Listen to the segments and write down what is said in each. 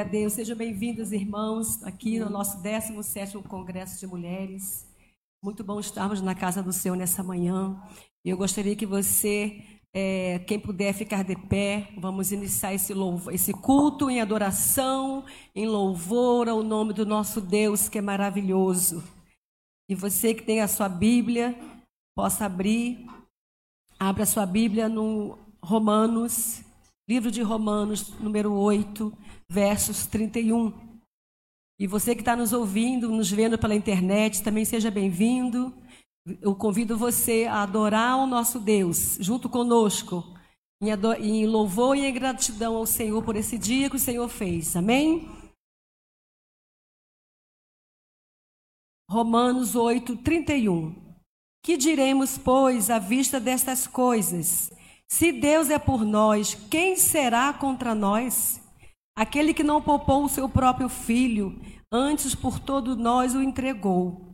Glória a Deus. Sejam bem-vindos, irmãos, aqui no nosso 17º Congresso de Mulheres. Muito bom estarmos na casa do Senhor nessa manhã. Eu gostaria que você é, quem puder ficar de pé, vamos iniciar esse, louvor, esse culto em adoração, em louvor ao nome do nosso Deus, que é maravilhoso. E você que tem a sua Bíblia, possa abrir, abra a sua Bíblia no Romanos, livro de Romanos, número 8, versos 31. E você que está nos ouvindo, nos vendo pela internet, também seja bem-vindo. Eu convido você a adorar o nosso Deus junto conosco, em, louvor e em gratidão ao Senhor por esse dia que o Senhor fez. Amém? Romanos 8, 31. Que diremos, pois, à vista destas coisas? Se Deus é por nós, quem será contra nós? Aquele que não poupou o seu próprio filho, antes por todo nós o entregou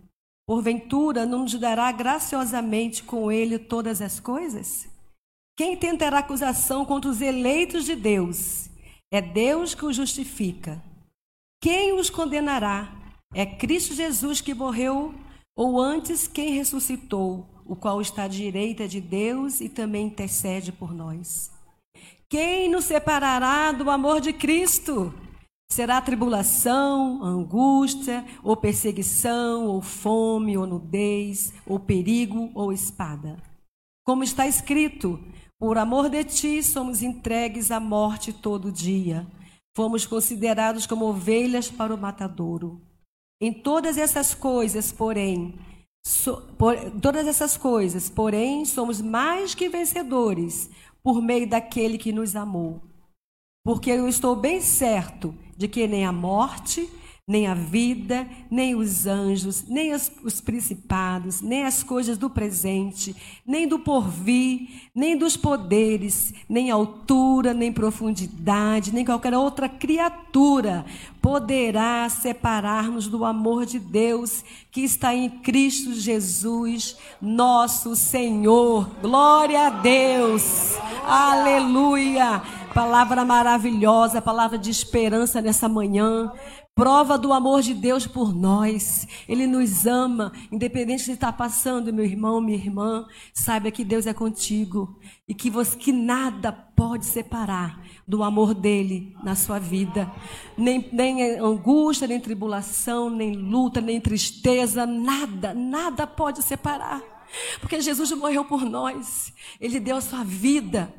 Porventura não nos dará graciosamente com ele todas as coisas? Quem tentará acusação contra os eleitos de Deus? É Deus que os justifica. Quem os condenará? É Cristo Jesus que morreu, ou antes quem ressuscitou, o qual está à direita de Deus e também intercede por nós. Quem nos separará do amor de Cristo? Será tribulação, angústia, ou perseguição, ou fome, ou nudez, ou perigo, ou espada. Como está escrito: Por amor de ti somos entregues à morte todo dia. Fomos considerados como ovelhas para o matadouro. Em todas essas coisas, porém, so, por, todas essas coisas, porém, somos mais que vencedores por meio daquele que nos amou. Porque eu estou bem certo de que nem a morte, nem a vida, nem os anjos, nem os, os, principados, nem as coisas do presente, nem do porvir, nem dos poderes, nem altura, nem profundidade, nem qualquer outra criatura poderá separar-nos do amor de Deus que está em Cristo Jesus, nosso Senhor. Glória a Deus. Aleluia. Palavra maravilhosa, palavra de esperança nessa manhã. Prova do amor de Deus por nós. Ele nos ama, independente de estar passando, meu irmão, minha irmã. Saiba que Deus é contigo e que, você, que nada pode separar do amor dele na sua vida. Nem, nem angústia, nem tribulação, nem luta, nem tristeza, nada, nada pode separar. Porque Jesus morreu por nós. Ele deu a sua vida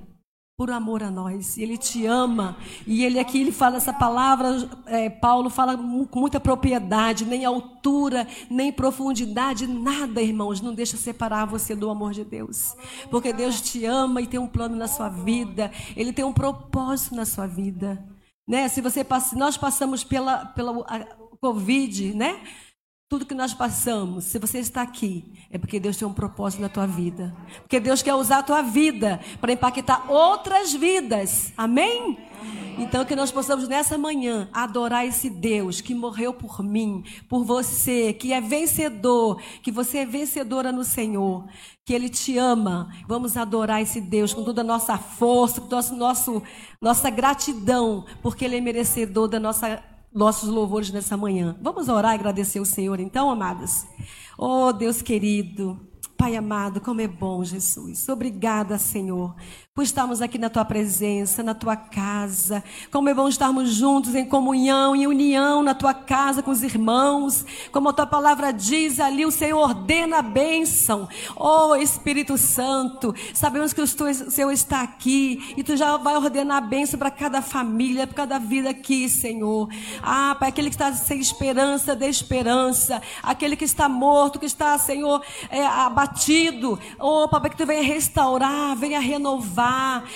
por amor a nós. Ele te ama. E ele aqui ele fala essa palavra, é, Paulo fala com muita propriedade, nem altura, nem profundidade, nada, irmãos, não deixa separar você do amor de Deus. Porque Deus te ama e tem um plano na sua vida. Ele tem um propósito na sua vida. Né? Se você passa, nós passamos pela, pela a, Covid, né? Tudo que nós passamos, se você está aqui, é porque Deus tem um propósito na tua vida. Porque Deus quer usar a tua vida para impactar outras vidas. Amém? Então, que nós possamos nessa manhã adorar esse Deus que morreu por mim, por você, que é vencedor, que você é vencedora no Senhor, que Ele te ama. Vamos adorar esse Deus com toda a nossa força, com nosso, nosso, nossa gratidão, porque Ele é merecedor da nossa nossos louvores nessa manhã. Vamos orar e agradecer o Senhor, então, amadas? Oh, Deus querido, Pai amado, como é bom, Jesus. Obrigada, Senhor, por estarmos aqui na tua presença, na tua casa. Como é bom estarmos juntos em comunhão, em união na tua casa com os irmãos. Como a tua palavra diz ali, o Senhor ordena a bênção. Oh Espírito Santo, sabemos que o Senhor está aqui e tu já vai ordenar a bênção para cada família, para cada vida aqui, Senhor. Ah, para aquele que está sem esperança, dê esperança. Aquele que está morto, que está, Senhor, é, abatido. Oh, Papai, que tu venha restaurar, venha renovar.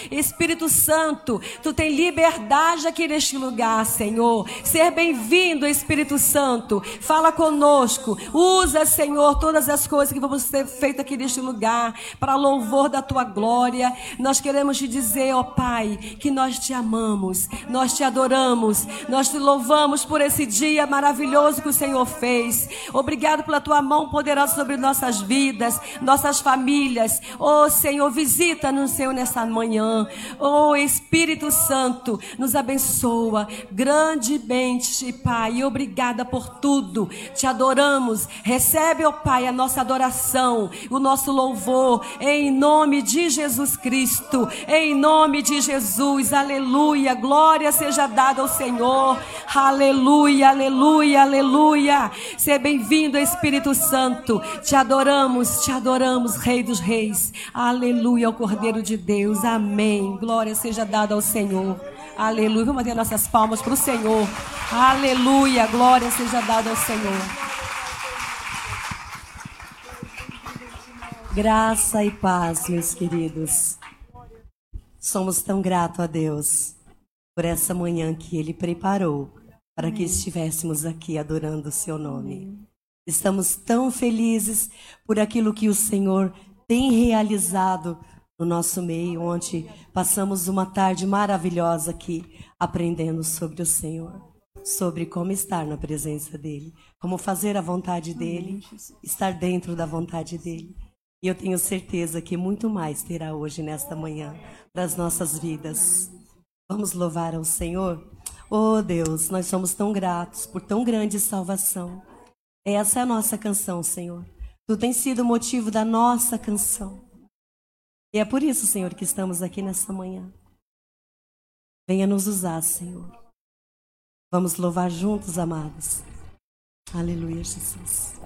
Espírito Santo, tu tem liberdade aqui neste lugar, Senhor. Ser bem-vindo, Espírito Santo. Fala conosco. Usa, Senhor, todas as coisas que vamos ter feito aqui neste lugar para louvor da tua glória. Nós queremos te dizer, ó Pai, que nós te amamos, nós te adoramos, nós te louvamos por esse dia maravilhoso que o Senhor fez. Obrigado pela tua mão poderosa sobre nossas vidas, nossas famílias. Oh Senhor, visita-nos, Senhor, nessa manhã. Oh Espírito Santo, nos abençoa grandemente, Pai. Obrigada por tudo. Te adoramos. Recebe, oh Pai, a nossa adoração, o nosso louvor, em nome de Jesus Cristo. Em nome de Jesus. Aleluia. Glória seja dada ao Senhor. Aleluia, aleluia, aleluia. Seja bem-vindo, Espírito Santo. Te adoramos, te adoramos, Rei dos Reis. Aleluia ao Cordeiro de Deus. Amém. Glória seja dada ao Senhor. Aleluia. Vamos bater nossas palmas para o Senhor. Aleluia. Glória seja dada ao Senhor. Graça e paz, meus queridos. Somos tão gratos a Deus por essa manhã que Ele preparou para Amém. que estivéssemos aqui adorando o Seu nome. Amém. Estamos tão felizes por aquilo que o Senhor tem realizado no nosso meio, onde passamos uma tarde maravilhosa aqui aprendendo sobre o Senhor, sobre como estar na presença dEle, como fazer a vontade dEle, estar dentro da vontade dEle. E eu tenho certeza que muito mais terá hoje, nesta manhã, das nossas vidas. Vamos louvar ao Senhor? Oh Deus, nós somos tão gratos por tão grande salvação. Essa é a nossa canção, Senhor. Tu tens sido o motivo da nossa canção. E é por isso, Senhor, que estamos aqui nesta manhã. Venha nos usar, Senhor. Vamos louvar juntos, amados. Aleluia, Jesus.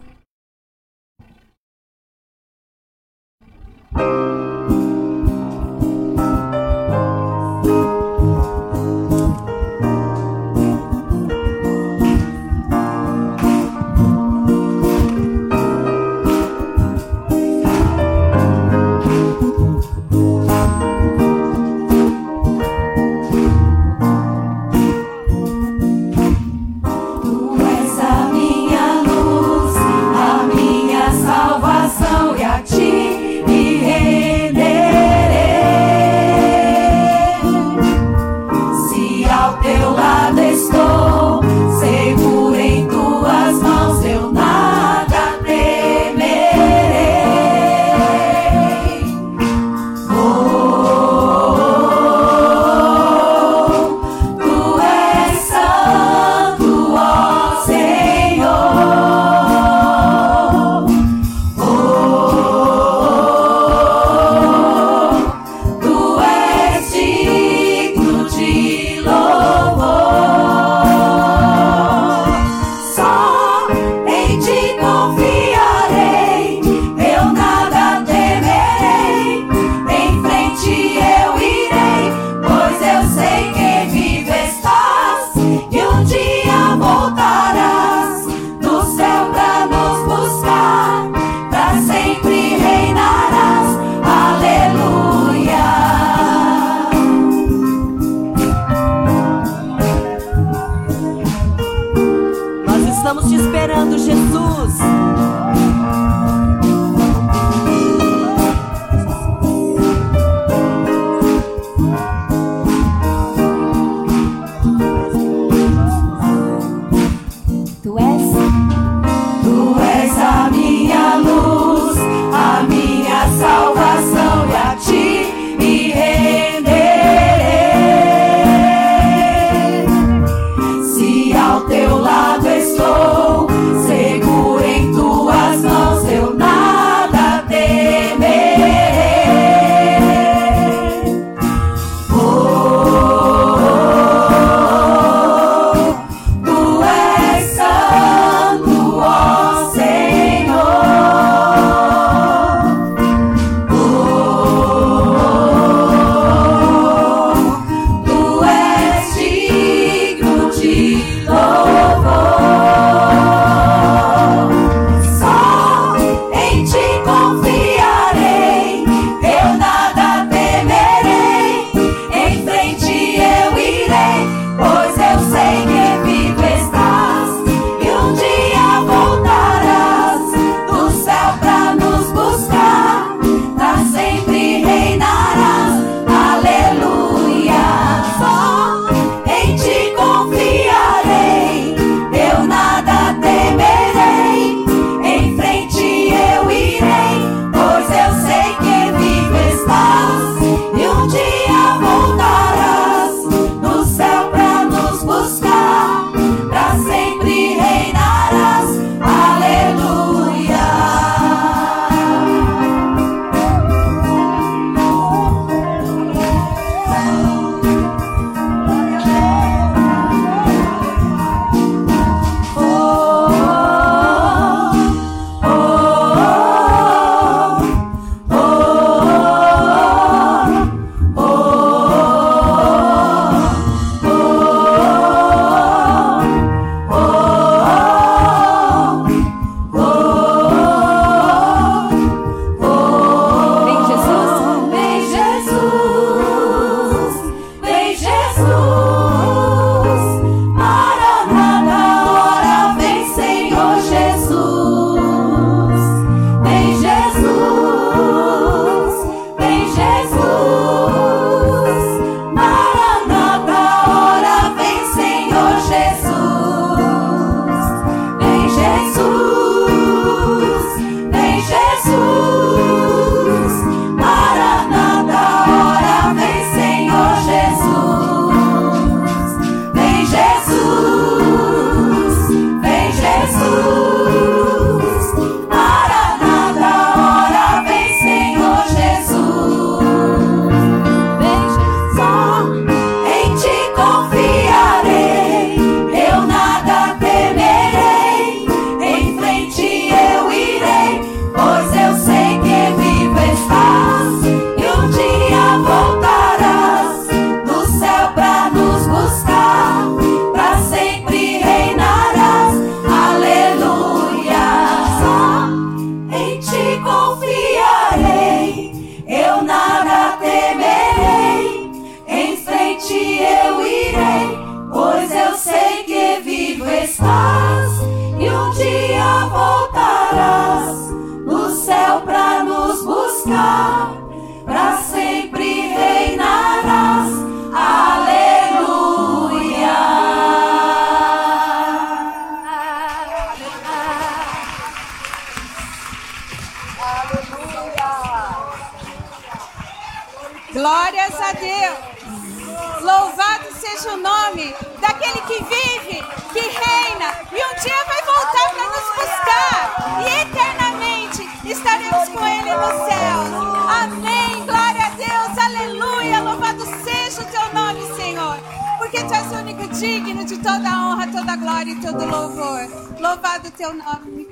Toda glória e todo louvor. Louvado teu nome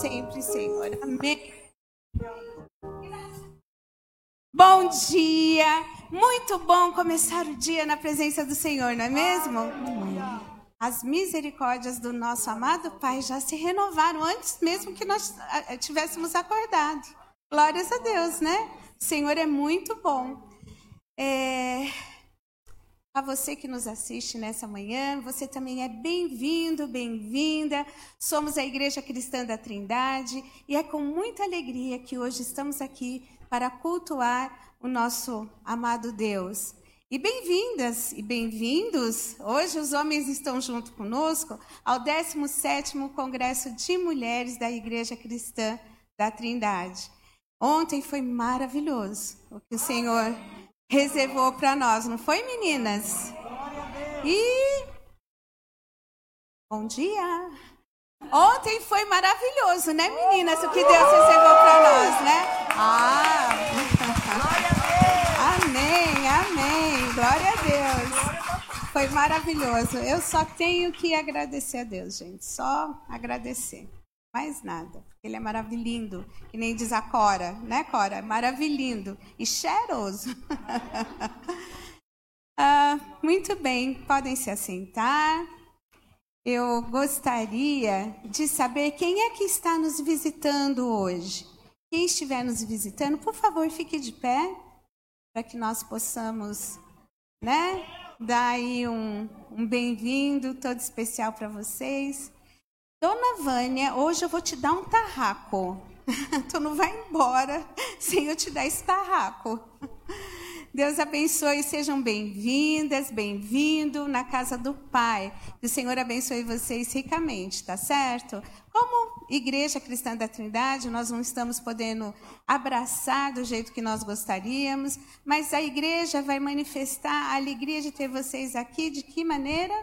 sempre, Senhor. Amém. Bom dia! Muito bom começar o dia na presença do Senhor, não é mesmo? As misericórdias do nosso amado Pai já se renovaram antes mesmo que nós ah, tivéssemos acordado. Glórias a Deus, né? O Senhor é muito bom. É... A você que nos assiste nessa manhã, você também é bem-vindo, bem-vinda. Somos a Igreja Cristã da Trindade e é com muita alegria que hoje estamos aqui para cultuar o nosso amado Deus. E bem-vindas e bem-vindos. Hoje os homens estão junto conosco ao 17º Congresso de Mulheres da Igreja Cristã da Trindade. Ontem foi maravilhoso o que o Senhor reservou para nós, não foi, meninas? E bom dia. Ontem foi maravilhoso, né, meninas? O que Deus reservou para nós, né? Ah! Amém, amém. Glória a Deus. Foi maravilhoso. Eu só tenho que agradecer a Deus, gente. Só agradecer. Mais nada. Ele é maravilhoso. Que nem diz a Cora, né, Cora? Maravilhoso e cheiroso. ah, muito bem, podem se assentar. Eu gostaria de saber quem é que está nos visitando hoje. Quem estiver nos visitando, por favor, fique de pé para que nós possamos, né, dar aí um, um bem-vindo todo especial para vocês. Dona Vânia, hoje eu vou te dar um tarraco. tu não vai embora sem eu te dar esse tarraco. Deus abençoe, sejam bem-vindas, bem-vindo na casa do Pai. Que o Senhor abençoe vocês ricamente, tá certo? Como Igreja Cristã da Trindade, nós não estamos podendo abraçar do jeito que nós gostaríamos, mas a igreja vai manifestar a alegria de ter vocês aqui. De que maneira?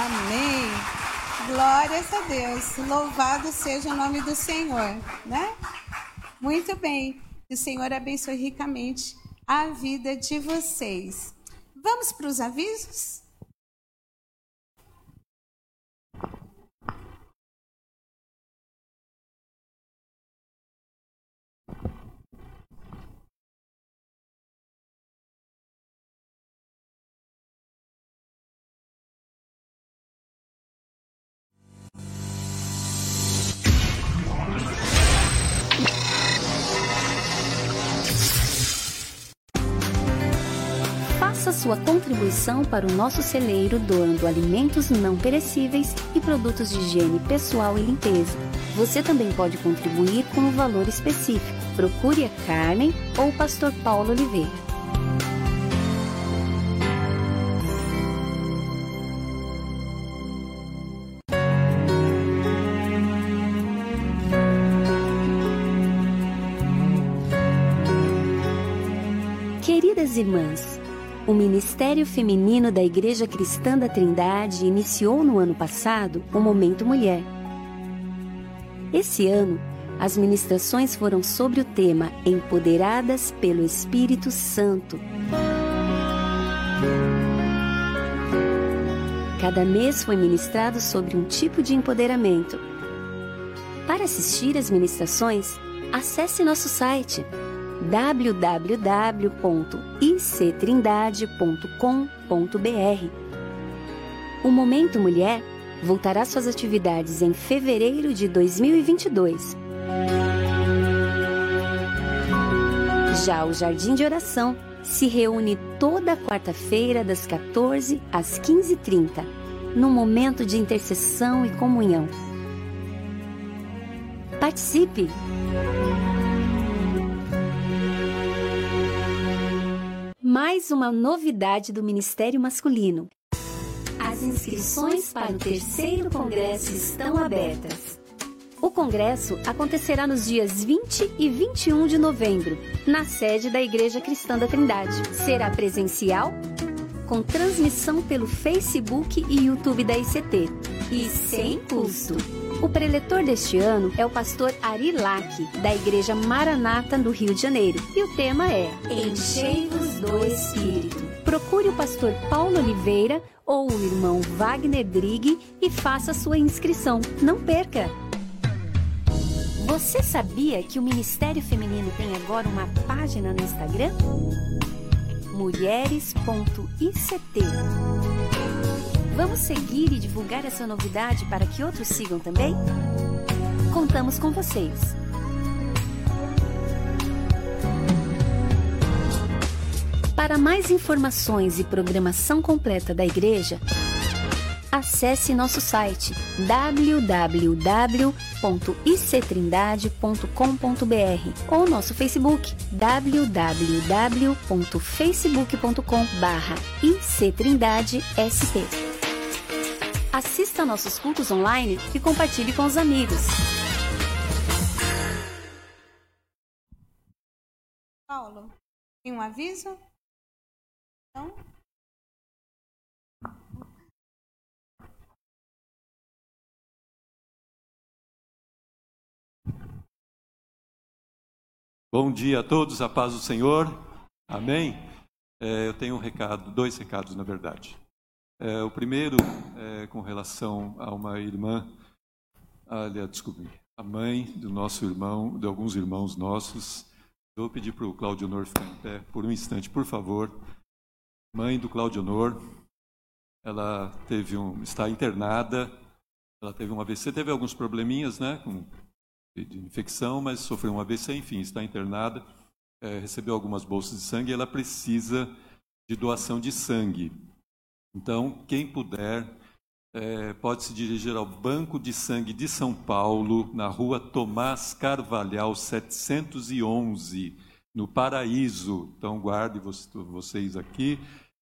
Amém. Glórias a Deus. Louvado seja o nome do Senhor, né? Muito bem. O Senhor abençoe ricamente a vida de vocês. Vamos para os avisos? Sua contribuição para o nosso celeiro doando alimentos não perecíveis e produtos de higiene pessoal e limpeza. Você também pode contribuir com um valor específico. Procure a Carmen ou o Pastor Paulo Oliveira. Queridas irmãs, o Ministério Feminino da Igreja Cristã da Trindade iniciou no ano passado o Momento Mulher. Esse ano, as ministrações foram sobre o tema Empoderadas pelo Espírito Santo. Cada mês foi ministrado sobre um tipo de empoderamento. Para assistir às ministrações, acesse nosso site www.ictrindade.com.br. O Momento Mulher voltará suas atividades em fevereiro de 2022. Já o Jardim de Oração se reúne toda quarta-feira das 14 às 15h30, num momento de intercessão e comunhão Participe! Mais uma novidade do Ministério Masculino. As inscrições para o terceiro congresso estão abertas. O congresso acontecerá nos dias 20 e 21 de novembro, na sede da Igreja Cristã da Trindade. Será presencial, com transmissão pelo Facebook e YouTube da ICT, e sem custo. O preletor deste ano é o pastor Ari Lack, da Igreja Maranata do Rio de Janeiro, e o tema é Enchei-vos do Espírito. Procure o pastor Paulo Oliveira ou o irmão Wagner Drig e faça sua inscrição. Não perca! Você sabia que o Ministério Feminino tem agora uma página no Instagram? mulheres.ict. Vamos seguir e divulgar essa novidade para que outros sigam também? Contamos com vocês. Para mais informações e programação completa da igreja, acesse nosso site www.ictrindade.com.br ou nosso Facebook www.facebook.com/ictrindadesp. Assista nossos cultos online e compartilhe com os amigos. Paulo, tem um aviso? Não? Bom dia a todos, a paz do Senhor. Amém? É, eu tenho um recado, dois recados na verdade. É, o primeiro é com relação a uma irmã, aliás, desculpe, a mãe do nosso irmão, de alguns irmãos nossos. Vou pedir para o Claudio Honor ficar em pé por um instante, por favor. Mãe do Claudio Honor, ela teve um, está internada, ela teve um AVC, teve alguns probleminhas, né, com de infecção, mas sofreu um AVC, enfim, está internada, é, recebeu algumas bolsas de sangue ela precisa de doação de sangue. Então, quem puder, é, pode se dirigir ao Banco de Sangue de São Paulo, na rua Tomás Carvalhal, 711, no Paraíso. Então, guarde vocês aqui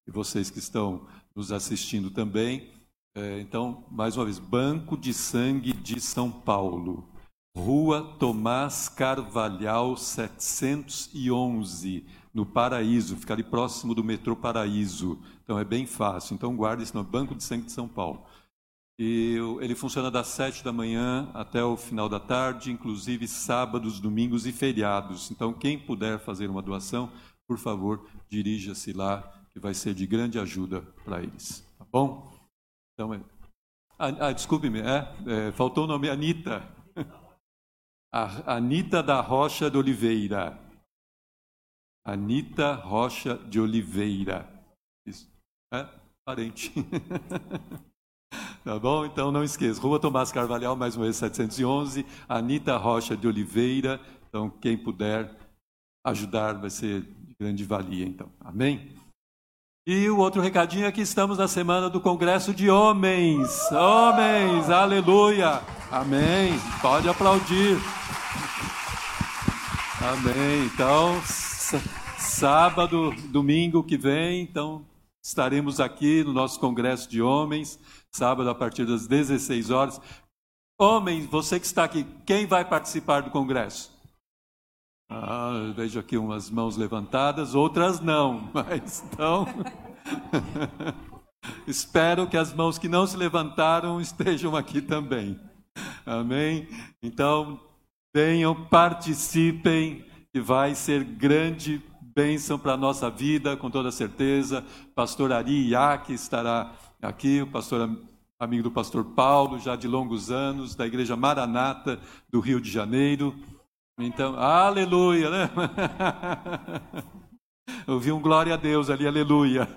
e vocês que estão nos assistindo também. É, então, mais uma vez, Banco de Sangue de São Paulo. Rua Tomás Carvalhal 711, no Paraíso, fica ali próximo do metrô Paraíso. Então é bem fácil. Então guarde isso no Banco de Sangue de São Paulo. E ele funciona das sete da manhã até o final da tarde, inclusive sábados, domingos e feriados. Então quem puder fazer uma doação, por favor, dirija-se lá, que vai ser de grande ajuda para eles. Tá bom? Então, é... ah, ah desculpe-me, é, é, faltou o nome Anitta. A Anita da Rocha de Oliveira. Anita Rocha de Oliveira. Isso. É? Parente. tá bom? Então não esqueça. Rua Tomás Carvalhal, mais uma vez 711. Anita Rocha de Oliveira. Então, quem puder ajudar vai ser de grande valia, então. Amém? E o outro recadinho é que estamos na semana do Congresso de Homens. Homens, aleluia. Amém. Pode aplaudir. Amém. Então, sábado, domingo que vem, então estaremos aqui no nosso congresso de homens, sábado a partir das 16 horas. Homens, você que está aqui, quem vai participar do congresso? Ah, vejo aqui umas mãos levantadas, outras não, mas então espero que as mãos que não se levantaram estejam aqui também. Amém? Então, Venham, participem, que vai ser grande bênção para a nossa vida, com toda certeza. Pastor Ari Iac estará aqui, o pastor amigo do pastor Paulo, já de longos anos, da Igreja Maranata do Rio de Janeiro. Então, aleluia, né? Eu vi um glória a Deus ali, aleluia.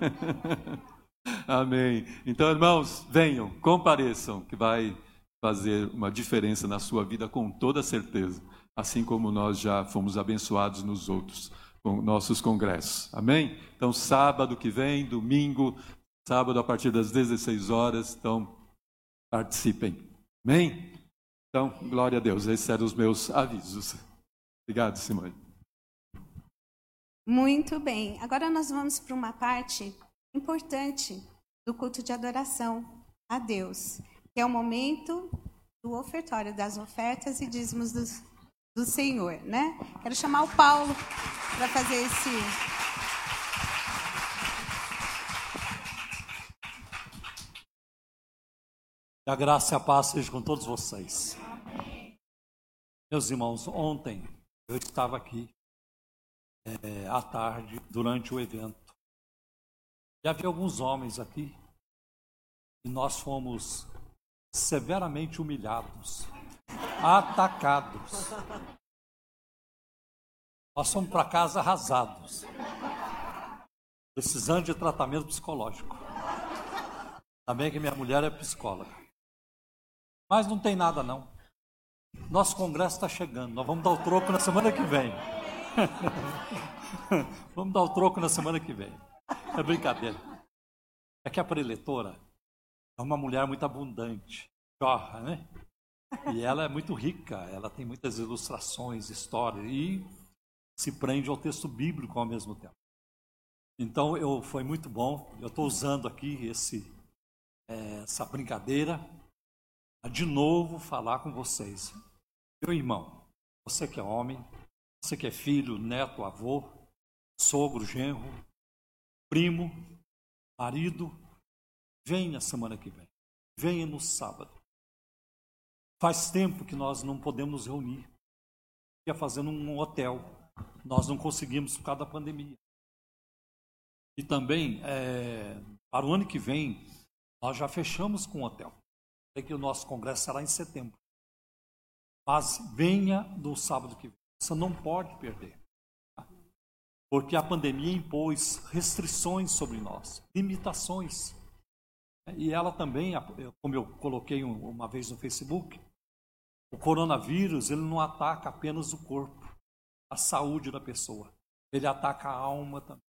Amém. Então, irmãos, venham, compareçam, que vai fazer uma diferença na sua vida com toda certeza, assim como nós já fomos abençoados nos outros com nossos congressos. Amém? Então, sábado que vem, domingo, sábado a partir das 16 horas, então participem. Amém? Então, glória a Deus, esses eram os meus avisos. Obrigado, Simone. Muito bem. Agora nós vamos para uma parte importante do culto de adoração a Deus, que é o momento do ofertório das ofertas e dízimos do, do Senhor, né? Quero chamar o Paulo para fazer esse Que a graça e a paz sejam com todos vocês. Meus irmãos, ontem eu estava aqui é, à tarde, durante o evento. E havia alguns homens aqui e nós fomos severamente humilhados, atacados. Nós fomos para casa arrasados, precisando de tratamento psicológico. Também que minha mulher é psicóloga. Mas não tem nada não. Nosso congresso está chegando. Nós vamos dar o troco na semana que vem. vamos dar o troco na semana que vem. É brincadeira. É que a preletora é uma mulher muito abundante, jorra, né? E ela é muito rica, ela tem muitas ilustrações, histórias e se prende ao texto bíblico ao mesmo tempo. Então eu foi muito bom. Eu estou usando aqui esse é, essa brincadeira a de novo falar com vocês. Meu irmão, você que é homem, você que é filho, neto, avô, sogro, genro, primo, marido, venha semana que vem. Venha no sábado. Faz tempo que nós não podemos nos reunir. Ia fazendo um hotel. Nós não conseguimos por causa da pandemia. E também, é, para o ano que vem, nós já fechamos com o hotel é que o nosso congresso será em setembro. Mas venha no sábado que vem. Você não pode perder. Tá? Porque a pandemia impôs restrições sobre nós, limitações. E ela também, como eu coloquei uma vez no Facebook, o coronavírus ele não ataca apenas o corpo, a saúde da pessoa. Ele ataca a alma também.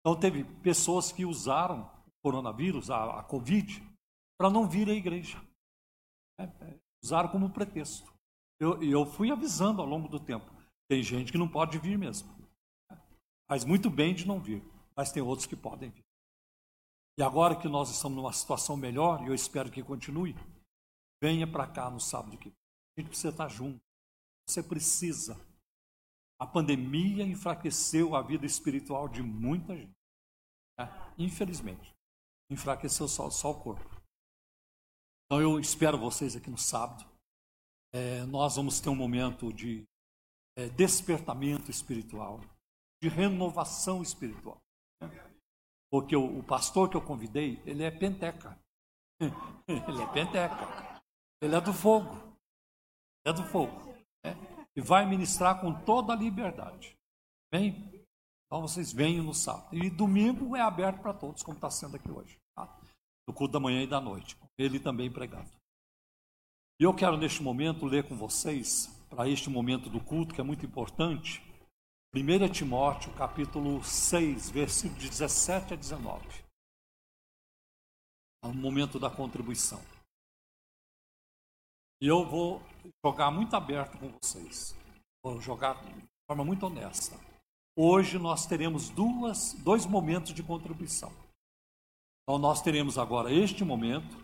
Então teve pessoas que usaram o coronavírus, a, a Covid, para não vir à igreja. É, é, usaram como pretexto. E eu, eu fui avisando ao longo do tempo. Tem gente que não pode vir mesmo. Faz muito bem de não vir, mas tem outros que podem vir. E agora que nós estamos numa situação melhor, e eu espero que continue, venha para cá no sábado que vem. A gente precisa estar junto. Você precisa. A pandemia enfraqueceu a vida espiritual de muita gente. É, infelizmente. Enfraqueceu só, só o corpo. Então eu espero vocês aqui no sábado. É, nós vamos ter um momento de é, despertamento espiritual, de renovação espiritual. Né? Porque o, o, pastor que eu convidei, ele é penteca. ele é penteca. Ele é do fogo. É do fogo. Né? E vai ministrar com toda a liberdade. Bem? Então vocês venham no sábado. E domingo é aberto para todos, como está sendo aqui hoje. No culto da manhã e da noite ele também pregava. E eu quero neste momento ler com vocês, para este momento do culto, que é muito importante, 1 Timóteo capítulo 6, versículo 17 a 19. É o momento da contribuição. E eu vou jogar muito aberto com vocês. Vou jogar de forma muito honesta. Hoje nós teremos duas, dois momentos de contribuição. Então nós teremos agora este momento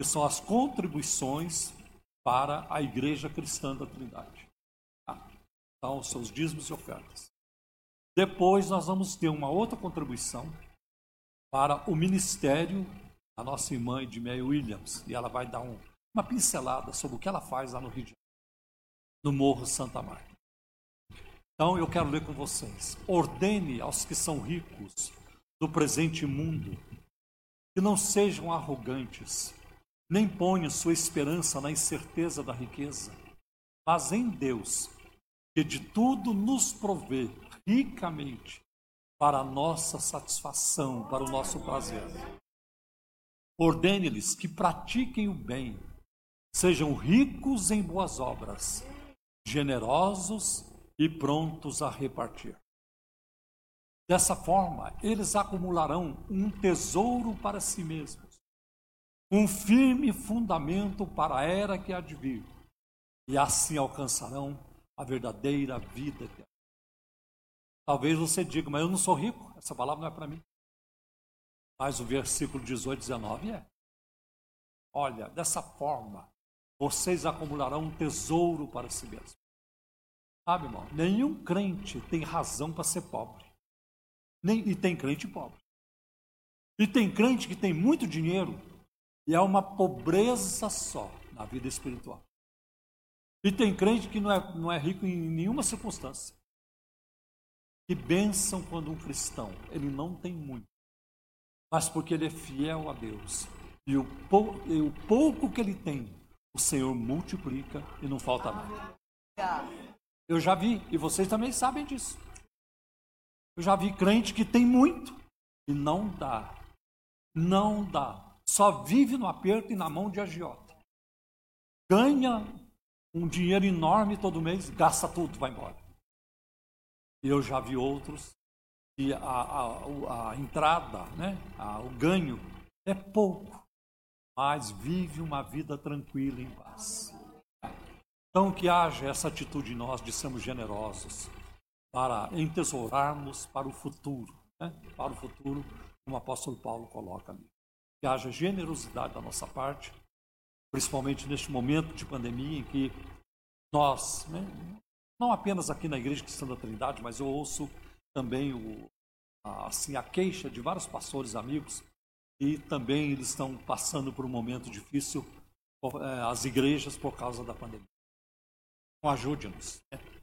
que são as contribuições para a Igreja Cristã da Trindade. Tá? Então, os seus dízimos e ofertas. Depois, nós vamos ter uma outra contribuição para o ministério da nossa irmã Edmeia Williams. E ela vai dar um, uma pincelada sobre o que ela faz lá no Rio de Janeiro, no Morro Santa Marta. Então, eu quero ler com vocês. Ordene aos que são ricos do presente mundo que não sejam arrogantes nem ponha sua esperança na incerteza da riqueza, mas em Deus, que de tudo nos provê ricamente para a nossa satisfação, para o nosso prazer. Ordene-lhes que pratiquem o bem, sejam ricos em boas obras, generosos e prontos a repartir. Dessa forma, eles acumularão um tesouro para si mesmos um firme fundamento para a era que há de vir, e assim alcançarão a verdadeira vida eterna. Talvez você diga, mas eu não sou rico, essa palavra não é para mim. Mas o versículo 18, 19 é. Olha, dessa forma, vocês acumularão um tesouro para si mesmos. Sabe, irmão? Nenhum crente tem razão para ser pobre. Nem, e tem crente pobre. E tem crente que tem muito dinheiro e é uma pobreza só na vida espiritual. E tem crente que não é, não é rico em nenhuma circunstância. Que bênção quando um cristão, ele não tem muito, mas porque ele é fiel a Deus. E o, pou, e o pouco que ele tem, o Senhor multiplica e não falta nada. Eu já vi, e vocês também sabem disso. Eu já vi crente que tem muito e não dá. Não dá. Só vive no aperto e na mão de agiota. Ganha um dinheiro enorme todo mês, gasta tudo, vai embora. Eu já vi outros que a, a, a entrada, né, a, o ganho é pouco, mas vive uma vida tranquila em paz. Então, que haja essa atitude em nós de sermos generosos para entesourarmos para o futuro, né? para o futuro, como o apóstolo Paulo coloca ali. Que haja generosidade da nossa parte, principalmente neste momento de pandemia em que nós, né? não apenas aqui na Igreja Cristã da Trindade, mas eu ouço também o, assim, a queixa de vários pastores amigos e também eles estão passando por um momento difícil, eh, as igrejas, por causa da pandemia. Então, ajude-nos. Né?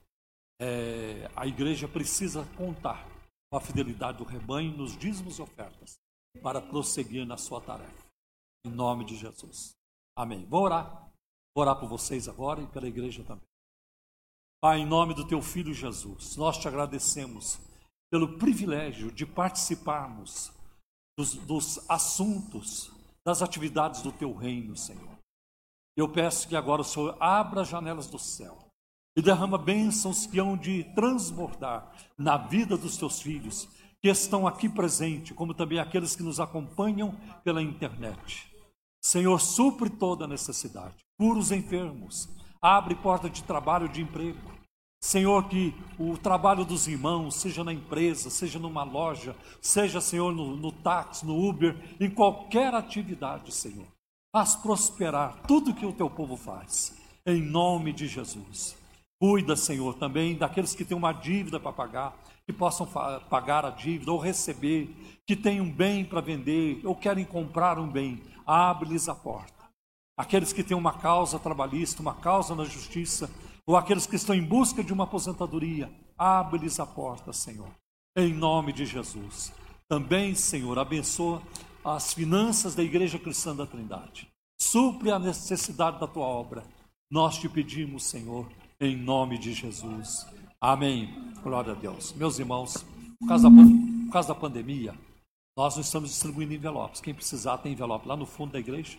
É, a igreja precisa contar com a fidelidade do rebanho nos dízimos e ofertas para prosseguir na sua tarefa. Em nome de Jesus. Amém. Vou orar. Vou orar por vocês agora e pela igreja também. Pai, em nome do teu filho Jesus, nós te agradecemos pelo privilégio de participarmos dos, dos assuntos, das atividades do teu reino, Senhor. Eu peço que agora o Senhor abra as janelas do céu e derrama bênçãos que hão de transbordar na vida dos teus filhos, que estão aqui presentes, como também aqueles que nos acompanham pela internet. Senhor, supre toda necessidade, cura os enfermos, abre porta de trabalho, de emprego. Senhor, que o trabalho dos irmãos, seja na empresa, seja numa loja, seja, Senhor, no, no táxi, no Uber, em qualquer atividade, Senhor, faz prosperar tudo que o teu povo faz, em nome de Jesus. Cuida, Senhor, também daqueles que têm uma dívida para pagar, que possam pagar a dívida ou receber, que têm um bem para vender ou querem comprar um bem. Abre-lhes a porta. Aqueles que têm uma causa trabalhista, uma causa na justiça, ou aqueles que estão em busca de uma aposentadoria, abre-lhes a porta, Senhor. Em nome de Jesus. Também, Senhor, abençoa as finanças da Igreja Cristã da Trindade. Supre a necessidade da tua obra. Nós te pedimos, Senhor em nome de Jesus. Amém. Glória a Deus. Meus irmãos, por causa, da, por causa da pandemia, nós não estamos distribuindo envelopes. Quem precisar tem envelope lá no fundo da igreja.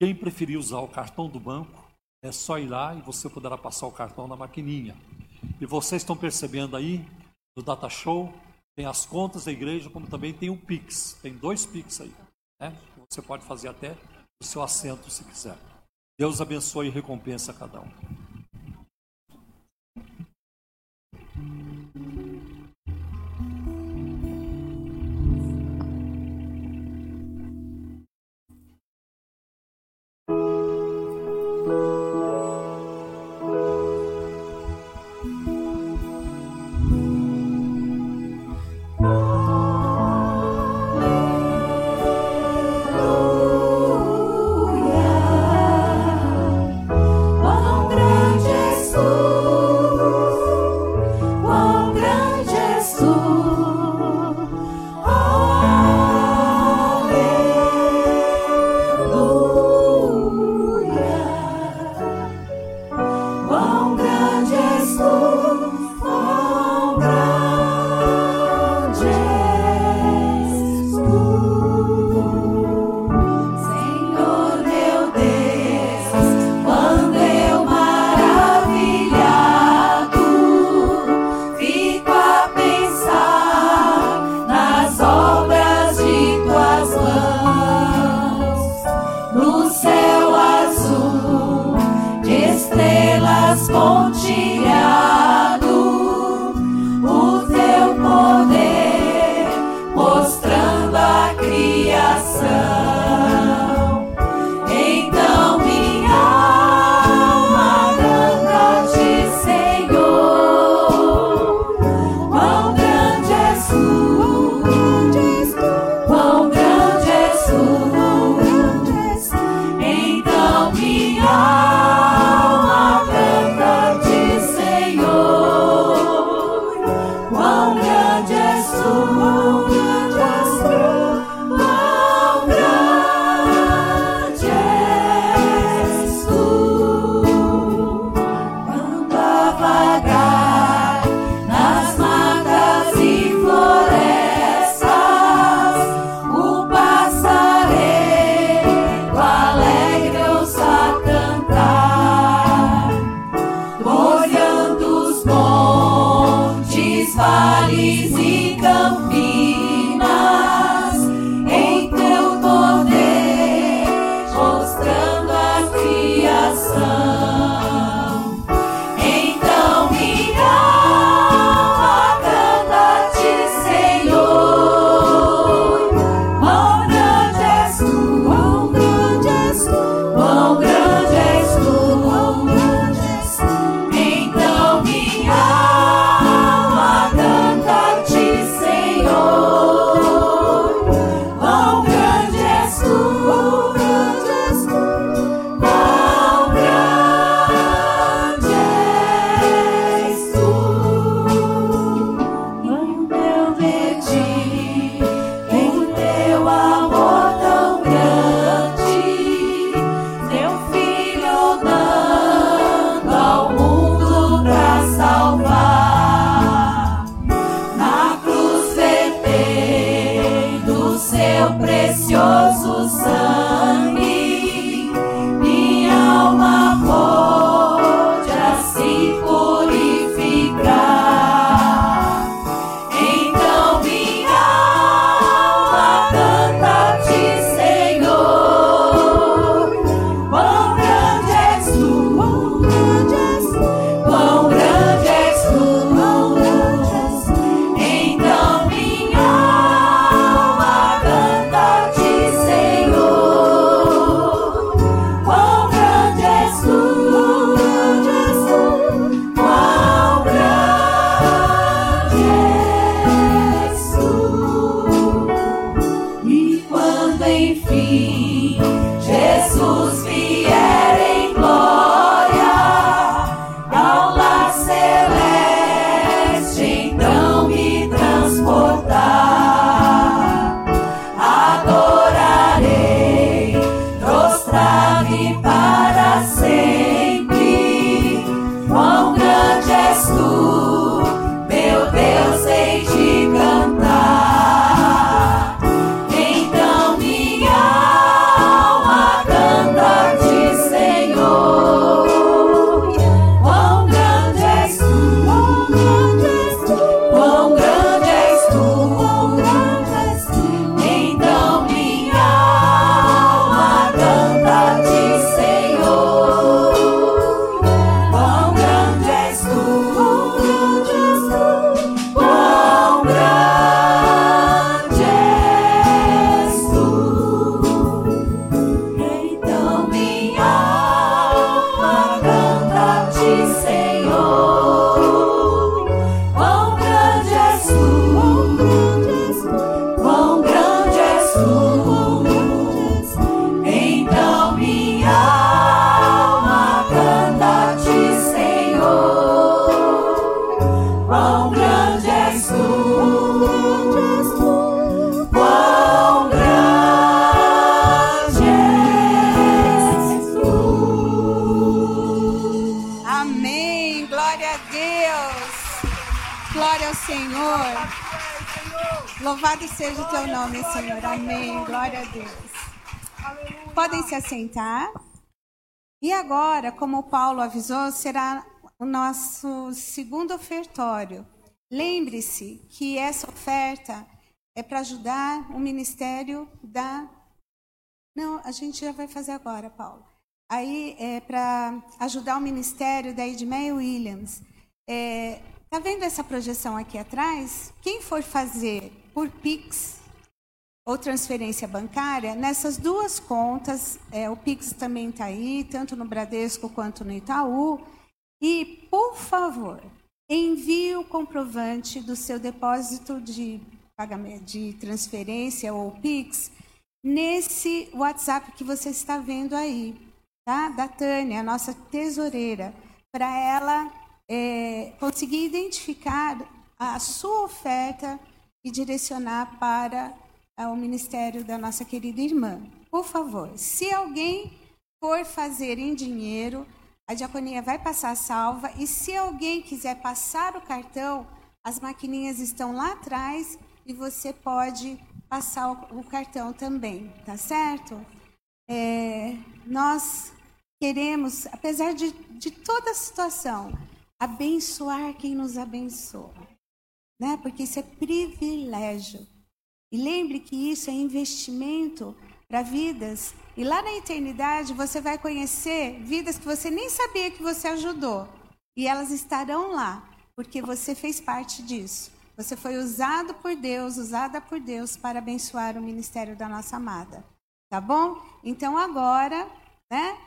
Quem preferir usar o cartão do banco, é só ir lá e você poderá passar o cartão na maquininha. E vocês estão percebendo aí, no Data Show, tem as contas da igreja, como também tem o Pix. Tem dois Pix aí. Né? Você pode fazer até o seu assento se quiser. Deus abençoe e recompensa cada um. Thank you. Avisou, será o nosso segundo ofertório. Lembre-se que essa oferta é para ajudar o ministério da. Não, a gente já vai fazer agora, Paulo. Aí é para ajudar o ministério da Edmeia Williams. É, tá vendo essa projeção aqui atrás? Quem for fazer por Pix ou transferência bancária, nessas duas contas, é, o Pix também está aí, tanto no Bradesco quanto no Itaú. E, por favor, envie o comprovante do seu depósito de pagamento, de transferência ou Pix nesse WhatsApp que você está vendo aí, tá? Da Tânia, a nossa tesoureira, para ela é, conseguir identificar a sua oferta e direcionar para é, o ministério da nossa querida irmã. Por favor, se alguém for fazer em dinheiro, a diaconia vai passar a salva e se alguém quiser passar o cartão, as maquininhas estão lá atrás e você pode passar o, o cartão também, tá certo? É, nós queremos, apesar de, de toda a situação, abençoar quem nos abençoa. né? Porque isso é privilégio. E lembre que isso é investimento para vidas. E lá na eternidade você vai conhecer vidas que você nem sabia que você ajudou. E elas estarão lá, porque você fez parte disso. Você foi usado por Deus, usada por Deus para abençoar o ministério da nossa amada. Tá bom? Então agora, né?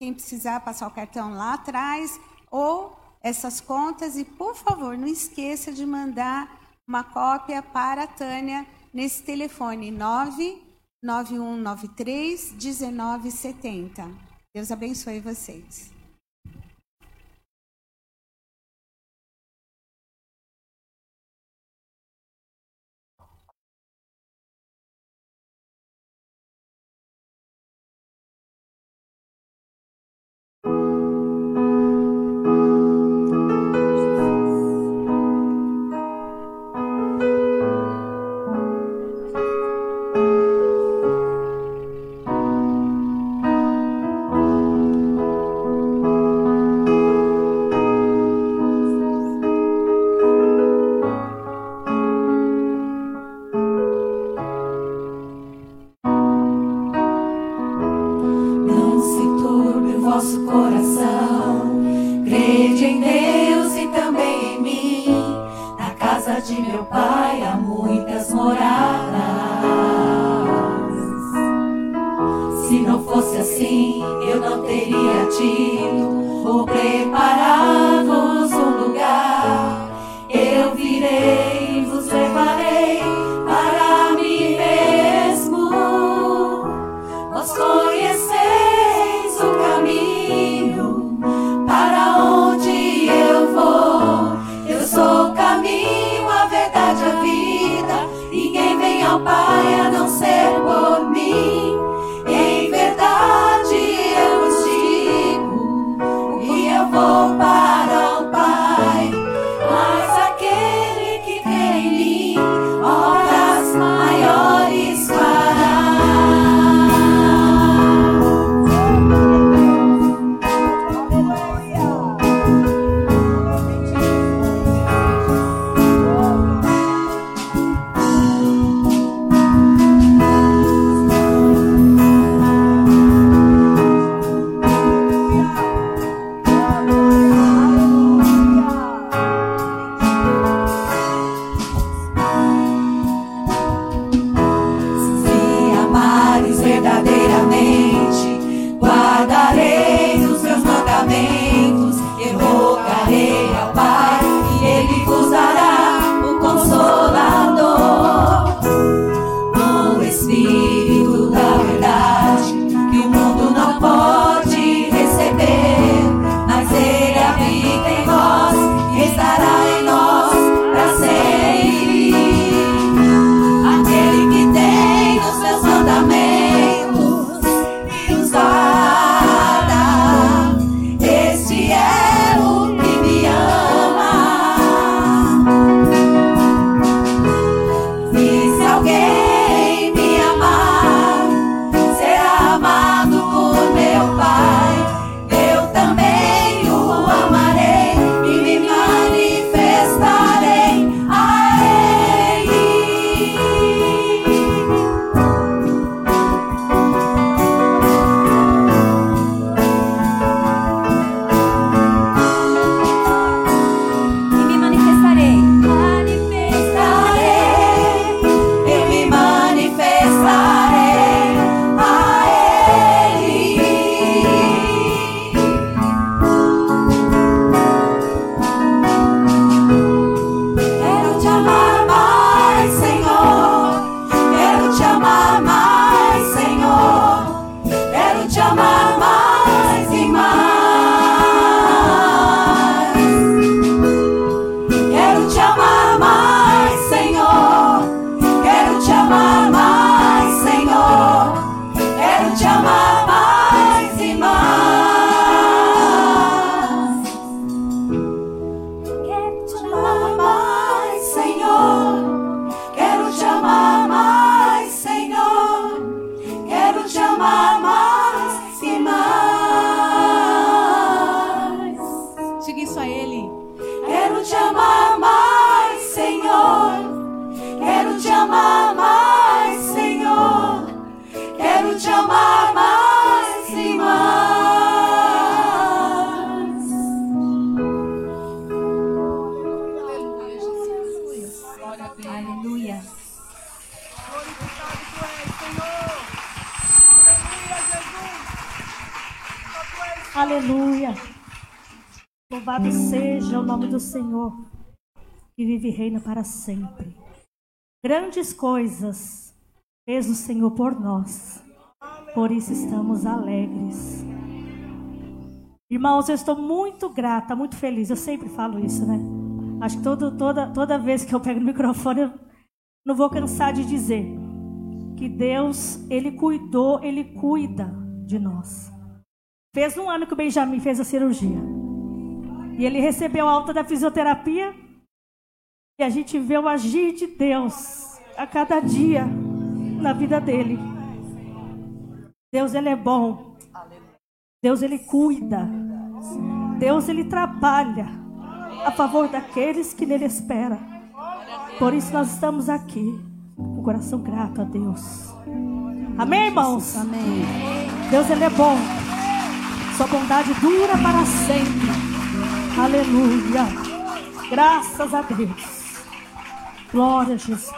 Quem precisar passar o cartão lá atrás ou essas contas e por favor, não esqueça de mandar uma cópia para a Tânia nesse telefone 99193 1970. Deus abençoe vocês. Louvado seja o nome do Senhor, que vive e reina para sempre. Grandes coisas fez o Senhor por nós, por isso estamos alegres. Irmãos, eu estou muito grata, muito feliz. Eu sempre falo isso, né? Acho que todo, toda, toda vez que eu pego no microfone, eu não vou cansar de dizer que Deus, Ele cuidou, Ele cuida de nós. Fez um ano que o Benjamin fez a cirurgia. E ele recebeu a alta da fisioterapia. E a gente vê o agir de Deus a cada dia na vida dele. Deus, ele é bom. Deus, ele cuida. Deus, ele trabalha a favor daqueles que nele esperam. Por isso nós estamos aqui, com o coração grato a Deus. Amém, irmãos? Amém. Deus, ele é bom. Sua bondade dura para sempre. Aleluia. Graças a Deus. Glória a Jesus.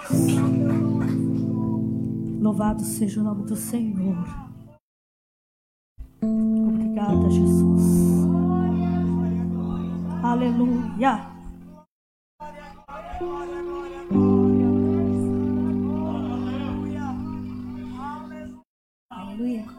Louvado seja o nome do Senhor. Obrigada, Jesus. Aleluia. Aleluia.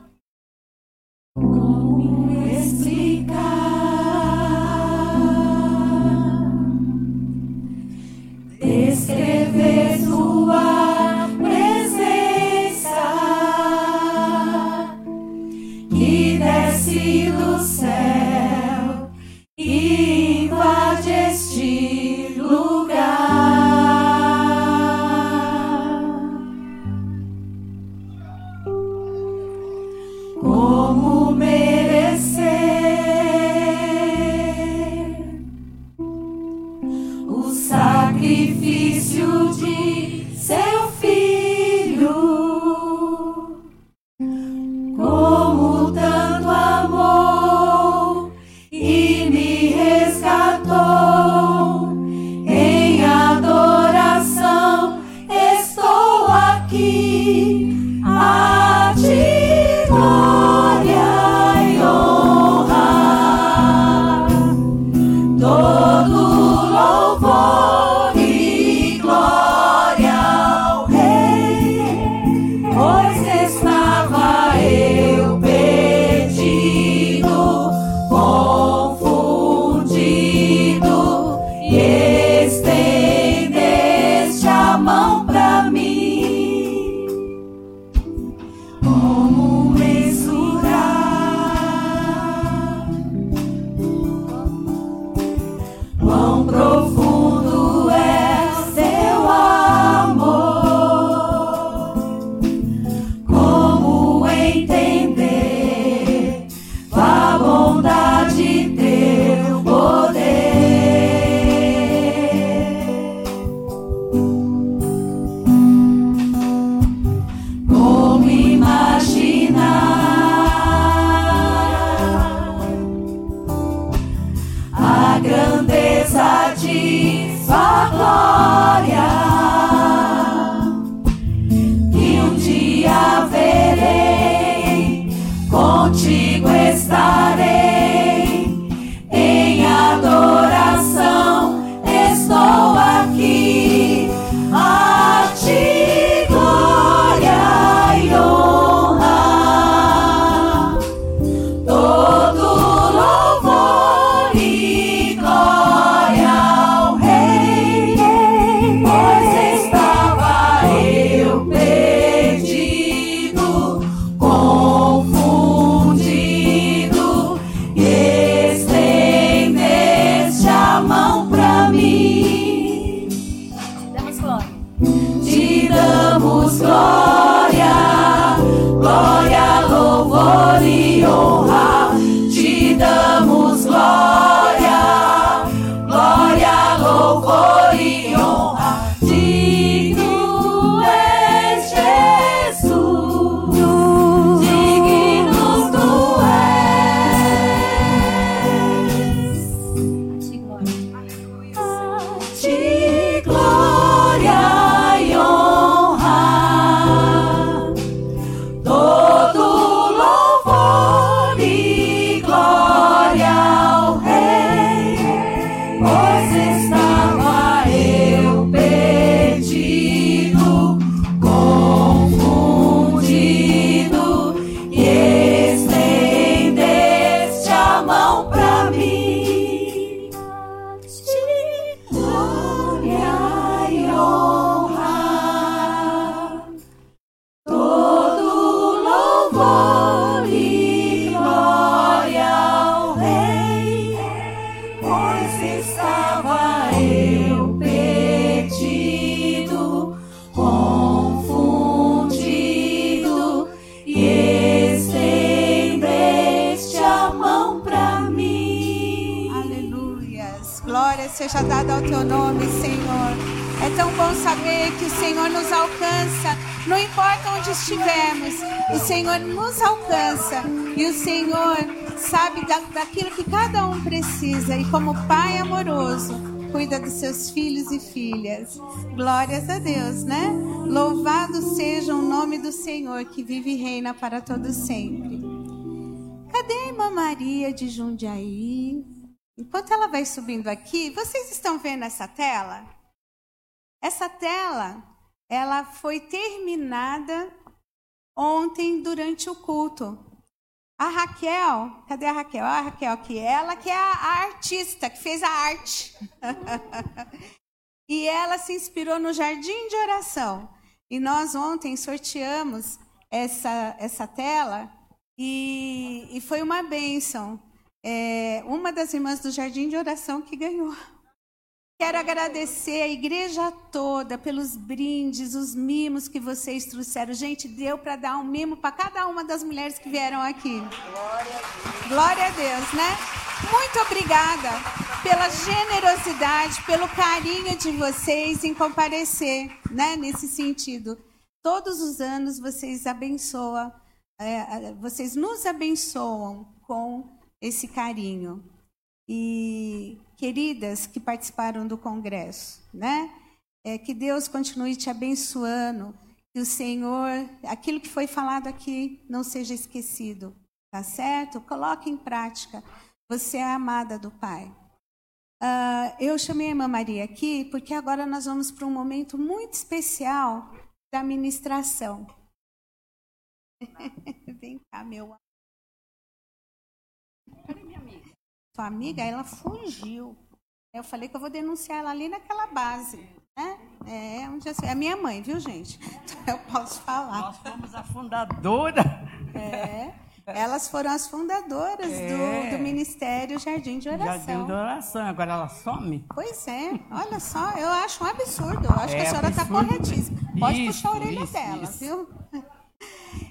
Seus filhos e filhas. Glórias a Deus, né? Louvado seja o nome do Senhor que vive e reina para todo sempre. Cadê a irmã Maria de Jundiaí? Enquanto ela vai subindo aqui, vocês estão vendo essa tela? Essa tela, ela foi terminada ontem durante o culto. A Raquel, cadê a Raquel? A Raquel aqui, ela que é a, a artista que fez a arte. e ela se inspirou no jardim de oração. E nós ontem sorteamos essa, essa tela e, e foi uma bênção. É, uma das irmãs do jardim de oração que ganhou. Quero agradecer a igreja toda pelos brindes, os mimos que vocês trouxeram. Gente, deu para dar um mimo para cada uma das mulheres que vieram aqui. Glória. Glória a Deus, né? Muito obrigada pela generosidade, pelo carinho de vocês em comparecer, né? Nesse sentido. Todos os anos vocês abençoam, é, vocês nos abençoam com esse carinho. E queridas que participaram do congresso, né? É, que Deus continue te abençoando, que o Senhor, aquilo que foi falado aqui, não seja esquecido, tá certo? Coloque em prática. Você é amada do Pai. Uh, eu chamei a irmã Maria aqui porque agora nós vamos para um momento muito especial da ministração. Vem cá, meu Cadê minha Sua amiga, ela fugiu. Eu falei que eu vou denunciar ela ali naquela base. Né? É, onde é a minha mãe, viu, gente? Então eu posso falar. Nós fomos a fundadora. É. Elas foram as fundadoras é. do, do, Ministério Jardim de Oração. Jardim de Oração, agora ela some. Pois é, olha só, eu acho um absurdo. Eu acho é, que a senhora está corretíssima. Pode isso, puxar a orelha isso, dela, isso. viu?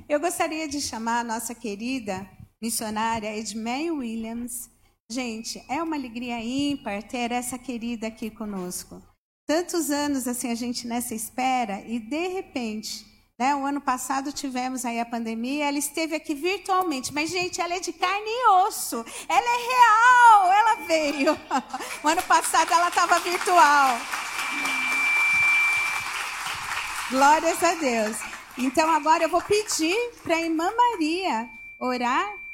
Eu gostaria de chamar a nossa querida missionária Edmeia Williams. Gente, é uma alegria ímpar ter essa querida aqui conosco. Tantos anos assim a gente nessa espera e de repente, né, o ano passado tivemos aí a pandemia, ela esteve aqui virtualmente, mas gente, ela é de carne e osso. Ela é real, ela veio. O ano passado ela estava virtual. Glórias a Deus. Então agora eu vou pedir para a irmã Maria orar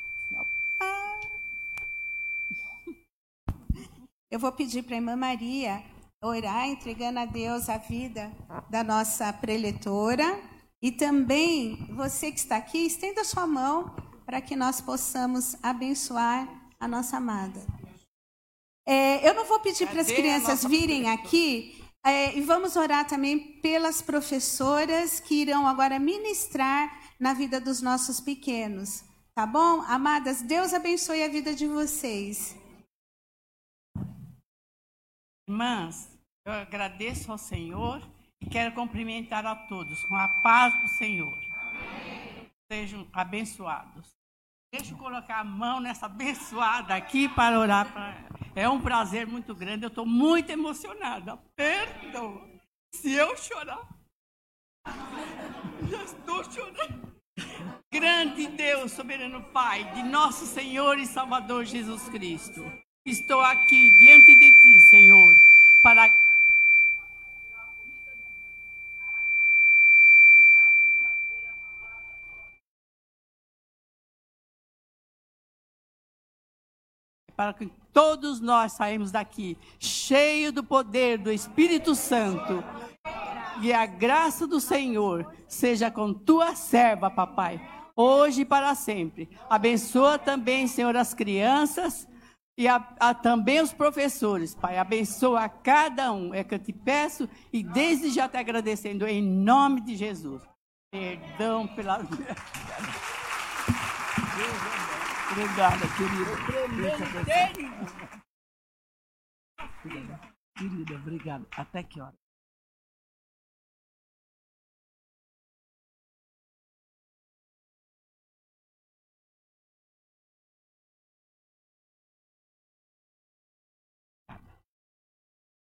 Eu vou pedir para a irmã Maria orar, entregando a Deus a vida da nossa preletora. E também, você que está aqui, estenda sua mão para que nós possamos abençoar a nossa amada. É, eu não vou pedir para as crianças virem aqui, é, e vamos orar também pelas professoras que irão agora ministrar na vida dos nossos pequenos. Tá bom? Amadas, Deus abençoe a vida de vocês. Irmãs, eu agradeço ao Senhor e quero cumprimentar a todos com a paz do Senhor. Amém. Sejam abençoados. Deixa eu colocar a mão nessa abençoada aqui para orar. É um prazer muito grande, eu estou muito emocionada. Perdoa se eu chorar. Já estou chorando. Grande Deus, soberano Pai, de nosso Senhor e Salvador Jesus Cristo. Estou aqui diante de ti, Senhor, para para que todos nós saímos daqui cheio do poder do Espírito Santo. E a graça do Senhor seja com tua serva, papai, hoje e para sempre. Abençoa também, Senhor, as crianças e a, a, também os professores, Pai. Abençoa a cada um. É que eu te peço e desde já te agradecendo em nome de Jesus. Perdão pela. Obrigada, querida. Querida, obrigada. Até que hora?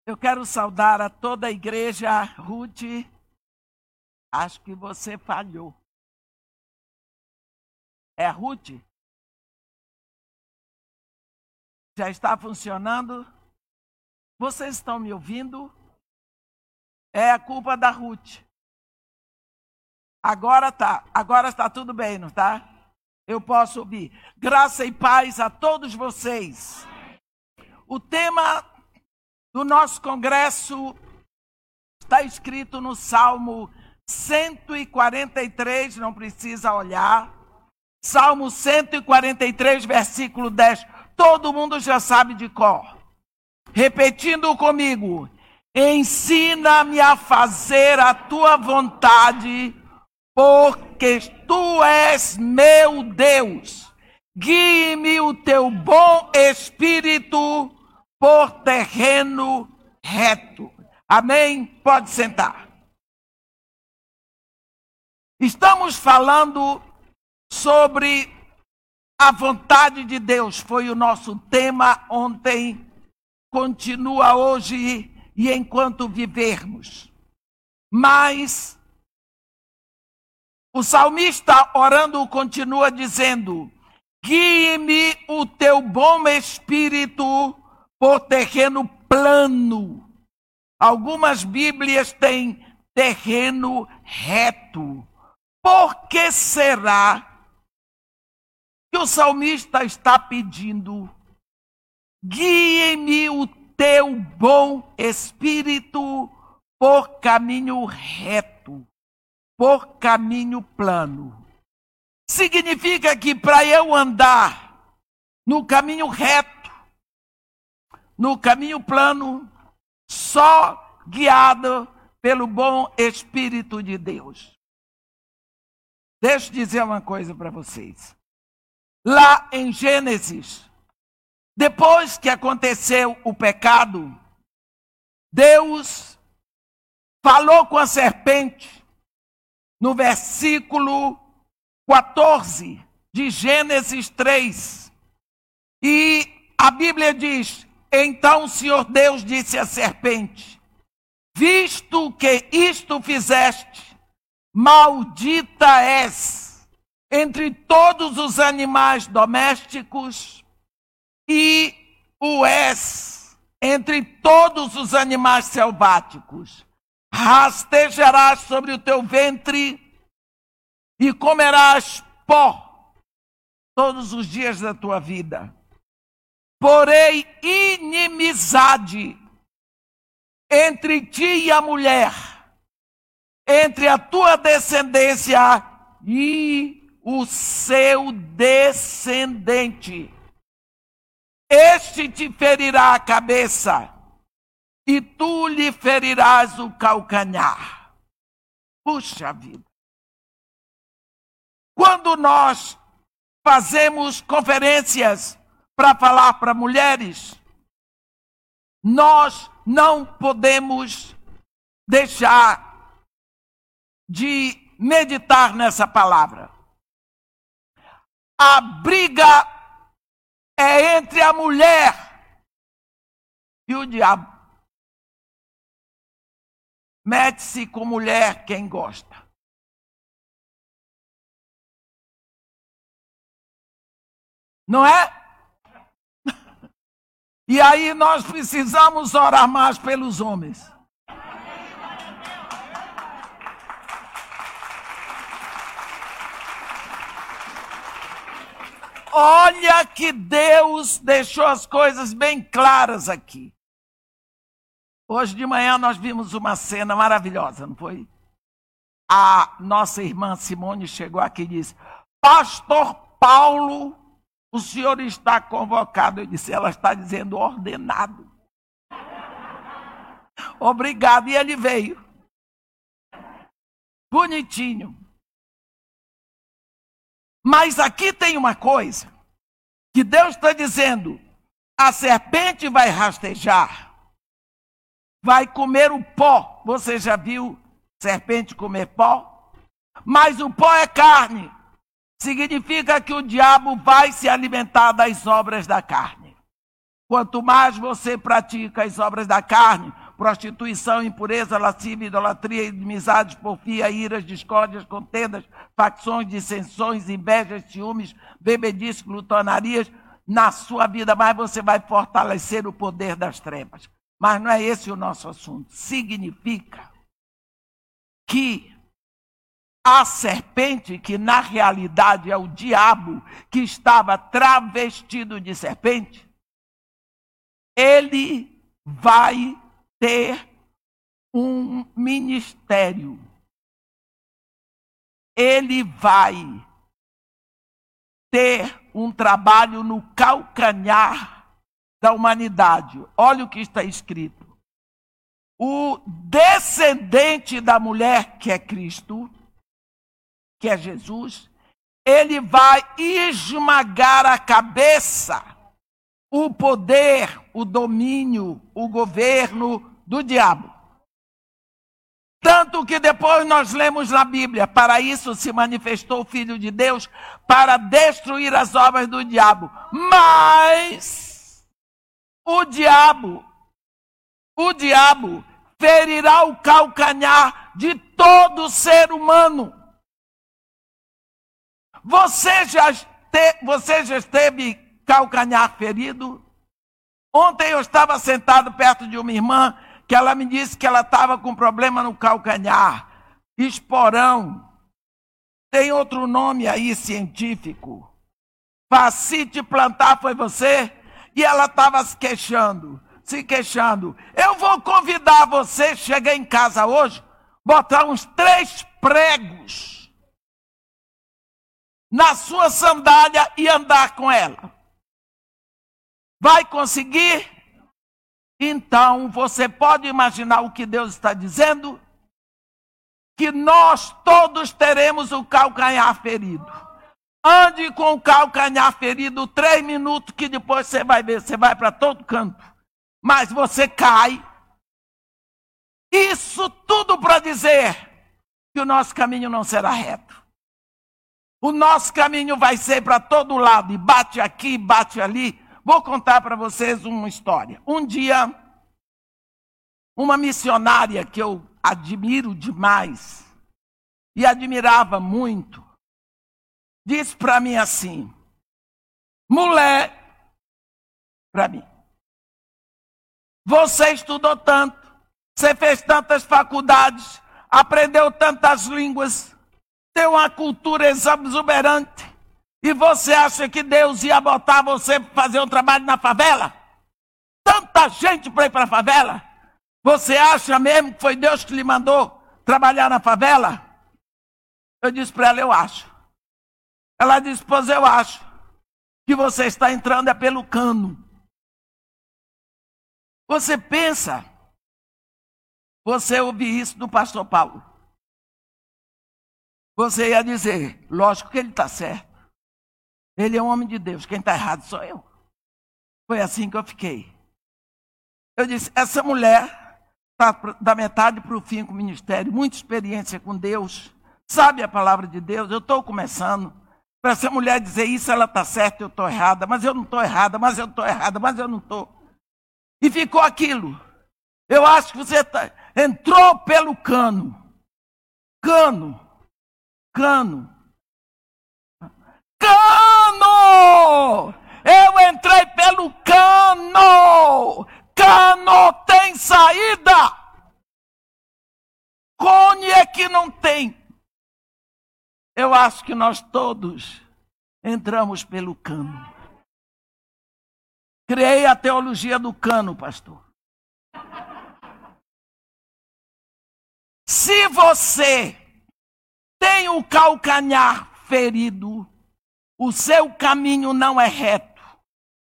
Eu quero saudar a toda a igreja. Ruth, acho que você falhou. É Ruth? Já está funcionando? Vocês estão me ouvindo? É a culpa da Ruth. Agora tá, agora está tudo bem, não tá? Eu posso ouvir. Graça e paz a todos vocês. O tema do nosso congresso está escrito no Salmo 143, não precisa olhar. Salmo 143, versículo 10. Todo mundo já sabe de cor. Repetindo comigo: Ensina-me a fazer a tua vontade, porque tu és meu Deus. Guie-me o teu bom espírito por terreno reto. Amém? Pode sentar. Estamos falando sobre a vontade de Deus. Foi o nosso tema ontem, continua hoje e enquanto vivermos. Mas o salmista orando continua dizendo: Guie-me o teu bom espírito por terreno plano. Algumas Bíblias têm terreno reto. Por que será que o salmista está pedindo? Guie-me o teu bom espírito por caminho reto, por caminho plano. Significa que para eu andar no caminho reto, no caminho plano, só guiado pelo bom Espírito de Deus. Deixa eu dizer uma coisa para vocês. Lá em Gênesis, depois que aconteceu o pecado, Deus falou com a serpente no versículo 14 de Gênesis 3. E a Bíblia diz: Então o Senhor Deus disse à serpente: Visto que isto fizeste, maldita és entre todos os animais domésticos e o és entre todos os animais selváticos. Rastejarás sobre o teu ventre e comerás pó todos os dias da tua vida. Porém, inimizade entre ti e a mulher, entre a tua descendência e o seu descendente. Este te ferirá a cabeça, e tu lhe ferirás o calcanhar. Puxa vida. Quando nós fazemos conferências para falar para mulheres, nós não podemos deixar de meditar nessa palavra. A briga é entre a mulher e o diabo. Mete-se com mulher quem gosta. Não é? E aí nós precisamos orar mais pelos homens. Olha que Deus deixou as coisas bem claras aqui. Hoje de manhã nós vimos uma cena maravilhosa, não foi? A nossa irmã Simone chegou aqui e disse: Pastor Paulo, o senhor está convocado. Eu disse: Ela está dizendo ordenado. Obrigado. E ele veio. Bonitinho. Mas aqui tem uma coisa que Deus está dizendo: a serpente vai rastejar, vai comer o pó. Você já viu serpente comer pó? Mas o pó é carne. Significa que o diabo vai se alimentar das obras da carne. Quanto mais você pratica as obras da carne, prostituição, impureza, lascívia, idolatria, inimizades, porfia, iras, discórdias, contendas, facções, dissensões, invejas, ciúmes, bebedices, glutonarias, na sua vida, mais você vai fortalecer o poder das trevas. Mas não é esse o nosso assunto. Significa que a serpente, que na realidade é o diabo que estava travestido de serpente, ele vai ter um ministério. Ele vai ter um trabalho no calcanhar da humanidade. Olha o que está escrito. O descendente da mulher, que é Cristo, que é Jesus, ele vai esmagar a cabeça, o poder, o domínio, o governo do diabo. Tanto que depois nós lemos na Bíblia, para isso se manifestou o Filho de Deus, para destruir as obras do diabo. Mas o diabo, o diabo ferirá o calcanhar de todo ser humano. Você já, te, você já esteve calcanhar ferido? Ontem eu estava sentado perto de uma irmã que ela me disse que ela estava com problema no calcanhar, esporão. Tem outro nome aí científico. Facite plantar foi você? E ela estava se queixando, se queixando. Eu vou convidar você, chegar em casa hoje, botar uns três pregos na sua sandália e andar com ela. Vai conseguir? Então, você pode imaginar o que Deus está dizendo? Que nós todos teremos o calcanhar ferido. Ande com o calcanhar ferido três minutos, que depois você vai ver, você vai para todo canto. Mas você cai. Isso tudo para dizer que o nosso caminho não será reto. O nosso caminho vai ser para todo lado, e bate aqui, bate ali. Vou contar para vocês uma história. Um dia, uma missionária que eu admiro demais e admirava muito, disse para mim assim: mulher, para mim, você estudou tanto, você fez tantas faculdades, aprendeu tantas línguas, tem uma cultura exuberante, e você acha que Deus ia botar você para fazer um trabalho na favela? Tanta gente para ir para a favela. Você acha mesmo que foi Deus que lhe mandou trabalhar na favela? Eu disse para ela, eu acho. Ela disse, pois eu acho que você está entrando é pelo cano. Você pensa, você ouvi isso do pastor Paulo. Você ia dizer, lógico que ele está certo. Ele é um homem de Deus, quem está errado sou eu. Foi assim que eu fiquei. Eu disse: essa mulher está da metade para o fim com o ministério, muita experiência com Deus, sabe a palavra de Deus. Eu estou começando. Para essa mulher dizer isso, ela está certa, eu estou errada, mas eu não estou errada, mas eu estou errada, mas eu não estou. E ficou aquilo. Eu acho que você tá, entrou pelo cano. Cano. Cano. Cano! Eu entrei pelo cano! Cano tem saída! Cone é que não tem. Eu acho que nós todos entramos pelo cano. Criei a teologia do cano, pastor. Se você tem o calcanhar ferido, o seu caminho não é reto.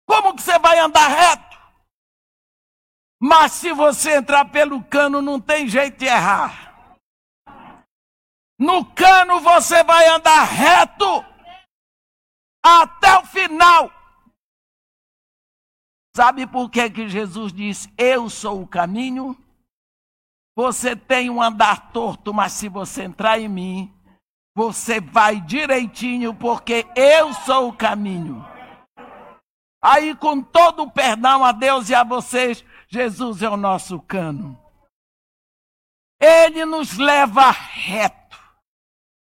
Como que você vai andar reto? Mas se você entrar pelo cano, não tem jeito de errar. No cano você vai andar reto até o final. Sabe por que, que Jesus disse: Eu sou o caminho? Você tem um andar torto, mas se você entrar em mim, você vai direitinho, porque eu sou o caminho. Aí, com todo o perdão a Deus e a vocês, Jesus é o nosso cano. Ele nos leva reto.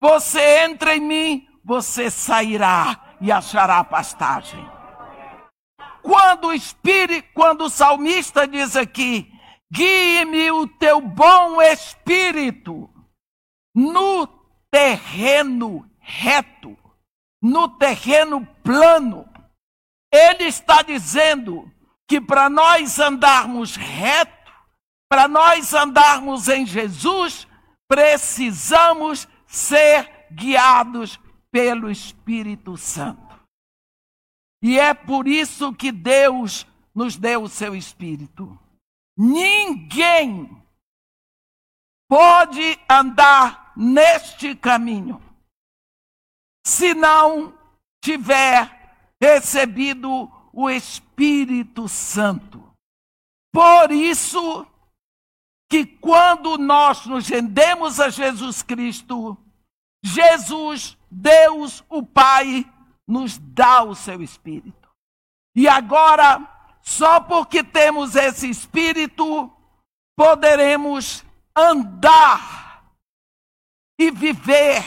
Você entra em mim, você sairá e achará pastagem. Quando o espírito, quando o salmista diz aqui, guie-me o teu bom espírito no terreno reto, no terreno plano. Ele está dizendo que para nós andarmos reto, para nós andarmos em Jesus, precisamos ser guiados pelo Espírito Santo. E é por isso que Deus nos deu o seu Espírito. Ninguém pode andar neste caminho se não tiver recebido o Espírito Santo. Por isso que quando nós nos rendemos a Jesus Cristo, Jesus, Deus, o Pai, nos dá o seu Espírito. E agora, só porque temos esse Espírito, poderemos andar e viver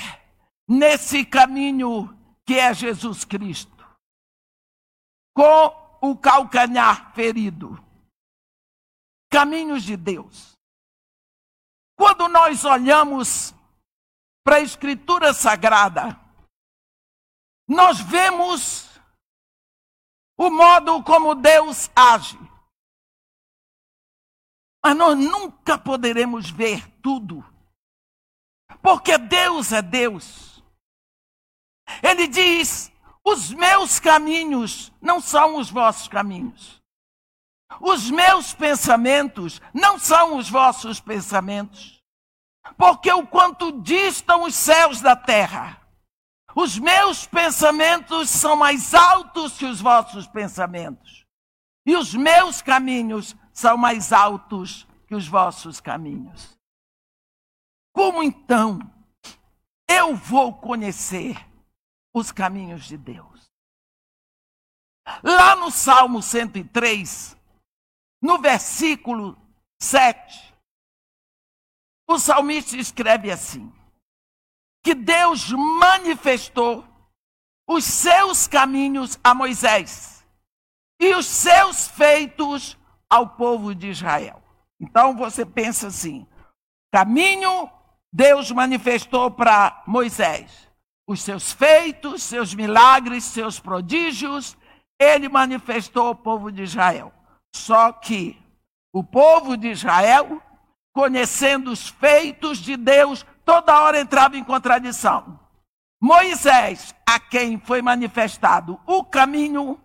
nesse caminho que é Jesus Cristo com o calcanhar ferido. Caminhos de Deus. Quando nós olhamos para a Escritura Sagrada, nós vemos o modo como Deus age. Mas nós nunca poderemos ver tudo. Porque Deus é Deus. Ele diz: os meus caminhos não são os vossos caminhos. Os meus pensamentos não são os vossos pensamentos. Porque o quanto distam os céus da terra, os meus pensamentos são mais altos que os vossos pensamentos. E os meus caminhos são mais altos que os vossos caminhos. Como então eu vou conhecer os caminhos de Deus. Lá no Salmo 103, no versículo 7, o salmista escreve assim: que Deus manifestou os seus caminhos a Moisés e os seus feitos ao povo de Israel. Então você pensa assim: caminho Deus manifestou para Moisés os seus feitos, seus milagres, seus prodígios, ele manifestou ao povo de Israel. Só que o povo de Israel, conhecendo os feitos de Deus, toda hora entrava em contradição. Moisés, a quem foi manifestado o caminho,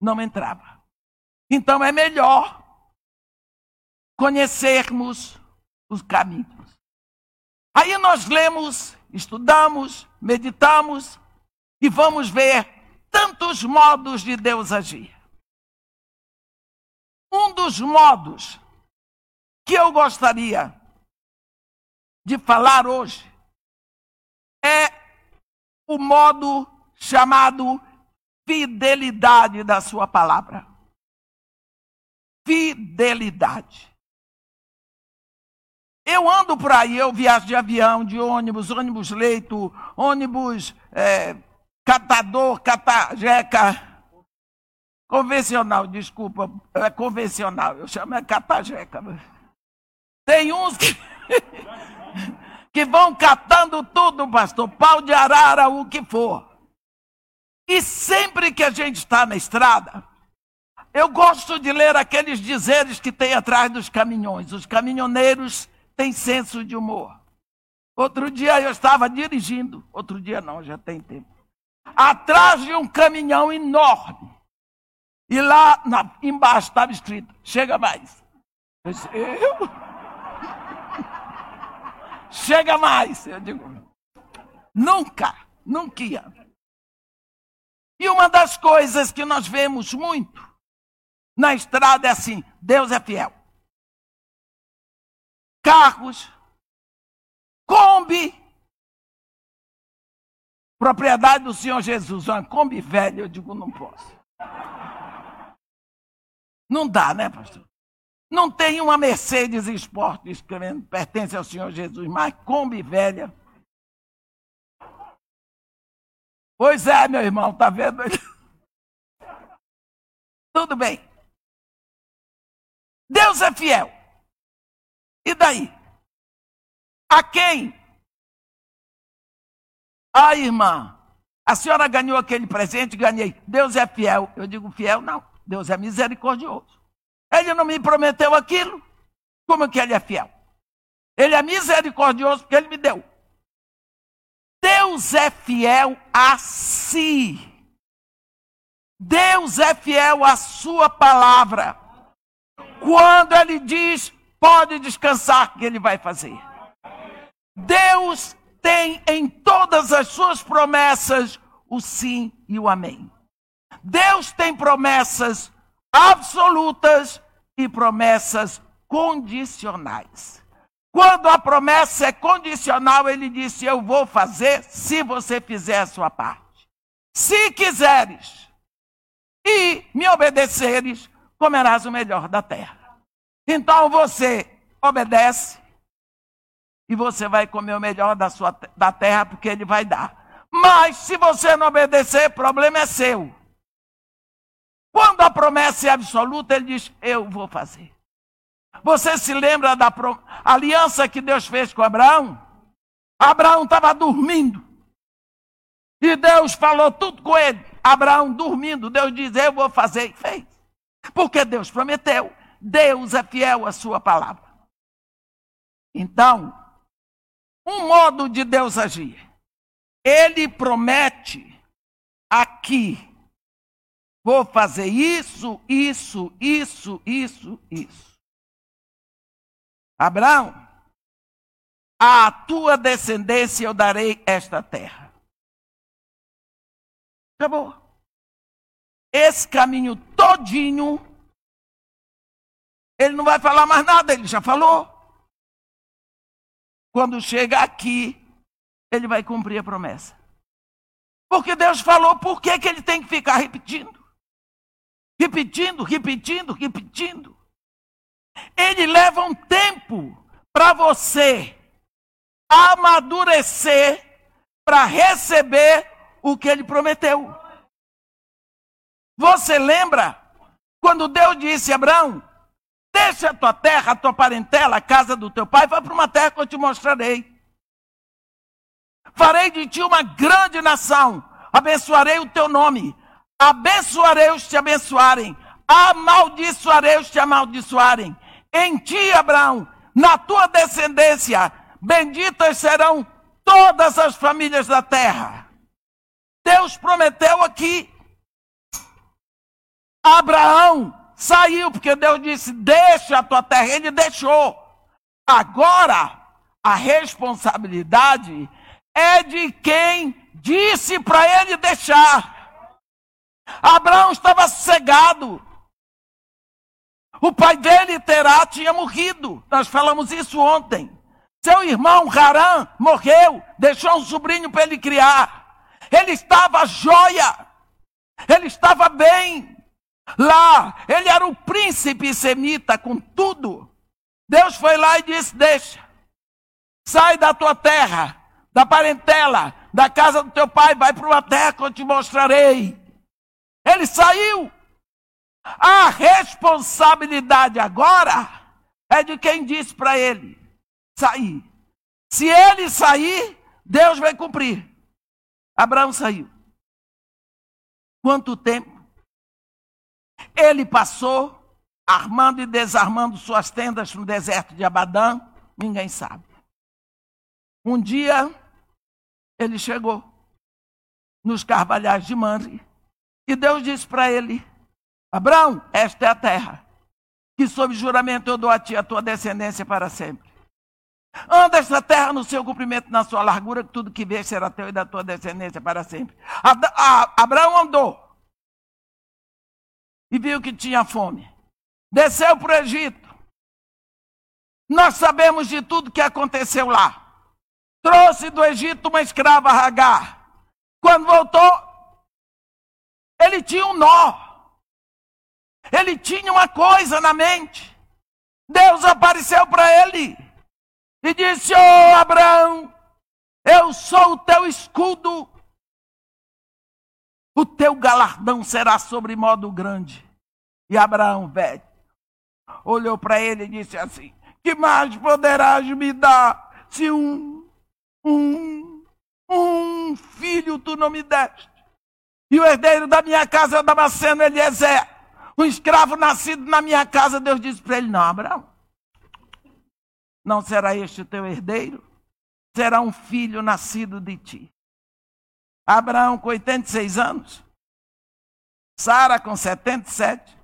não entrava. Então é melhor conhecermos os caminhos. Aí nós lemos estudamos, meditamos e vamos ver tantos modos de Deus agir. Um dos modos que eu gostaria de falar hoje é o modo chamado fidelidade da sua palavra. Fidelidade. Eu ando por aí, eu viajo de avião, de ônibus, ônibus leito, ônibus é, catador, catajeca. Convencional, desculpa, é convencional, eu chamo é catajeca. Tem uns que, que vão catando tudo, pastor, pau de arara, o que for. E sempre que a gente está na estrada, eu gosto de ler aqueles dizeres que tem atrás dos caminhões. Os caminhoneiros tem senso de humor. Outro dia eu estava dirigindo, outro dia não, já tem tempo. Atrás de um caminhão enorme. E lá na, embaixo estava escrito: chega mais. Eu, disse, eu? chega mais. Eu digo: nunca, nunca ia. E uma das coisas que nós vemos muito na estrada é assim: Deus é fiel carros, Kombi, propriedade do Senhor Jesus, uma Kombi velha, eu digo, não posso. Não dá, né, pastor? Não tem uma Mercedes Sport escrevendo pertence ao Senhor Jesus, mas Kombi velha. Pois é, meu irmão, tá vendo? Tudo bem. Deus é fiel. E daí? A quem? A irmã. A senhora ganhou aquele presente, ganhei. Deus é fiel. Eu digo fiel, não. Deus é misericordioso. Ele não me prometeu aquilo. Como que ele é fiel? Ele é misericordioso porque ele me deu. Deus é fiel a si. Deus é fiel à sua palavra. Quando ele diz, pode descansar, que ele vai fazer. Deus tem em todas as suas promessas o sim e o amém. Deus tem promessas absolutas e promessas condicionais. Quando a promessa é condicional, ele disse: Eu vou fazer se você fizer a sua parte. Se quiseres e me obedeceres, comerás o melhor da terra. Então você obedece e você vai comer o melhor da, sua, da terra, porque ele vai dar. Mas se você não obedecer, problema é seu. Quando a promessa é absoluta, ele diz: Eu vou fazer. Você se lembra da aliança que Deus fez com Abraão? Abraão estava dormindo. E Deus falou tudo com ele. Abraão dormindo, Deus diz: Eu vou fazer. E fez. Porque Deus prometeu. Deus é fiel à sua palavra. Então, um modo de Deus agir. Ele promete aqui: vou fazer isso, isso, isso, isso, isso. Abraão, à tua descendência eu darei esta terra. Acabou. Esse caminho todinho, ele não vai falar mais nada, ele já falou. Quando chega aqui, ele vai cumprir a promessa. Porque Deus falou, por que, que ele tem que ficar repetindo? Repetindo, repetindo, repetindo. Ele leva um tempo para você amadurecer para receber o que ele prometeu. Você lembra quando Deus disse a Abraão: Deixa a tua terra, a tua parentela, a casa do teu pai, vai para uma terra que eu te mostrarei. Farei de ti uma grande nação, abençoarei o teu nome, abençoarei os que te abençoarem, amaldiçoarei os que te amaldiçoarem. Em ti, Abraão, na tua descendência, benditas serão todas as famílias da terra. Deus prometeu aqui. Abraão Saiu, porque Deus disse: Deixa a tua terra. Ele deixou. Agora, a responsabilidade é de quem disse para ele deixar. Abraão estava cegado. O pai dele, Terá, tinha morrido. Nós falamos isso ontem. Seu irmão Harã morreu, deixou um sobrinho para ele criar. Ele estava joia. Ele estava bem. Lá, ele era o príncipe semita com tudo. Deus foi lá e disse: Deixa, sai da tua terra, da parentela, da casa do teu pai, vai para uma terra que eu te mostrarei. Ele saiu. A responsabilidade agora é de quem disse para ele sair. Se ele sair, Deus vai cumprir. Abraão saiu. Quanto tempo? Ele passou armando e desarmando suas tendas no deserto de Abadã, ninguém sabe. Um dia, ele chegou nos carvalhais de Manre e Deus disse para ele: Abraão, esta é a terra, que sob juramento eu dou a ti a tua descendência para sempre. Anda esta terra no seu comprimento, na sua largura, que tudo que vês será teu e da tua descendência para sempre. Abraão andou e viu que tinha fome. Desceu para o Egito. Nós sabemos de tudo que aconteceu lá. Trouxe do Egito uma escrava Hagar. Quando voltou, ele tinha um nó. Ele tinha uma coisa na mente. Deus apareceu para ele e disse: Ô oh, Abraão, eu sou o teu escudo, o teu galardão será sobre modo grande. E Abraão, velho, olhou para ele e disse assim: Que mais poderás me dar se um, um, um filho tu não me deste? E o herdeiro da minha casa é o Damasceno Eliezer, um escravo nascido na minha casa. Deus disse para ele: Não, Abraão, não será este o teu herdeiro, será um filho nascido de ti. Abraão com 86 anos, Sara com 77,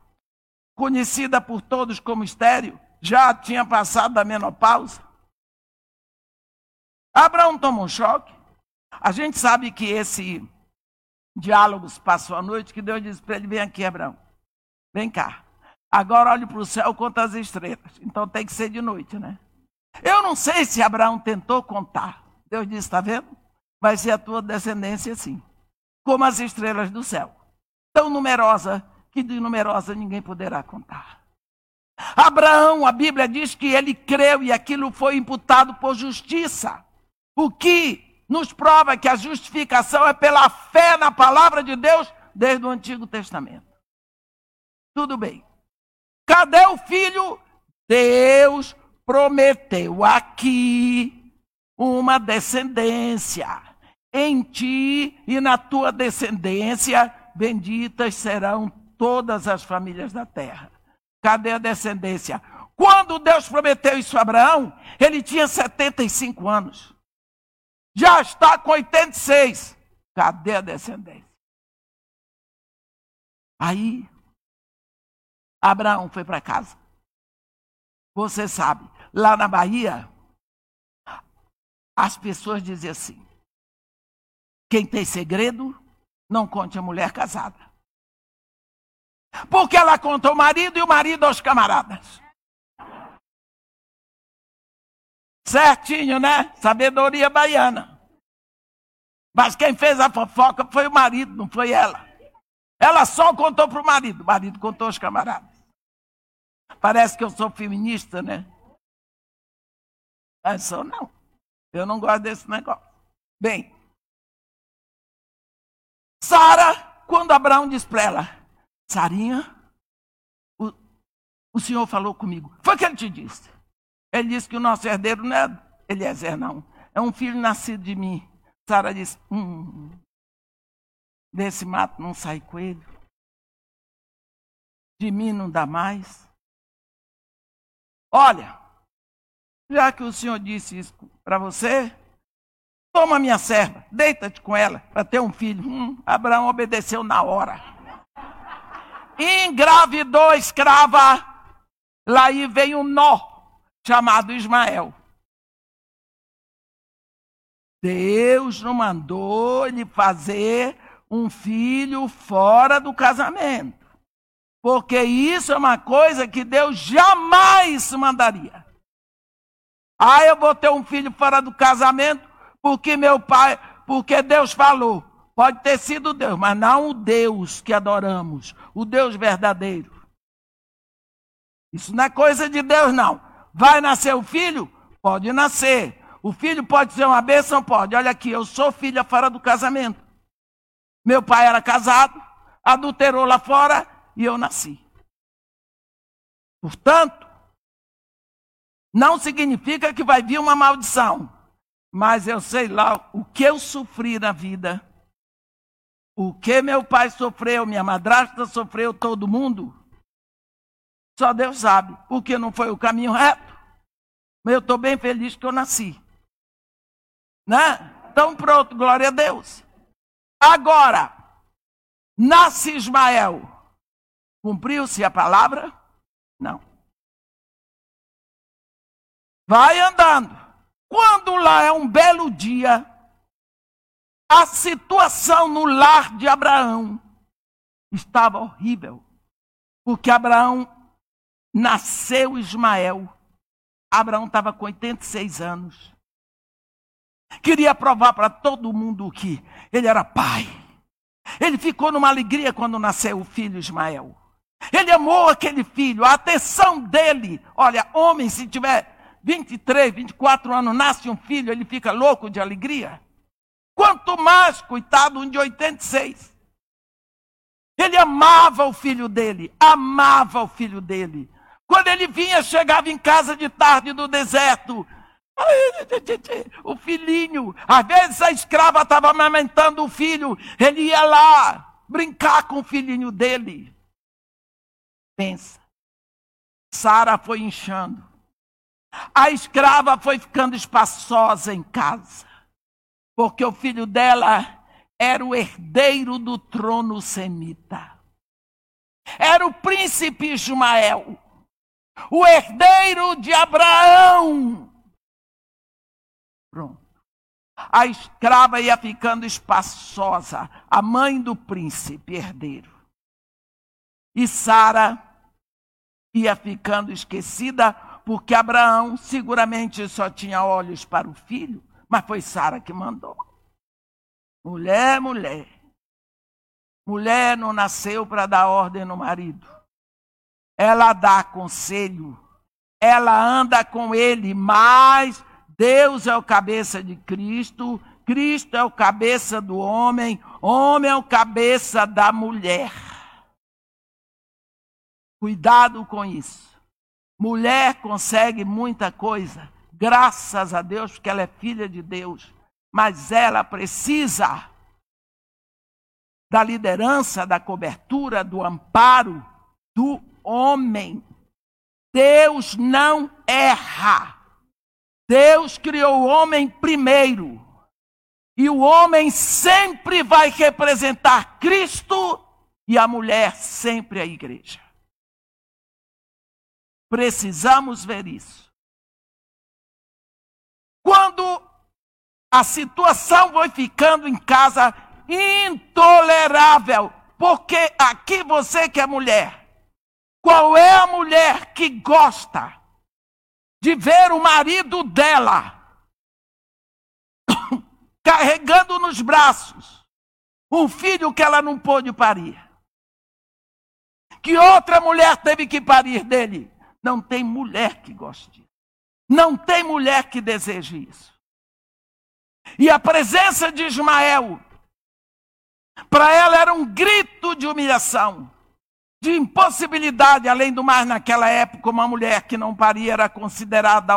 conhecida por todos como estéreo, já tinha passado da menopausa. Abraão toma um choque. A gente sabe que esse diálogos passou a noite, que Deus disse para ele: Vem aqui, Abraão, vem cá. Agora olhe para o céu, conta as estrelas. Então tem que ser de noite, né? Eu não sei se Abraão tentou contar. Deus disse: Está vendo? Vai ser a tua descendência assim, como as estrelas do céu, tão numerosa que de numerosa ninguém poderá contar. Abraão, a Bíblia diz que ele creu e aquilo foi imputado por justiça. O que nos prova que a justificação é pela fé na palavra de Deus desde o Antigo Testamento. Tudo bem. Cadê o filho? Deus prometeu aqui uma descendência. Em ti e na tua descendência, benditas serão todas as famílias da terra. Cadê a descendência? Quando Deus prometeu isso a Abraão, ele tinha 75 anos. Já está com 86. Cadê a descendência? Aí, Abraão foi para casa. Você sabe, lá na Bahia, as pessoas dizem assim: quem tem segredo, não conte a mulher casada. Porque ela conta ao marido e o marido aos camaradas. Certinho, né? Sabedoria baiana. Mas quem fez a fofoca foi o marido, não foi ela. Ela só contou para o marido, o marido contou aos camaradas. Parece que eu sou feminista, né? Mas sou não. Eu não gosto desse negócio. Bem, Sara, quando Abraão disse para ela, Sarinha, o, o senhor falou comigo. Foi o que ele te disse. Ele disse que o nosso herdeiro não é Eliezer, não. É um filho nascido de mim. Sara disse, hum, desse mato não sai coelho. De mim não dá mais. Olha, já que o Senhor disse isso para você, toma minha serva, deita-te com ela para ter um filho. Hum, Abraão obedeceu na hora. Engravidou a escrava. Lá veio um nó chamado Ismael. Deus não mandou ele fazer um filho fora do casamento. Porque isso é uma coisa que Deus jamais mandaria. Ah, eu vou ter um filho fora do casamento porque meu pai, porque Deus falou. Pode ter sido Deus, mas não o Deus que adoramos, o Deus verdadeiro. Isso não é coisa de Deus, não. Vai nascer o filho? Pode nascer. O filho pode ser uma bênção? Pode. Olha aqui, eu sou filha fora do casamento. Meu pai era casado, adulterou lá fora e eu nasci. Portanto, não significa que vai vir uma maldição, mas eu sei lá o que eu sofri na vida, o que meu pai sofreu, minha madrasta sofreu, todo mundo. Só Deus sabe, porque não foi o caminho reto. Mas eu estou bem feliz que eu nasci. Né? Então pronto, glória a Deus. Agora, nasce Ismael. Cumpriu-se a palavra? Não. Vai andando. Quando lá é um belo dia, a situação no lar de Abraão estava horrível. Porque Abraão nasceu Ismael. Abraão estava com 86 anos. Queria provar para todo mundo que ele era pai. Ele ficou numa alegria quando nasceu o filho Ismael. Ele amou aquele filho, a atenção dele. Olha, homem, se tiver 23, 24 anos, nasce um filho, ele fica louco de alegria. Quanto mais, coitado, um de 86. Ele amava o filho dele, amava o filho dele. Quando ele vinha, chegava em casa de tarde do deserto. O filhinho, às vezes a escrava estava amamentando o filho, ele ia lá brincar com o filhinho dele. Pensa. Sara foi inchando. A escrava foi ficando espaçosa em casa porque o filho dela era o herdeiro do trono semita. Era o príncipe Ismael, o herdeiro de Abraão. Pronto. A escrava ia ficando espaçosa, a mãe do príncipe herdeiro. E Sara ia ficando esquecida, porque Abraão seguramente só tinha olhos para o filho mas foi Sara que mandou. Mulher, mulher. Mulher não nasceu para dar ordem no marido. Ela dá conselho. Ela anda com ele, mas Deus é o cabeça de Cristo, Cristo é o cabeça do homem, homem é o cabeça da mulher. Cuidado com isso. Mulher consegue muita coisa, graças a Deus, porque ela é filha de Deus, mas ela precisa da liderança, da cobertura, do amparo do homem. Deus não erra. Deus criou o homem primeiro. E o homem sempre vai representar Cristo e a mulher sempre a igreja. Precisamos ver isso. Quando a situação foi ficando em casa intolerável, porque aqui você que é mulher, qual é a mulher que gosta de ver o marido dela carregando nos braços um filho que ela não pôde parir? Que outra mulher teve que parir dele? Não tem mulher que goste não tem mulher que deseje isso. E a presença de Ismael, para ela era um grito de humilhação, de impossibilidade. Além do mais, naquela época, uma mulher que não paria era considerada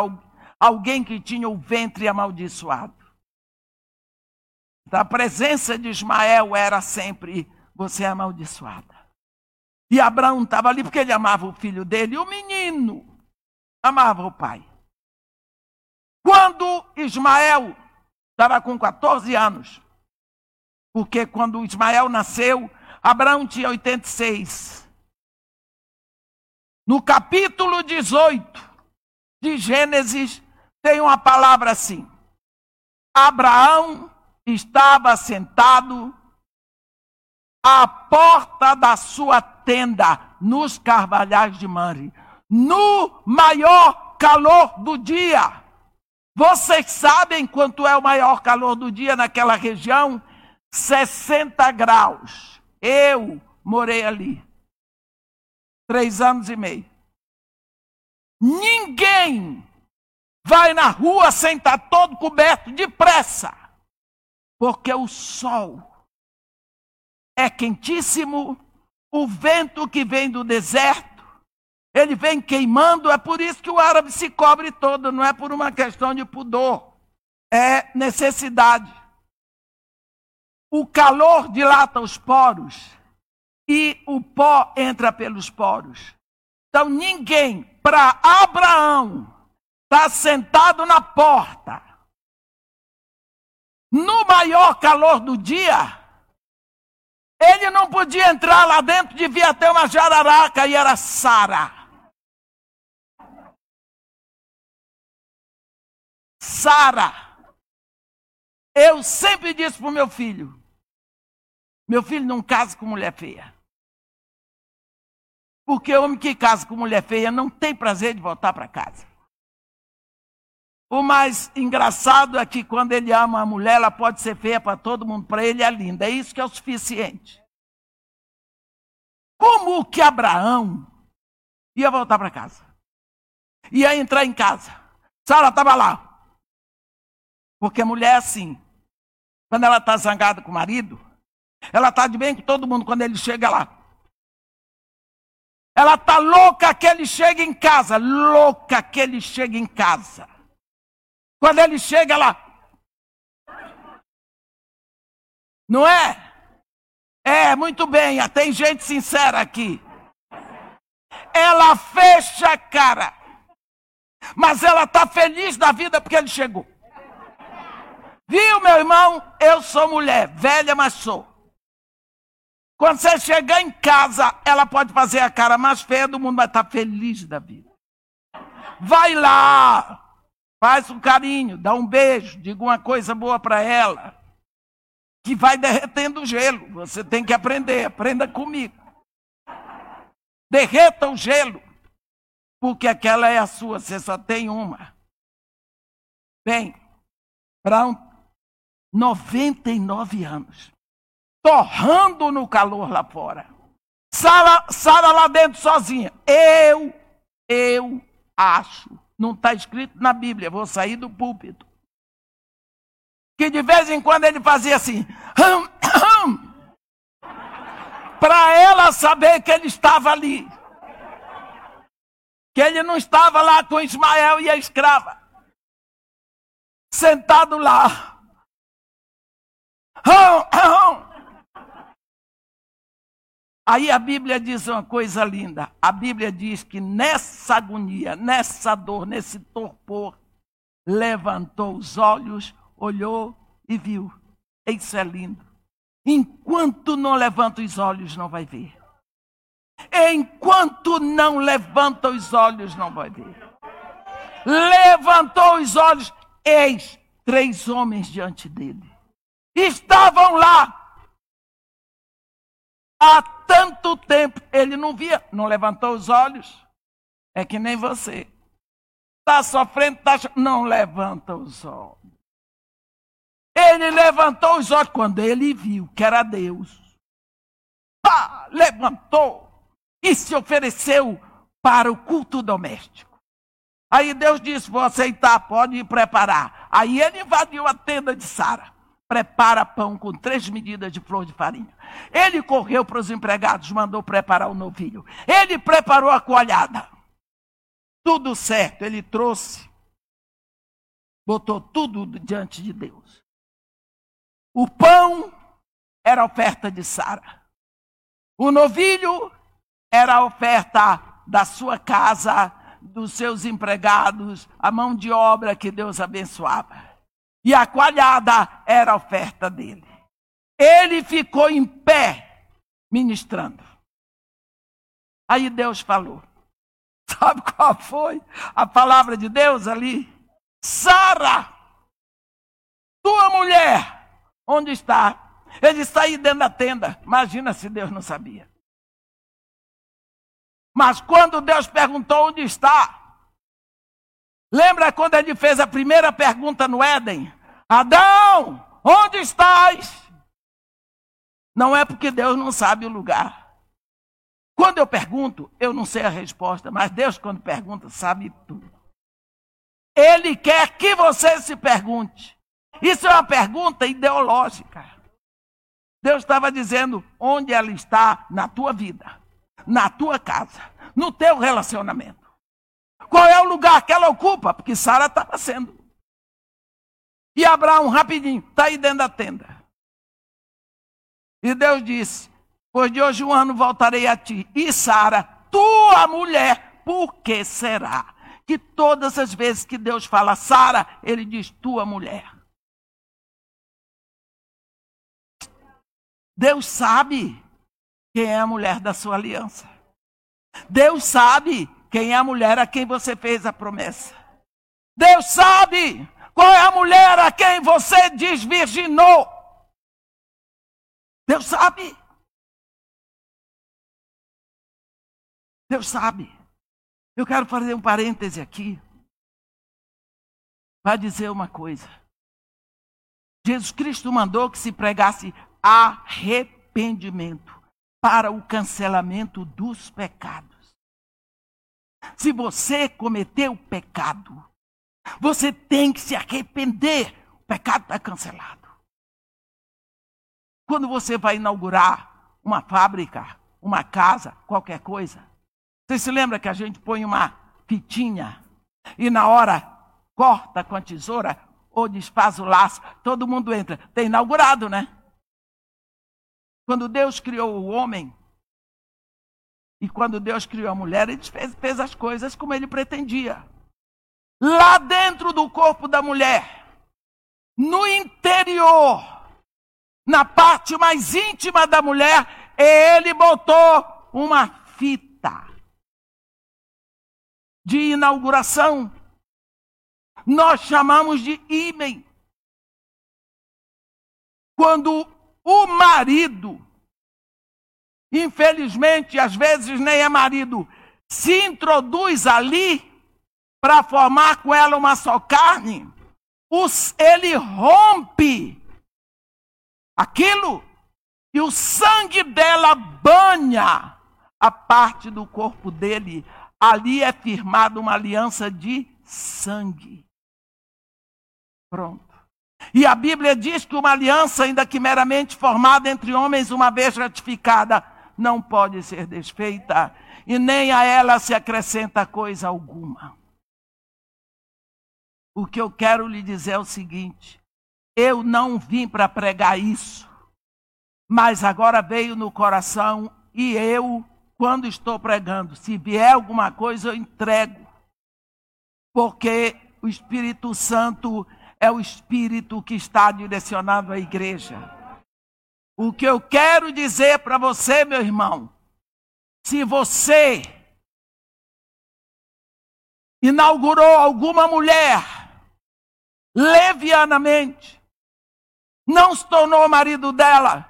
alguém que tinha o ventre amaldiçoado. Então, a presença de Ismael era sempre: você é amaldiçoada. E Abraão estava ali porque ele amava o filho dele, e o menino amava o pai. Quando Ismael estava com 14 anos, porque quando Ismael nasceu, Abraão tinha 86. No capítulo 18 de Gênesis, tem uma palavra assim: Abraão estava sentado à porta da sua tenda, nos carvalhais de Manre, no maior calor do dia. Vocês sabem quanto é o maior calor do dia naquela região? 60 graus. Eu morei ali. Três anos e meio. Ninguém vai na rua sem estar todo coberto depressa. Porque o sol é quentíssimo, o vento que vem do deserto ele vem queimando, é por isso que o árabe se cobre todo, não é por uma questão de pudor, é necessidade. O calor dilata os poros e o pó entra pelos poros. Então ninguém, para Abraão, está sentado na porta, no maior calor do dia, ele não podia entrar lá dentro, devia ter uma jararaca e era Sara. Sara. Eu sempre disse para o meu filho: meu filho não casa com mulher feia. Porque homem que casa com mulher feia não tem prazer de voltar para casa. O mais engraçado é que quando ele ama a mulher, ela pode ser feia para todo mundo, para ele é linda. É isso que é o suficiente. Como que Abraão ia voltar para casa? Ia entrar em casa. Sara estava lá. Porque mulher é assim. Quando ela está zangada com o marido, ela está de bem com todo mundo quando ele chega lá. Ela está louca que ele chegue em casa. Louca que ele chegue em casa. Quando ele chega lá. Não é? É, muito bem, tem gente sincera aqui. Ela fecha a cara. Mas ela está feliz da vida porque ele chegou. Viu, meu irmão? Eu sou mulher, velha, mas sou. Quando você chegar em casa, ela pode fazer a cara mais feia do mundo, mas está feliz da vida. Vai lá, faz um carinho, dá um beijo, diga uma coisa boa para ela que vai derretendo o gelo. Você tem que aprender, aprenda comigo. Derreta o gelo, porque aquela é a sua, você só tem uma. Bem, para um 99 anos, torrando no calor lá fora. Sara, Sara lá dentro sozinha. Eu, eu acho. Não está escrito na Bíblia, vou sair do púlpito que de vez em quando ele fazia assim, hum, hum, para ela saber que ele estava ali. Que ele não estava lá com Ismael e a escrava, sentado lá. Hum, Aí a Bíblia diz uma coisa linda. A Bíblia diz que nessa agonia, nessa dor, nesse torpor, levantou os olhos olhou e viu. Isso é lindo. Enquanto não levanta os olhos, não vai ver. Enquanto não levanta os olhos, não vai ver. Levantou os olhos, eis três homens diante dele. Estavam lá. Há tanto tempo ele não via, não levantou os olhos. É que nem você. Está sofrendo, tá... não levanta os olhos. Ele levantou os olhos quando ele viu que era Deus. Pá, levantou e se ofereceu para o culto doméstico. Aí Deus disse: Vou aceitar, pode ir preparar. Aí ele invadiu a tenda de Sara. Prepara pão com três medidas de flor de farinha. Ele correu para os empregados, mandou preparar o novilho. Ele preparou a coalhada. Tudo certo, ele trouxe. Botou tudo diante de Deus. O pão era a oferta de Sara. O novilho era a oferta da sua casa, dos seus empregados, a mão de obra que Deus abençoava. E a coalhada era a oferta dele. Ele ficou em pé ministrando. Aí Deus falou. Sabe qual foi a palavra de Deus ali? Sara, tua mulher Onde está? Ele está aí dentro da tenda. Imagina se Deus não sabia. Mas quando Deus perguntou onde está, lembra quando ele fez a primeira pergunta no Éden? Adão, onde estás? Não é porque Deus não sabe o lugar. Quando eu pergunto, eu não sei a resposta, mas Deus, quando pergunta, sabe tudo. Ele quer que você se pergunte. Isso é uma pergunta ideológica. Deus estava dizendo onde ela está na tua vida, na tua casa, no teu relacionamento. Qual é o lugar que ela ocupa? Porque Sara estava sendo. E Abraão, rapidinho, está aí dentro da tenda. E Deus disse: Pois de hoje um ano voltarei a ti. E Sara, tua mulher, por que será? Que todas as vezes que Deus fala Sara, ele diz tua mulher. Deus sabe quem é a mulher da sua aliança. Deus sabe quem é a mulher a quem você fez a promessa. Deus sabe qual é a mulher a quem você desvirginou. Deus sabe. Deus sabe. Eu quero fazer um parêntese aqui para dizer uma coisa. Jesus Cristo mandou que se pregasse arrependimento. para o cancelamento dos pecados. Se você cometeu pecado, você tem que se arrepender. O pecado está cancelado. Quando você vai inaugurar uma fábrica, uma casa, qualquer coisa, você se lembra que a gente põe uma fitinha e na hora corta com a tesoura ou desfaz o laço, todo mundo entra. Tem inaugurado, né? Quando Deus criou o homem, e quando Deus criou a mulher, ele fez, fez as coisas como ele pretendia. Lá dentro do corpo da mulher, no interior, na parte mais íntima da mulher, ele botou uma fita de inauguração. Nós chamamos de ímen. Quando o marido, infelizmente, às vezes nem é marido, se introduz ali para formar com ela uma só carne, os, ele rompe aquilo e o sangue dela banha a parte do corpo dele. Ali é firmada uma aliança de sangue. Pronto. E a Bíblia diz que uma aliança, ainda que meramente formada entre homens, uma vez ratificada, não pode ser desfeita, e nem a ela se acrescenta coisa alguma. O que eu quero lhe dizer é o seguinte: eu não vim para pregar isso, mas agora veio no coração e eu, quando estou pregando, se vier alguma coisa, eu entrego, porque o Espírito Santo é o Espírito que está direcionado à igreja. O que eu quero dizer para você, meu irmão, se você inaugurou alguma mulher levianamente, não se tornou marido dela,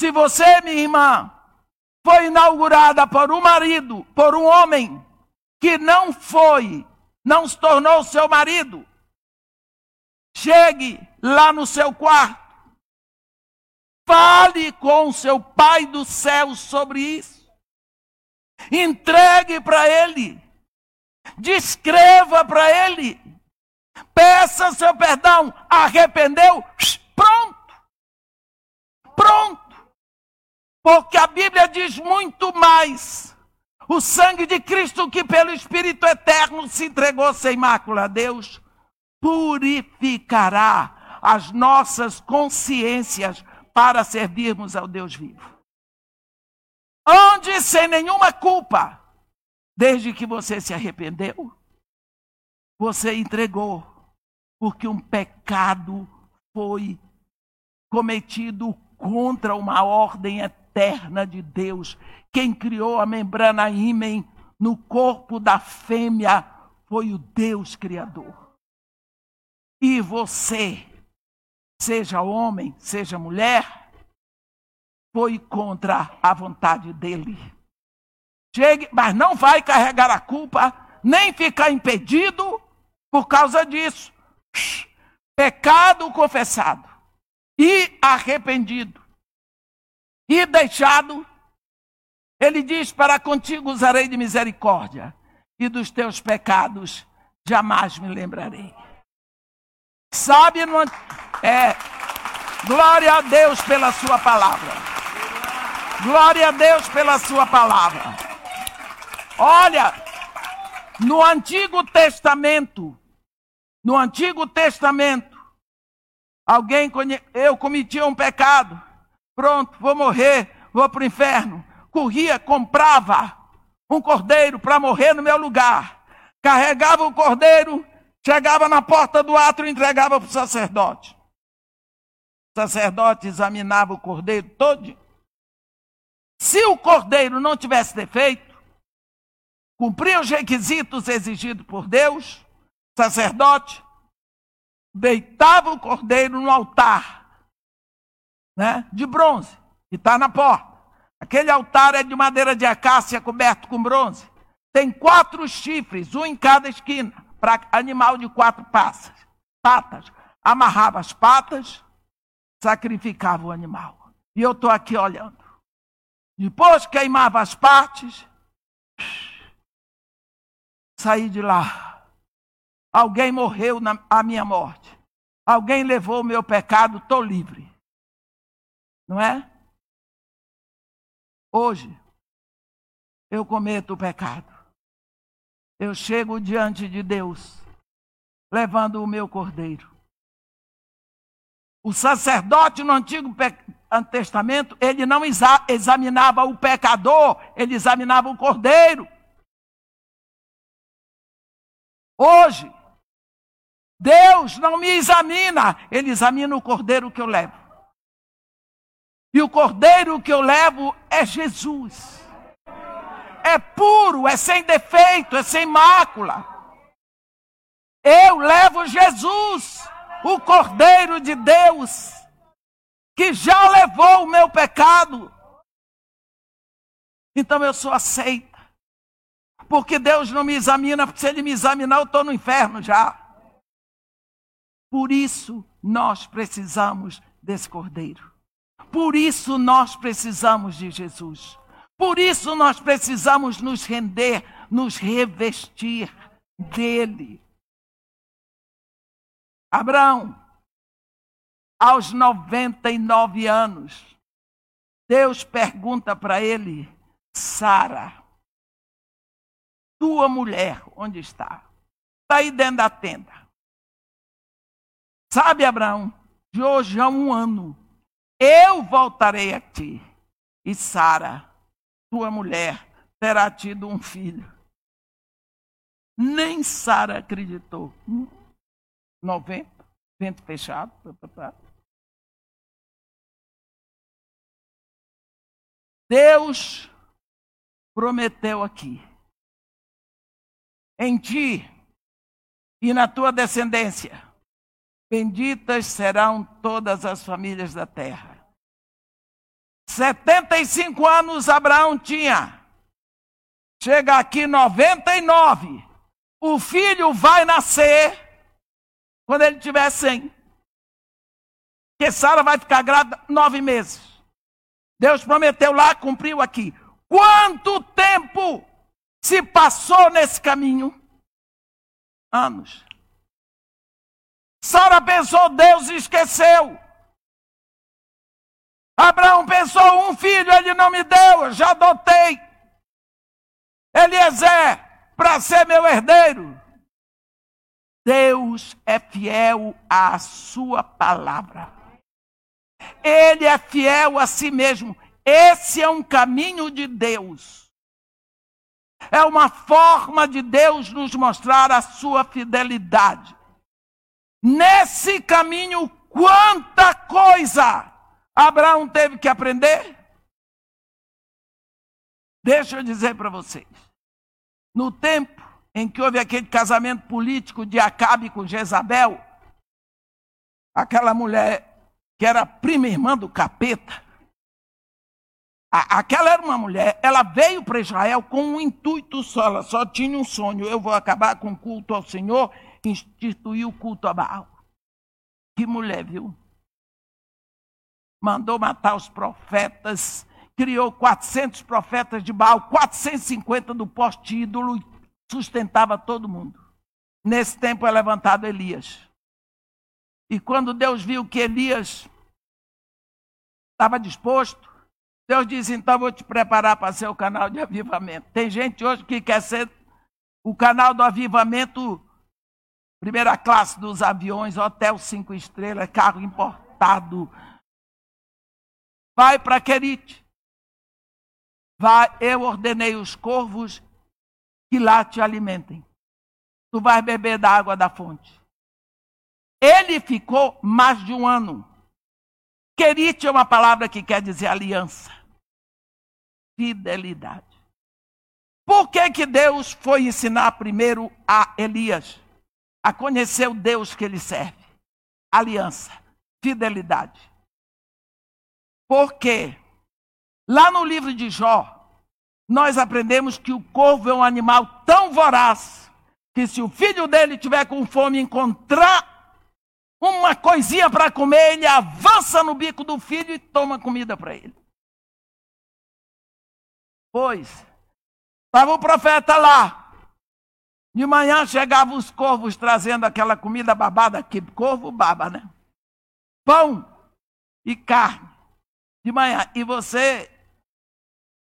se você, minha irmã, foi inaugurada por um marido, por um homem que não foi, não se tornou seu marido, Chegue lá no seu quarto. Fale com seu Pai do céu sobre isso. Entregue para Ele. Descreva para Ele. Peça seu perdão. Arrependeu? Pronto. Pronto. Porque a Bíblia diz muito mais. O sangue de Cristo que pelo Espírito eterno se entregou sem mácula a Deus purificará as nossas consciências para servirmos ao Deus vivo. Onde sem nenhuma culpa, desde que você se arrependeu, você entregou, porque um pecado foi cometido contra uma ordem eterna de Deus. Quem criou a membrana ímen no corpo da fêmea foi o Deus Criador. E você, seja homem, seja mulher, foi contra a vontade dele. Chegue, mas não vai carregar a culpa, nem ficar impedido por causa disso. Pecado confessado e arrependido e deixado, ele diz: Para contigo usarei de misericórdia, e dos teus pecados jamais me lembrarei. Sabe, no, é, glória a Deus pela sua palavra. Glória a Deus pela sua palavra. Olha, no Antigo Testamento, no Antigo Testamento, alguém eu cometia um pecado, pronto, vou morrer, vou para o inferno. Corria, comprava um cordeiro para morrer no meu lugar, carregava o cordeiro Chegava na porta do átrio e entregava para o sacerdote. O sacerdote examinava o cordeiro todo. Se o cordeiro não tivesse defeito, cumpria os requisitos exigidos por Deus, o sacerdote deitava o cordeiro no altar né, de bronze, que está na porta. Aquele altar é de madeira de acácia coberto com bronze. Tem quatro chifres, um em cada esquina para animal de quatro patas. Amarrava as patas, sacrificava o animal. E eu estou aqui olhando. Depois queimava as partes, saí de lá. Alguém morreu na a minha morte. Alguém levou o meu pecado, estou livre. Não é? Hoje, eu cometo o pecado. Eu chego diante de Deus, levando o meu cordeiro. O sacerdote no Antigo Testamento, ele não examinava o pecador, ele examinava o cordeiro. Hoje, Deus não me examina, ele examina o cordeiro que eu levo. E o cordeiro que eu levo é Jesus. É puro, é sem defeito, é sem mácula. Eu levo Jesus o Cordeiro de Deus, que já levou o meu pecado. Então eu sou aceita. Porque Deus não me examina, porque se Ele me examinar, eu estou no inferno já. Por isso nós precisamos desse Cordeiro. Por isso nós precisamos de Jesus. Por isso nós precisamos nos render, nos revestir dele. Abraão, aos 99 anos, Deus pergunta para ele: Sara, tua mulher, onde está? Está aí dentro da tenda. Sabe, Abraão, de hoje a um ano, eu voltarei a ti, e Sara, tua mulher, terá tido um filho. Nem Sara acreditou. 90, vento fechado. Deus prometeu aqui: em ti e na tua descendência, benditas serão todas as famílias da terra. 75 anos Abraão tinha. Chega aqui 99. O filho vai nascer quando ele tiver 100. Porque Sara vai ficar grávida nove meses. Deus prometeu lá, cumpriu aqui. Quanto tempo se passou nesse caminho? Anos. Sara pensou, Deus esqueceu. Abraão pensou, um filho ele não me deu, eu já adotei. Eliezer, para ser meu herdeiro. Deus é fiel à sua palavra. Ele é fiel a si mesmo. Esse é um caminho de Deus. É uma forma de Deus nos mostrar a sua fidelidade. Nesse caminho, quanta coisa Abraão teve que aprender? Deixa eu dizer para vocês. No tempo em que houve aquele casamento político de Acabe com Jezabel, aquela mulher que era prima irmã do capeta, aquela era uma mulher, ela veio para Israel com um intuito só, ela só tinha um sonho: eu vou acabar com o culto ao Senhor, instituir o culto a Baal. Que mulher, viu? Mandou matar os profetas, criou 400 profetas de Baal, 450 do poste ídolo, sustentava todo mundo. Nesse tempo é levantado Elias. E quando Deus viu que Elias estava disposto, Deus disse: então vou te preparar para ser o canal de avivamento. Tem gente hoje que quer ser o canal do avivamento, primeira classe dos aviões, hotel cinco estrelas, carro importado. Vai para Querite. Vai, eu ordenei os corvos que lá te alimentem. Tu vais beber da água da fonte. Ele ficou mais de um ano. Querite é uma palavra que quer dizer aliança, fidelidade. Por que, que Deus foi ensinar primeiro a Elias a conhecer o Deus que ele serve? Aliança, fidelidade. Porque lá no livro de Jó, nós aprendemos que o corvo é um animal tão voraz que se o filho dele tiver com fome e encontrar uma coisinha para comer, ele avança no bico do filho e toma comida para ele. Pois, estava o profeta lá. De manhã chegavam os corvos trazendo aquela comida babada, que corvo baba, né? Pão e carne. De manhã. E você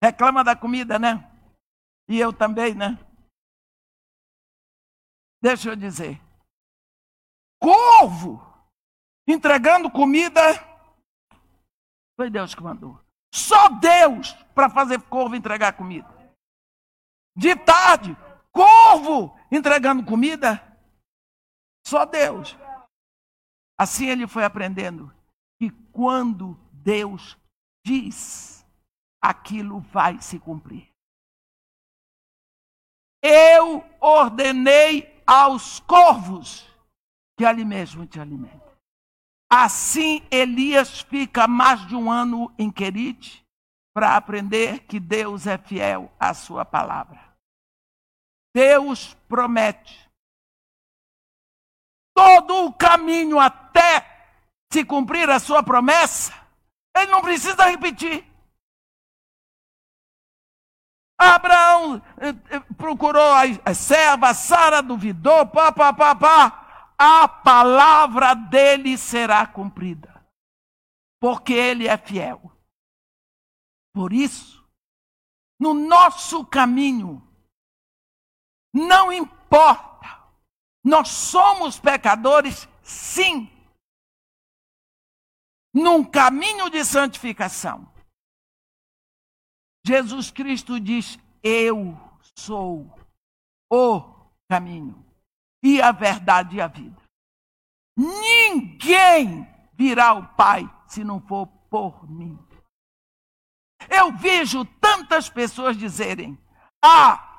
reclama da comida, né? E eu também, né? Deixa eu dizer. Corvo entregando comida. Foi Deus que mandou. Só Deus para fazer corvo entregar comida. De tarde, corvo entregando comida? Só Deus. Assim ele foi aprendendo que quando Deus diz, aquilo vai se cumprir. Eu ordenei aos corvos que ali mesmo te alimentem. Assim Elias fica mais de um ano em Querite para aprender que Deus é fiel à sua palavra. Deus promete. Todo o caminho até se cumprir a sua promessa, ele não precisa repetir. Abraão eh, eh, procurou a serva, Sara duvidou, pá, pá, pá, pá. A palavra dele será cumprida, porque ele é fiel. Por isso, no nosso caminho, não importa. Nós somos pecadores, sim. Num caminho de santificação. Jesus Cristo diz: Eu sou o caminho e a verdade e a vida. Ninguém virá ao Pai se não for por mim. Eu vejo tantas pessoas dizerem: Ah,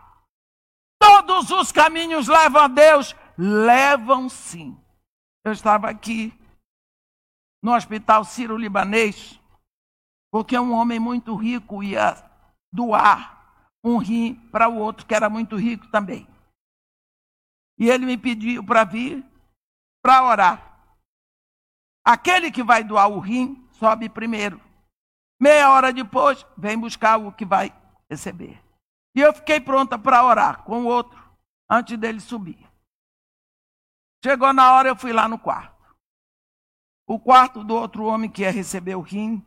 Todos os caminhos levam a Deus? Levam sim. Eu estava aqui no hospital Ciro-Libanês, porque um homem muito rico ia doar um rim para o outro que era muito rico também. E ele me pediu para vir para orar. Aquele que vai doar o rim sobe primeiro. Meia hora depois, vem buscar o que vai receber. E eu fiquei pronta para orar com o outro, antes dele subir. Chegou na hora, eu fui lá no quarto. O quarto do outro homem que ia receber o rim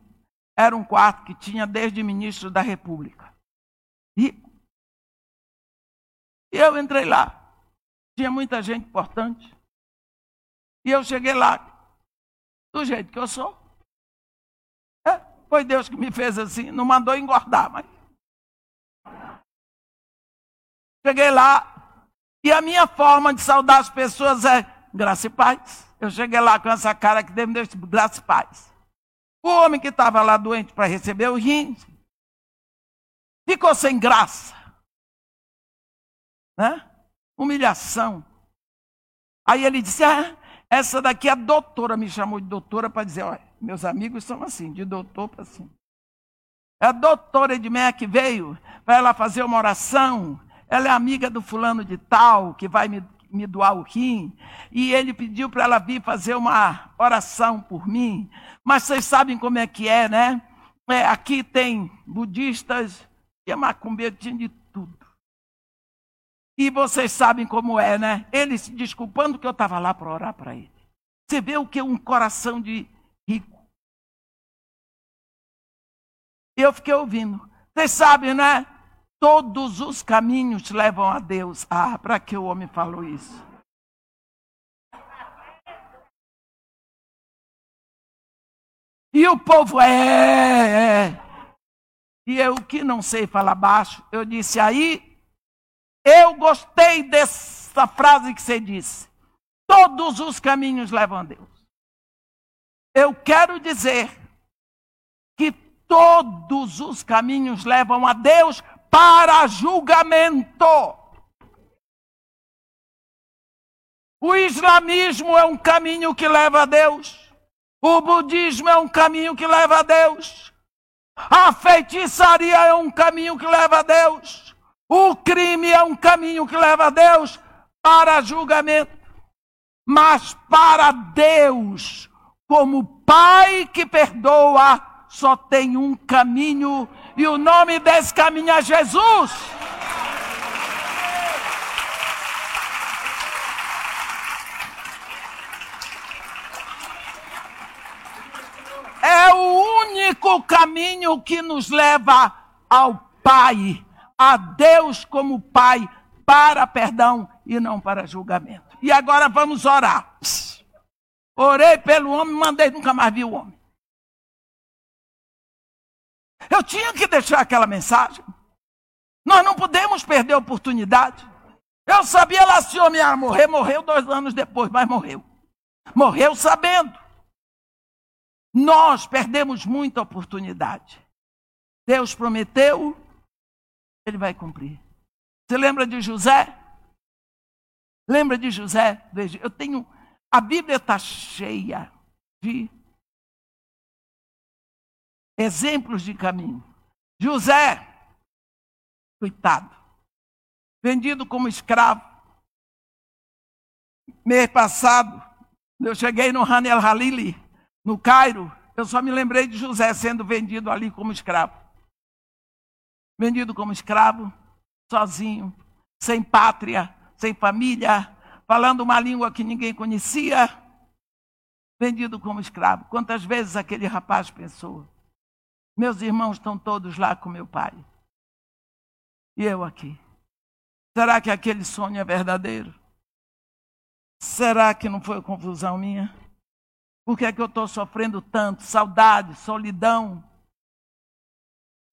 era um quarto que tinha desde ministro da República. E, eu entrei lá. Tinha muita gente importante. E eu cheguei lá, do jeito que eu sou. É, foi Deus que me fez assim, não mandou engordar, mas Cheguei lá e a minha forma de saudar as pessoas é graça e paz. Eu cheguei lá com essa cara que Deus me deu graça e paz. O homem que estava lá doente para receber o rim ficou sem graça. Né? Humilhação. Aí ele disse: Ah, essa daqui é a doutora, me chamou de doutora para dizer: olha, meus amigos são assim, de doutor para assim. É a doutora Edmeia que veio para ela fazer uma oração ela é amiga do fulano de tal, que vai me, me doar o rim. E ele pediu para ela vir fazer uma oração por mim. Mas vocês sabem como é que é, né? É, aqui tem budistas e a macumbeira tinha de tudo. E vocês sabem como é, né? Ele se desculpando que eu estava lá para orar para ele. Você vê o que é um coração de rico. Eu fiquei ouvindo. Vocês sabem, né? Todos os caminhos levam a Deus. Ah, para que o homem falou isso? E o povo é, é. E eu que não sei falar baixo, eu disse aí, eu gostei dessa frase que você disse. Todos os caminhos levam a Deus. Eu quero dizer que todos os caminhos levam a Deus para julgamento. O islamismo é um caminho que leva a Deus. O budismo é um caminho que leva a Deus. A feitiçaria é um caminho que leva a Deus. O crime é um caminho que leva a Deus para julgamento. Mas para Deus, como Pai que perdoa, só tem um caminho E o nome desse caminho é Jesus. É o único caminho que nos leva ao Pai, a Deus como Pai, para perdão e não para julgamento. E agora vamos orar. Orei pelo homem, mandei, nunca mais vi o homem. Eu tinha que deixar aquela mensagem. Nós não podemos perder a oportunidade. Eu sabia lá se o homem ia morrer, morreu dois anos depois, mas morreu. Morreu sabendo. Nós perdemos muita oportunidade. Deus prometeu, ele vai cumprir. Você lembra de José? Lembra de José? Eu tenho. A Bíblia está cheia de exemplos de caminho. José, coitado, vendido como escravo. Mês passado, eu cheguei no Hanel Halili, no Cairo, eu só me lembrei de José sendo vendido ali como escravo. Vendido como escravo, sozinho, sem pátria, sem família, falando uma língua que ninguém conhecia, vendido como escravo. Quantas vezes aquele rapaz pensou: meus irmãos estão todos lá com meu pai, e eu aqui. Será que aquele sonho é verdadeiro? Será que não foi confusão minha? Por que é que eu estou sofrendo tanto? Saudade, solidão.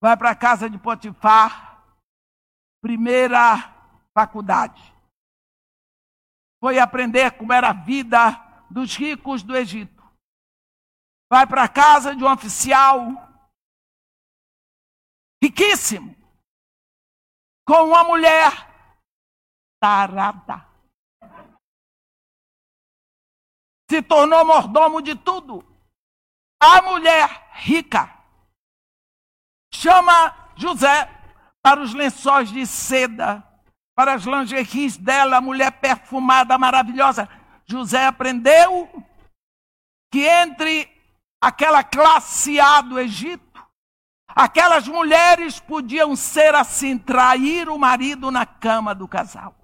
Vai para a casa de Potifar, primeira faculdade. Foi aprender como era a vida dos ricos do Egito. Vai para a casa de um oficial riquíssimo, com uma mulher tarada. se tornou mordomo de tudo. A mulher rica chama José para os lençóis de seda, para as lingeries dela, a mulher perfumada, maravilhosa. José aprendeu que entre aquela classe A do Egito, aquelas mulheres podiam ser assim, trair o marido na cama do casal.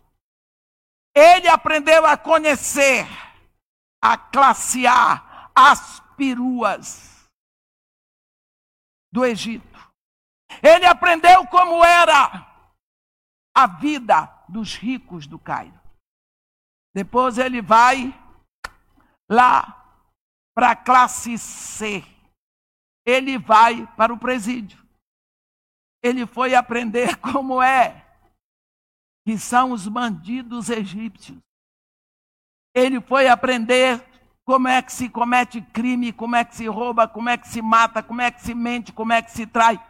Ele aprendeu a conhecer a classe A, as peruas do Egito. Ele aprendeu como era a vida dos ricos do Cairo. Depois ele vai lá para a classe C. Ele vai para o presídio. Ele foi aprender como é que são os bandidos egípcios. Ele foi aprender como é que se comete crime, como é que se rouba, como é que se mata, como é que se mente, como é que se trai.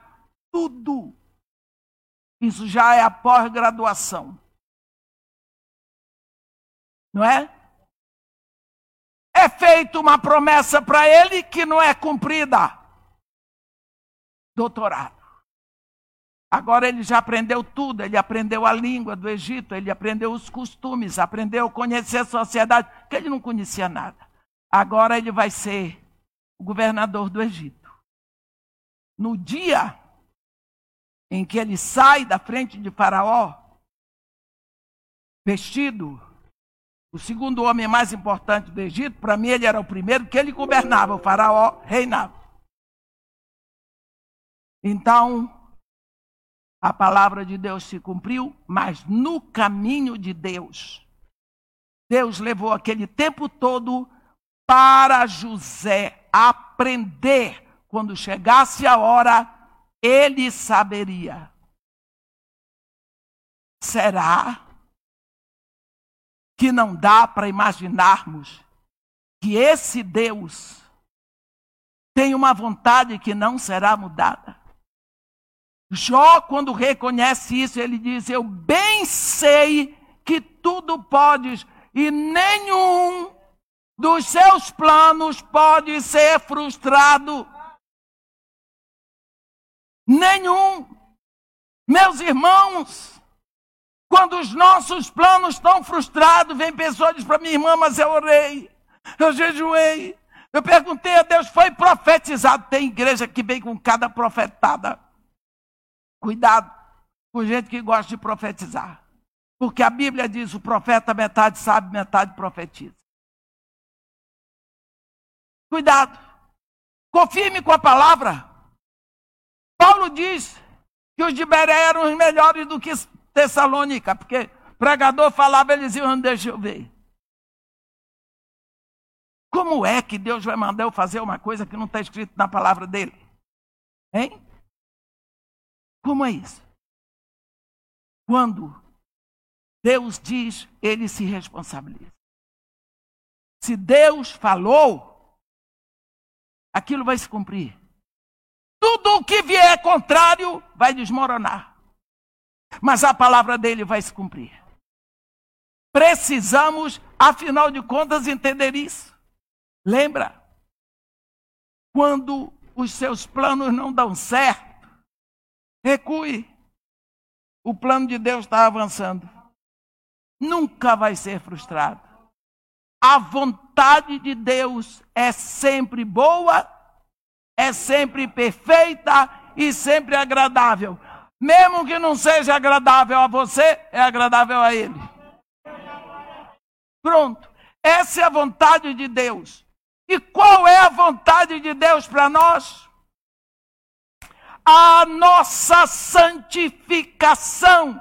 Tudo. Isso já é a pós-graduação. Não é? É feita uma promessa para ele que não é cumprida. Doutorado. Agora ele já aprendeu tudo, ele aprendeu a língua do Egito, ele aprendeu os costumes, aprendeu a conhecer a sociedade, que ele não conhecia nada. Agora ele vai ser o governador do Egito. No dia em que ele sai da frente de Faraó, vestido, o segundo homem mais importante do Egito, para mim ele era o primeiro, que ele governava, o Faraó reinava. Então, a palavra de Deus se cumpriu, mas no caminho de Deus. Deus levou aquele tempo todo para José aprender. Quando chegasse a hora, ele saberia. Será que não dá para imaginarmos que esse Deus tem uma vontade que não será mudada? Jó, quando reconhece isso, ele diz: Eu bem sei que tudo podes, e nenhum dos seus planos pode ser frustrado. Nenhum. Meus irmãos, quando os nossos planos estão frustrados, vem pessoa e diz para minha irmã, mas eu orei, eu jejuei, eu perguntei a Deus, foi profetizado. Tem igreja que vem com cada profetada. Cuidado com gente que gosta de profetizar. Porque a Bíblia diz: o profeta metade sabe, metade profetiza. Cuidado. Confirme com a palavra. Paulo diz que os de Beré eram os melhores do que Tessalônica, porque pregador falava, eles iam, deixa eu ver. Como é que Deus vai mandar eu fazer uma coisa que não está escrito na palavra dele? Hein? Como é isso? Quando Deus diz, ele se responsabiliza. Se Deus falou, aquilo vai se cumprir. Tudo o que vier contrário vai desmoronar. Mas a palavra dele vai se cumprir. Precisamos, afinal de contas, entender isso. Lembra? Quando os seus planos não dão certo, recue. O plano de Deus está avançando. Nunca vai ser frustrado. A vontade de Deus é sempre boa, é sempre perfeita e sempre agradável. Mesmo que não seja agradável a você, é agradável a Ele. Pronto. Essa é a vontade de Deus. E qual é a vontade de Deus para nós? A nossa santificação.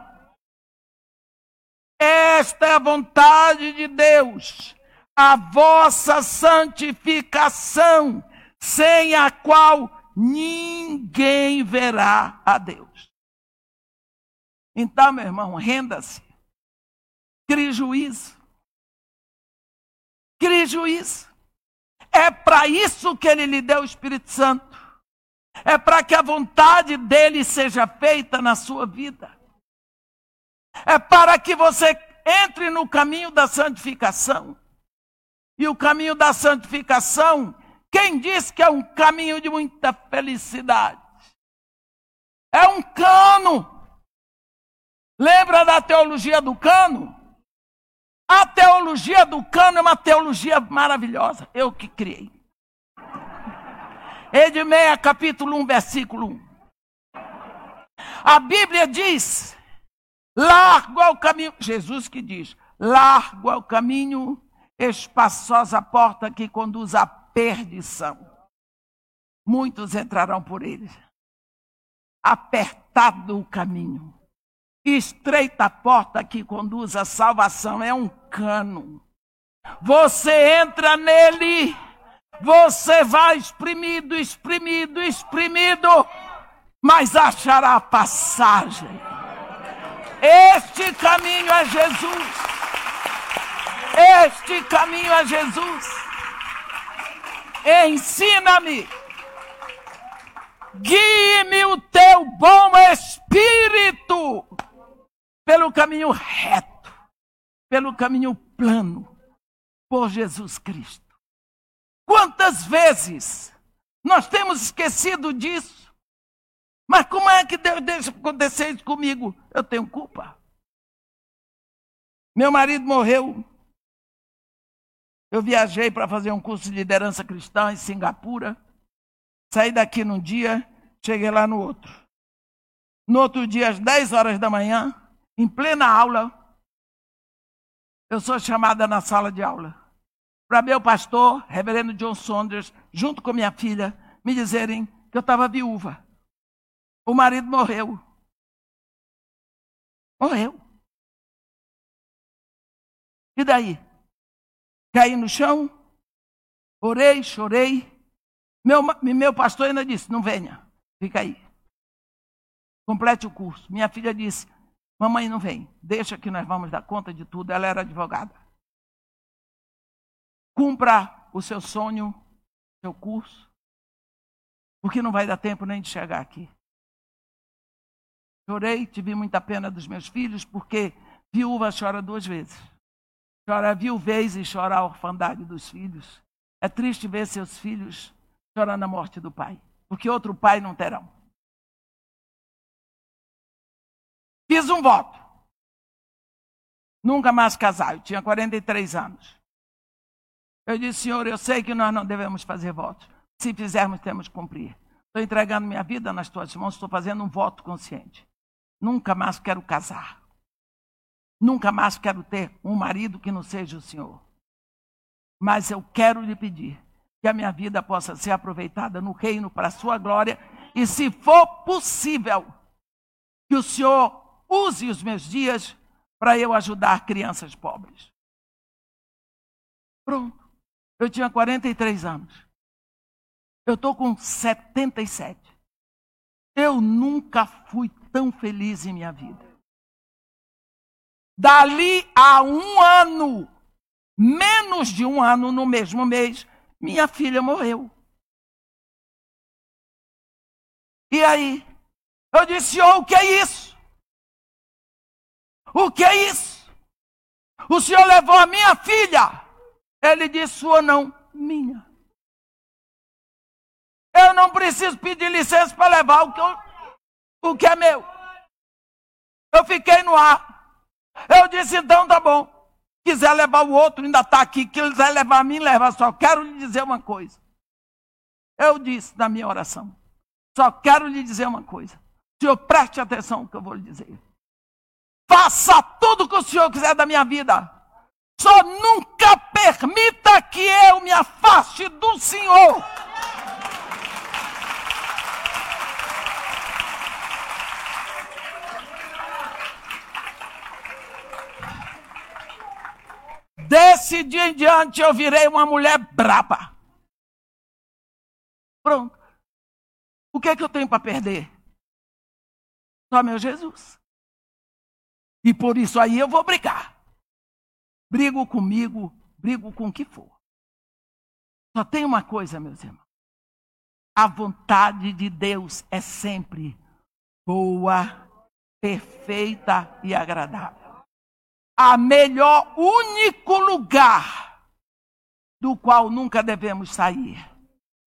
Esta é a vontade de Deus, a vossa santificação, sem a qual ninguém verá a Deus. Então, meu irmão, renda-se, crie juízo, crie juízo. É para isso que ele lhe deu o Espírito Santo. É para que a vontade dele seja feita na sua vida. É para que você entre no caminho da santificação. E o caminho da santificação, quem diz que é um caminho de muita felicidade? É um cano. Lembra da teologia do cano? A teologia do cano é uma teologia maravilhosa. Eu que criei. Edmeia, capítulo 1, versículo 1. A Bíblia diz: largo o caminho. Jesus que diz: largo o caminho, espaçosa porta que conduz à perdição. Muitos entrarão por ele. Apertado o caminho estreita a porta que conduz à salvação, é um cano. Você entra nele, você vai exprimido, exprimido, exprimido, mas achará passagem. Este caminho é Jesus. Este caminho é Jesus. Ensina-me. Guie-me o teu bom espírito pelo caminho reto, pelo caminho plano, por Jesus Cristo. Quantas vezes nós temos esquecido disso? Mas como é que Deus deixa acontecer isso comigo? Eu tenho culpa. Meu marido morreu. Eu viajei para fazer um curso de liderança cristã em Singapura. Saí daqui num dia, cheguei lá no outro. No outro dia, às 10 horas da manhã, em plena aula, eu sou chamada na sala de aula para meu pastor, reverendo John Saunders, junto com minha filha, me dizerem que eu estava viúva. O marido morreu. Morreu. E daí? Caí no chão, orei, chorei. Meu, meu pastor ainda disse: não venha, fica aí. Complete o curso. Minha filha disse: Mamãe não vem, deixa que nós vamos dar conta de tudo. Ela era advogada. Cumpra o seu sonho, seu curso, porque não vai dar tempo nem de chegar aqui. Chorei, tive muita pena dos meus filhos, porque viúva chora duas vezes. Chora a viuvez e chora a orfandade dos filhos. É triste ver seus filhos chorando a morte do pai, porque outro pai não terão. Fiz um voto. Nunca mais casar. Eu tinha 43 anos. Eu disse, Senhor, eu sei que nós não devemos fazer votos. Se fizermos, temos que cumprir. Estou entregando minha vida nas tuas mãos, estou fazendo um voto consciente. Nunca mais quero casar. Nunca mais quero ter um marido que não seja o Senhor. Mas eu quero lhe pedir que a minha vida possa ser aproveitada no reino para a sua glória e, se for possível, que o Senhor use os meus dias para eu ajudar crianças pobres. Pronto. Eu tinha 43 anos. Eu estou com 77. Eu nunca fui tão feliz em minha vida. Dali a um ano, menos de um ano no mesmo mês, minha filha morreu. E aí? Eu disse, oh, o que é isso? O que é isso? O senhor levou a minha filha. Ele disse, sua não, minha. Eu não preciso pedir licença para levar o que, eu, o que é meu. Eu fiquei no ar. Eu disse, então tá bom. Quiser levar o outro, ainda está aqui. Quiser levar a mim, leva. Só quero lhe dizer uma coisa. Eu disse na minha oração. Só quero lhe dizer uma coisa. Senhor, preste atenção no que eu vou lhe dizer. Faça tudo o que o Senhor quiser da minha vida. Só nunca permita que eu me afaste do Senhor. Desse dia em diante eu virei uma mulher braba. Pronto. O que é que eu tenho para perder? Só meu Jesus. E por isso aí eu vou brigar. Brigo comigo, brigo com o que for. Só tem uma coisa, meus irmãos. A vontade de Deus é sempre boa, perfeita e agradável a melhor, único lugar do qual nunca devemos sair.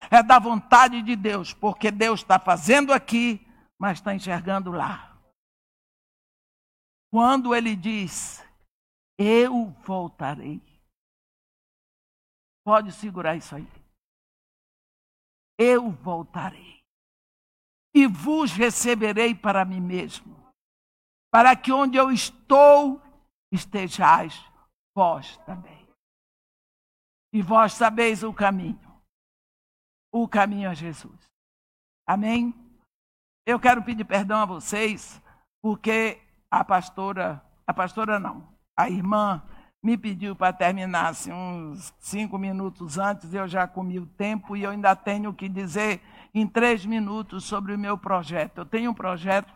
É da vontade de Deus, porque Deus está fazendo aqui, mas está enxergando lá. Quando Ele diz, eu voltarei. Pode segurar isso aí. Eu voltarei. E vos receberei para mim mesmo, para que onde eu estou, estejais vós também. E vós sabeis o caminho. O caminho a Jesus. Amém? Eu quero pedir perdão a vocês, porque a pastora, a pastora não, a irmã me pediu para terminar assim, uns cinco minutos antes, eu já comi o tempo e eu ainda tenho que dizer em três minutos sobre o meu projeto. Eu tenho um projeto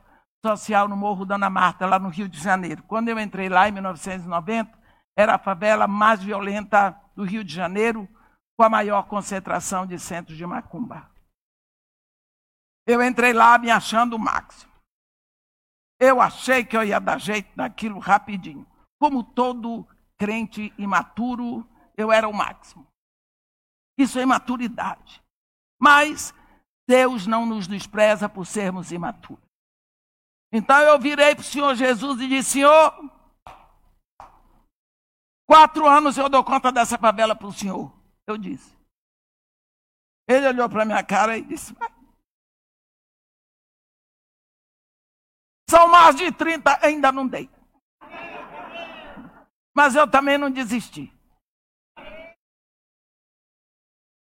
social no Morro Dona Marta, lá no Rio de Janeiro. Quando eu entrei lá em 1990, era a favela mais violenta do Rio de Janeiro, com a maior concentração de centros de macumba. Eu entrei lá me achando o máximo. Eu achei que eu ia dar jeito naquilo rapidinho. Como todo crente imaturo, eu era o máximo. Isso é imaturidade. Mas Deus não nos despreza por sermos imaturos. Então eu virei para o Senhor Jesus e disse: Senhor, quatro anos eu dou conta dessa favela para o Senhor. Eu disse. Ele olhou para minha cara e disse: São mais de 30, ainda não dei. Mas eu também não desisti.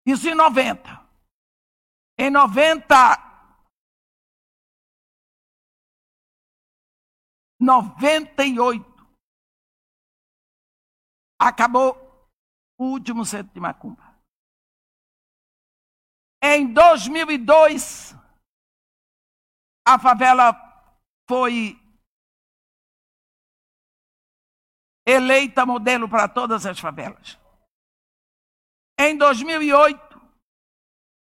Isso em 90. Em 90, 98. Acabou o último centro de Macumba. Em 2002, a favela foi eleita modelo para todas as favelas. Em 2008,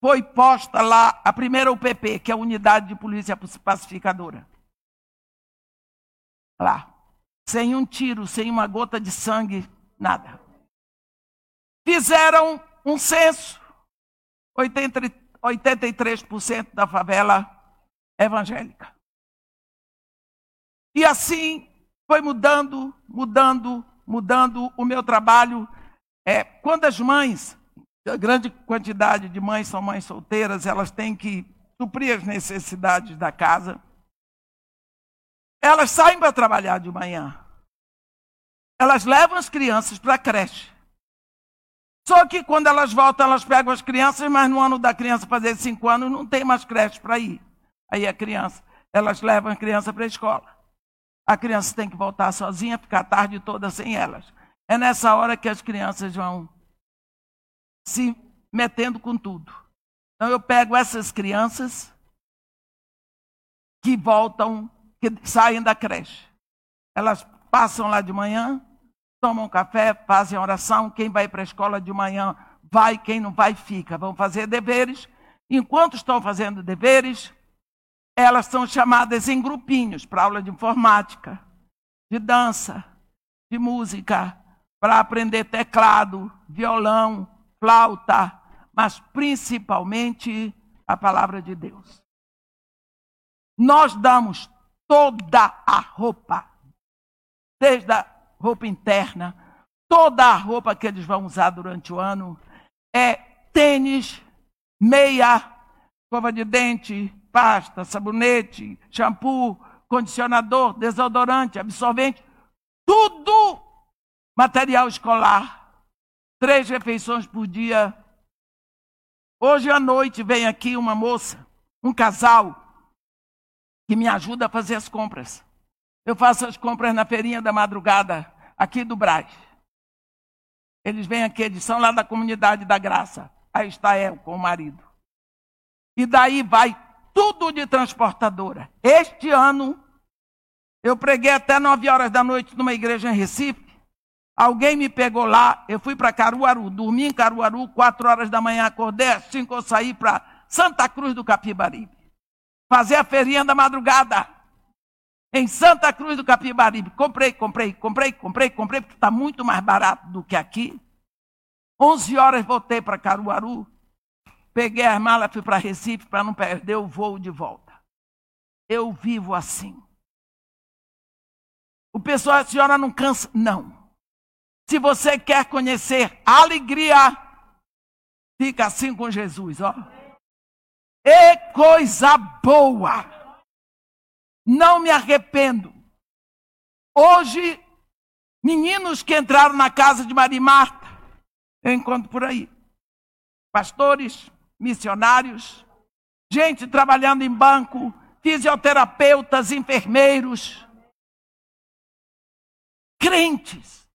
foi posta lá a primeira UPP, que é a Unidade de Polícia Pacificadora lá. Sem um tiro, sem uma gota de sangue, nada. Fizeram um censo. 80, 83% da favela evangélica. E assim foi mudando, mudando, mudando o meu trabalho. É, quando as mães, a grande quantidade de mães são mães solteiras, elas têm que suprir as necessidades da casa. Elas saem para trabalhar de manhã. Elas levam as crianças para a creche. Só que quando elas voltam, elas pegam as crianças, mas no ano da criança fazer cinco anos não tem mais creche para ir. Aí a criança, elas levam a criança para a escola. A criança tem que voltar sozinha, ficar a tarde toda sem elas. É nessa hora que as crianças vão se metendo com tudo. Então eu pego essas crianças que voltam, que saem da creche. Elas passam lá de manhã, tomam café, fazem oração. Quem vai para a escola de manhã vai, quem não vai fica. Vão fazer deveres. Enquanto estão fazendo deveres, elas são chamadas em grupinhos para aula de informática, de dança, de música, para aprender teclado, violão, flauta, mas principalmente a palavra de Deus. Nós damos toda a roupa, desde a roupa interna, toda a roupa que eles vão usar durante o ano, é tênis, meia, escova de dente, pasta, sabonete, shampoo, condicionador, desodorante, absorvente, tudo material escolar. Três refeições por dia. Hoje à noite vem aqui uma moça, um casal, que me ajuda a fazer as compras. Eu faço as compras na feirinha da madrugada, aqui do Braz. Eles vêm aqui, eles são lá da comunidade da graça. Aí está ela com o marido. E daí vai tudo de transportadora. Este ano, eu preguei até nove horas da noite numa igreja em Recife. Alguém me pegou lá, eu fui para Caruaru, dormi em Caruaru, quatro horas da manhã, acordei cinco, eu saí para Santa Cruz do Capibaribe. Fazer a feirinha da madrugada. Em Santa Cruz do Capibaribe. Comprei, comprei, comprei, comprei, comprei, porque está muito mais barato do que aqui. Onze horas voltei para Caruaru. Peguei as malas, fui para Recife para não perder o voo de volta. Eu vivo assim. O pessoal, a senhora não cansa? Não. Se você quer conhecer alegria, fica assim com Jesus, ó. E coisa boa. Não me arrependo. Hoje, meninos que entraram na casa de Maria Marta, eu encontro por aí. Pastores, missionários, gente trabalhando em banco, fisioterapeutas, enfermeiros, crentes,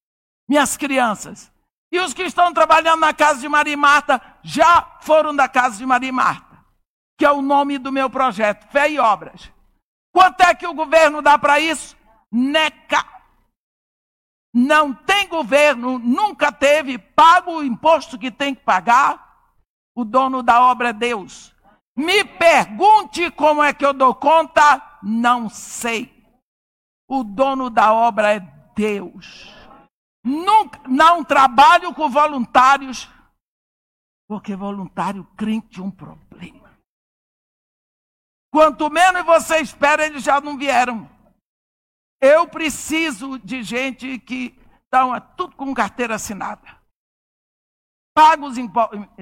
minhas crianças. E os que estão trabalhando na casa de Maria e Marta já foram da casa de Maria e Marta, que é o nome do meu projeto, Fé e Obras. Quanto é que o governo dá para isso? NECA. Não tem governo, nunca teve, paga o imposto que tem que pagar, o dono da obra é Deus. Me pergunte como é que eu dou conta, não sei. O dono da obra é Deus. Nunca, não trabalho com voluntários, porque voluntário crente um problema. Quanto menos você espera, eles já não vieram. Eu preciso de gente que está tudo com carteira assinada pago os,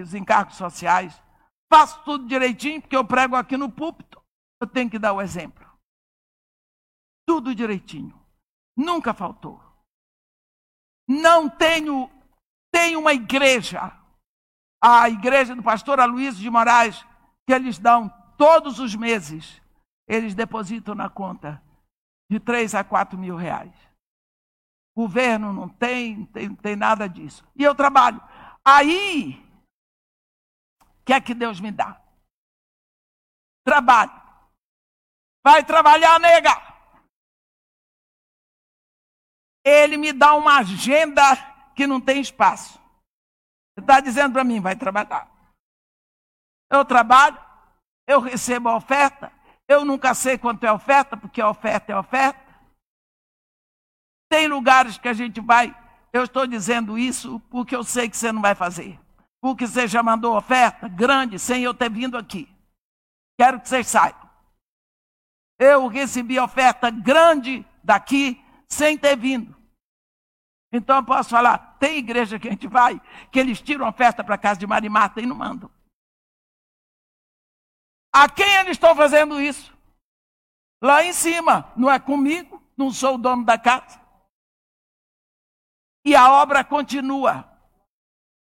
os encargos sociais, faço tudo direitinho, porque eu prego aqui no púlpito, eu tenho que dar o exemplo. Tudo direitinho. Nunca faltou. Não tenho, tenho uma igreja, a igreja do pastor Aloysio de Moraes, que eles dão todos os meses, eles depositam na conta de 3 a 4 mil reais. Governo não tem, tem, tem nada disso. E eu trabalho. Aí, o que é que Deus me dá? Trabalho. Vai trabalhar, nega. Ele me dá uma agenda que não tem espaço. Você está dizendo para mim, vai trabalhar. Eu trabalho, eu recebo a oferta, eu nunca sei quanto é oferta, porque a oferta é oferta. Tem lugares que a gente vai eu estou dizendo isso porque eu sei que você não vai fazer. Porque você já mandou oferta grande sem eu ter vindo aqui. Quero que vocês saibam. Eu recebi oferta grande daqui sem ter vindo. Então eu posso falar, tem igreja que a gente vai, que eles tiram oferta para casa de Maria Marta e não mandam. A quem eles estão fazendo isso? Lá em cima, não é comigo, não sou o dono da casa. E a obra continua.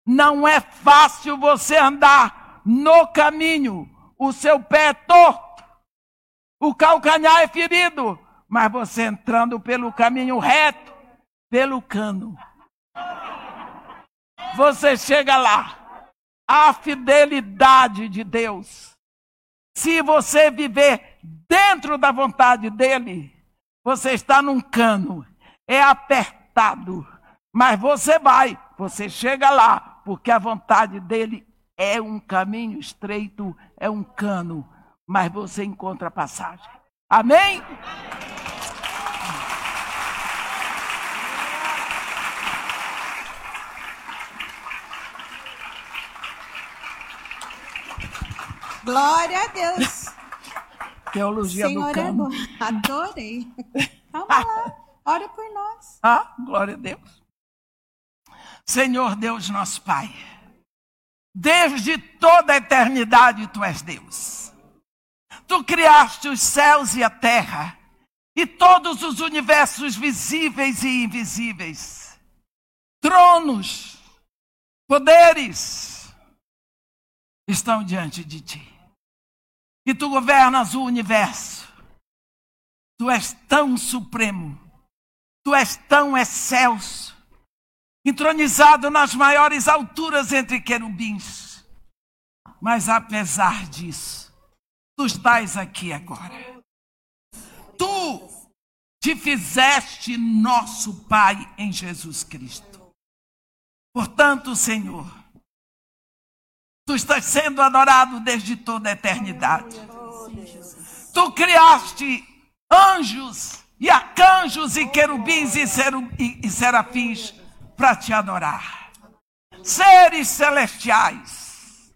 Não é fácil você andar no caminho, o seu pé é torto, o calcanhar é ferido, mas você entrando pelo caminho reto, pelo cano, você chega lá. A fidelidade de Deus. Se você viver dentro da vontade dele, você está num cano, é apertado, mas você vai, você chega lá, porque a vontade dele é um caminho estreito, é um cano, mas você encontra passagem. Amém? Glória a Deus. Teologia Senhor do é cano. bom. Adorei. Vamos lá. Ora por nós. Ah, glória a Deus. Senhor Deus, nosso Pai, desde toda a eternidade tu és Deus. Tu criaste os céus e a terra e todos os universos visíveis e invisíveis, tronos, poderes estão diante de ti. E tu governas o universo. Tu és tão supremo, tu és tão excelso, entronizado nas maiores alturas entre querubins. Mas apesar disso, tu estás aqui agora. Tu te fizeste nosso Pai em Jesus Cristo. Portanto, Senhor, tu estás sendo adorado desde toda a eternidade. Tu criaste anjos e arcanjos e querubins e, serafins para te adorar. Seres celestiais,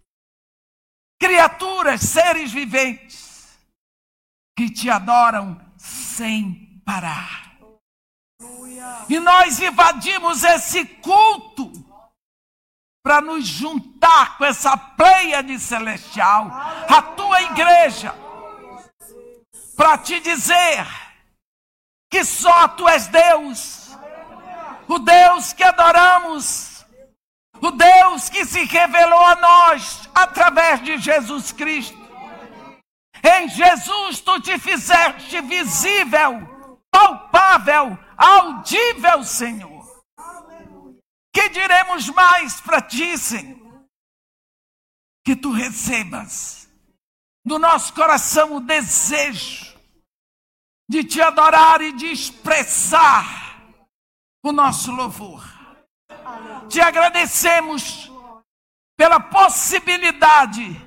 criaturas, seres viventes que te adoram sem parar. E nós invadimos esse culto para nos juntar com essa pleiade celestial, a tua igreja, para te dizer que só tu és Deus, o Deus que adoramos, o Deus que se revelou a nós através de Jesus Cristo. Em Jesus tu te fizeste visível, palpável, audível, Senhor. Que diremos mais para ti, Senhor? Que tu recebas do nosso coração o desejo de te adorar e de expressar o nosso louvor. Te agradecemos pela possibilidade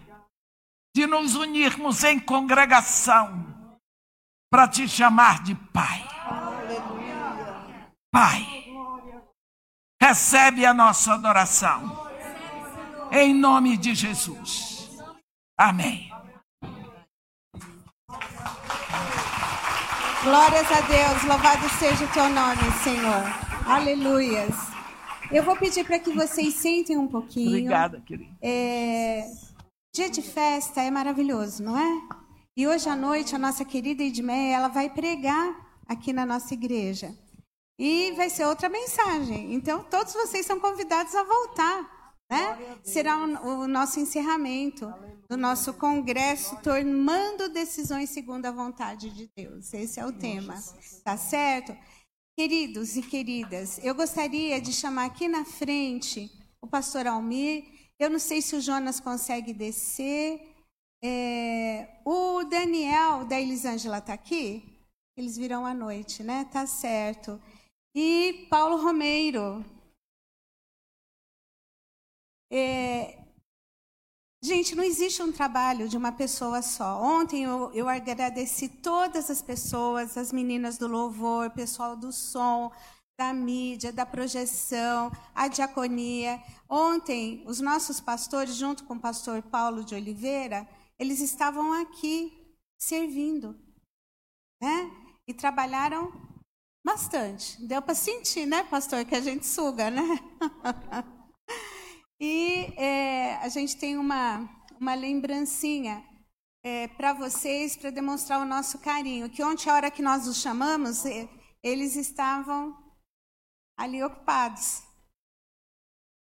de nos unirmos em congregação para te chamar de Pai. Pai, recebe a nossa adoração. Em nome de Jesus. Amém. Glórias a Deus, louvado seja o teu nome, Senhor. Aleluias. Eu vou pedir para que vocês sentem um pouquinho. Obrigada, querido. É, Dia de festa é maravilhoso, não é? E hoje à noite a nossa querida Edmeia, ela vai pregar aqui na nossa igreja. E vai ser outra mensagem. Então todos vocês são convidados a voltar, né? Será o, o nosso encerramento do nosso congresso tomando decisões segundo a vontade de Deus. Esse é o tema. Tá certo? Queridos e queridas, eu gostaria de chamar aqui na frente o pastor Almir. Eu não sei se o Jonas consegue descer. É, o Daniel da Elisângela está aqui? Eles virão à noite, né? Tá certo. E Paulo Romeiro. É, Gente, não existe um trabalho de uma pessoa só. Ontem eu, eu agradeci todas as pessoas, as meninas do louvor, pessoal do som, da mídia, da projeção, a diaconia. Ontem, os nossos pastores, junto com o pastor Paulo de Oliveira, eles estavam aqui servindo, né? E trabalharam bastante. Deu para sentir, né, pastor, que a gente suga, né? E é, a gente tem uma, uma lembrancinha para vocês para demonstrar o nosso carinho. Que ontem, a hora que nós os chamamos, eh, eles estavam ali ocupados.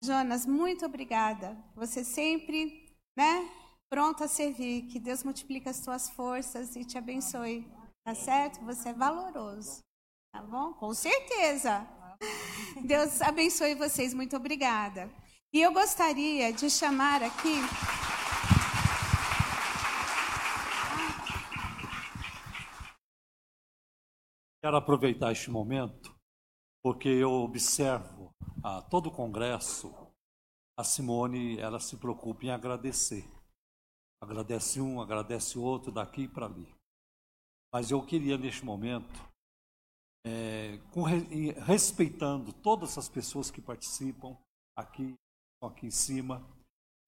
Jonas, muito obrigada. Você sempre, né, pronto a servir. Que Deus multiplique as suas forças e te abençoe. Tá certo? Você é valoroso. Tá bom? Com certeza. Deus abençoe vocês. Muito obrigada. E eu gostaria de chamar aqui Quero aproveitar este momento porque eu observo a todo o congresso a Simone ela se preocupa em agradecer. Agradece um, agradece outro, daqui para ali. Mas eu queria neste momento, é, com, respeitando todas as pessoas que participam aqui, aqui em cima,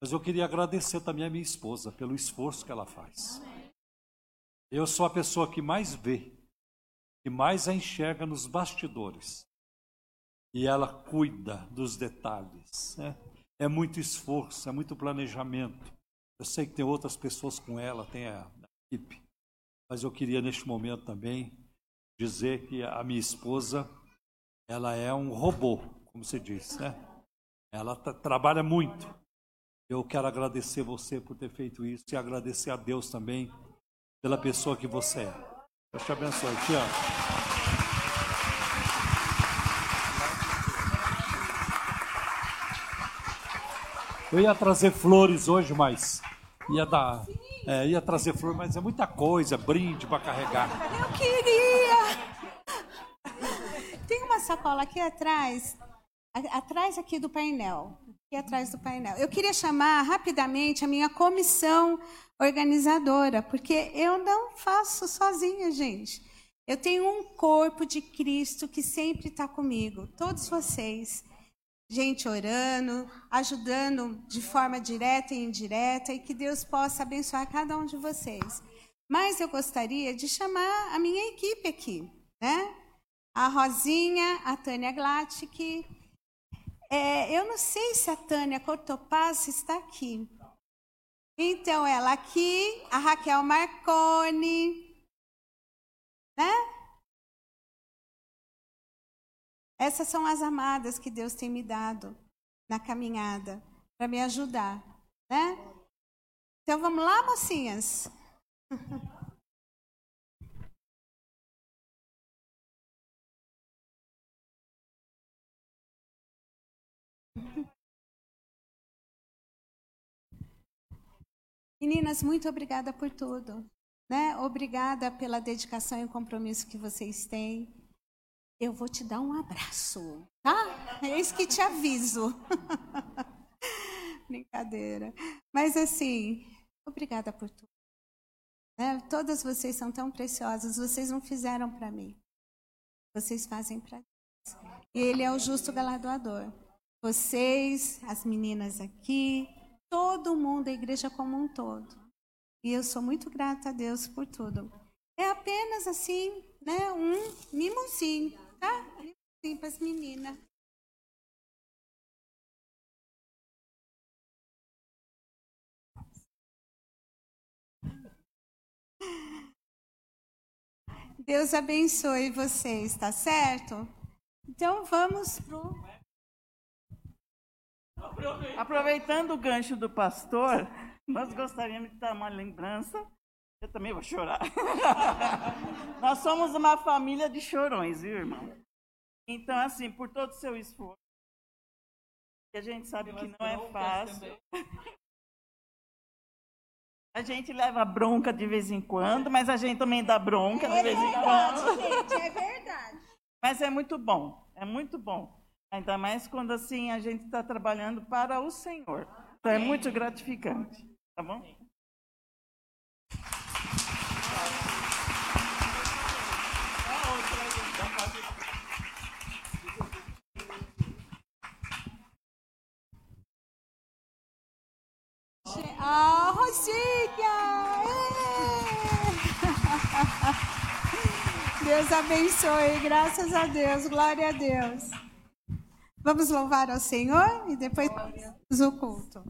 mas eu queria agradecer também a minha esposa pelo esforço que ela faz. Eu sou a pessoa que mais vê, que mais a enxerga nos bastidores e ela cuida dos detalhes. Né? É muito esforço, é muito planejamento. Eu sei que tem outras pessoas com ela, tem a, a equipe, mas eu queria neste momento também dizer que a minha esposa, ela é um robô, como se diz, né? Ela trabalha muito. Eu quero agradecer você por ter feito isso e agradecer a Deus também pela pessoa que você é. Deus te abençoe. Te amo. Eu ia trazer flores hoje, mas ia dar. É, ia trazer flores, mas é muita coisa, brinde para carregar. Eu queria! Tem uma sacola aqui atrás, atrás aqui do painel. Aqui atrás do painel. Eu queria chamar rapidamente a minha comissão organizadora, porque eu não faço sozinha, gente. Eu tenho um corpo de Cristo que sempre está comigo, todos vocês gente orando, ajudando de forma direta e indireta, e que Deus possa abençoar cada um de vocês. Mas eu gostaria de chamar a minha equipe aqui, né? A Rosinha, a Tânia Glatic. É, eu não sei se a Tânia Cortopaz está aqui. Então, ela aqui, a Raquel Marconi, né? Essas são as amadas que Deus tem me dado na caminhada para me ajudar, né? Então vamos lá, mocinhas. Meninas, muito obrigada por tudo, né? Obrigada pela dedicação e compromisso que vocês têm eu vou te dar um abraço, tá? É isso que te aviso. Brincadeira. Mas assim, obrigada por tudo. Né? Todas vocês são tão preciosas, vocês não fizeram para mim. Vocês fazem para Deus. E Ele é o justo galardoador. Vocês, as meninas aqui, todo mundo, a igreja como um todo. E eu sou muito grata a Deus por tudo. É apenas assim, né, um mimosinho tá? Sim, para as meninas. Deus abençoe vocês, tá certo? Então vamos pro. Aproveitando o gancho do pastor, nós gostaríamos de dar uma lembrança eu também vou chorar. Nós somos uma família de chorões, viu, irmão? Então, assim, por todo o seu esforço, que a gente sabe que não é fácil. A gente leva bronca de vez em quando, mas a gente também dá bronca de vez em quando. Gente, é verdade. Mas é muito bom, é muito bom. Ainda mais quando assim a gente está trabalhando para o Senhor. Então é muito gratificante, tá bom? Ah, Rosinha! Deus abençoe, graças a Deus, glória a Deus. Vamos louvar ao Senhor e depois o culto.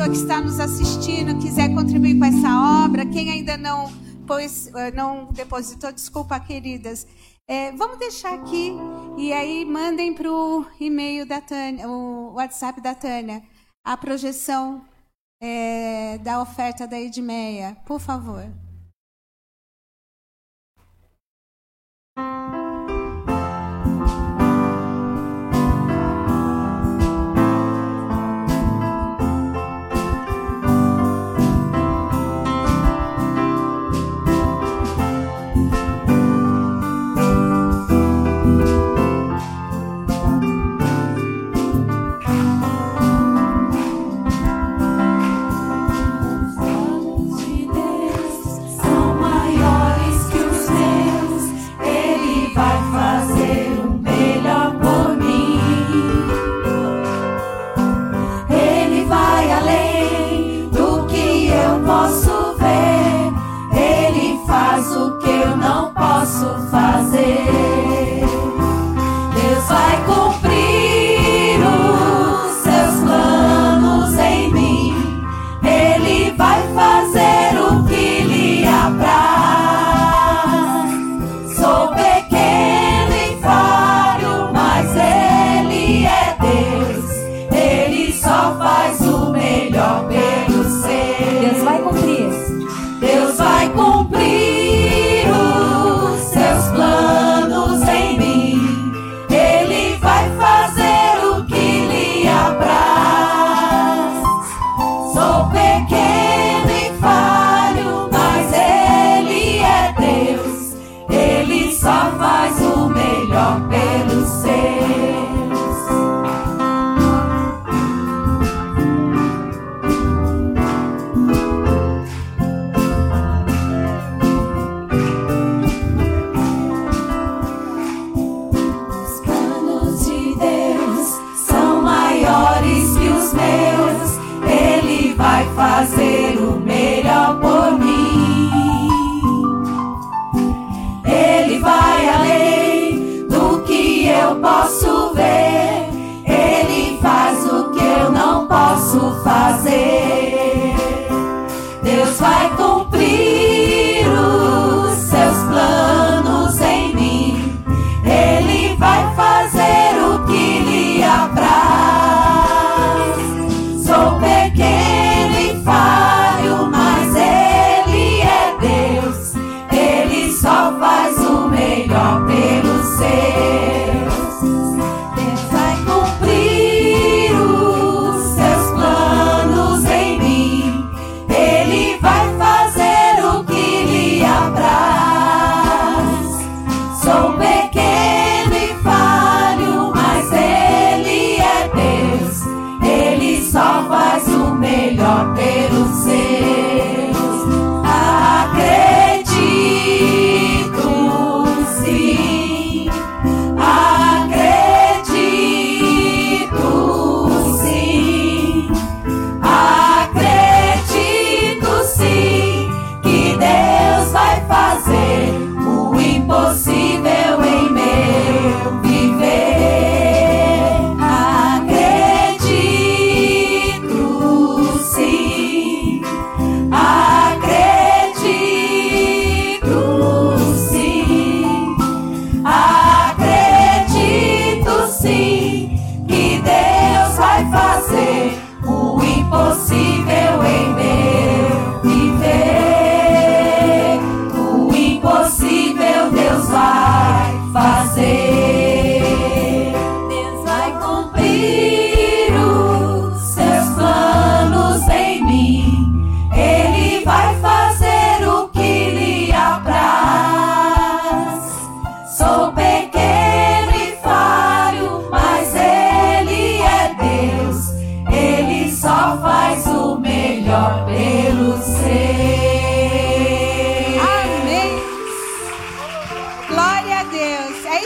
pessoa que está nos assistindo quiser contribuir com essa obra, quem ainda não pois eh, não depositou, desculpa, queridas. É, vamos deixar aqui e aí mandem para o e-mail da Tânia, o WhatsApp da Tânia, a projeção é, da oferta da Edmeia, por favor.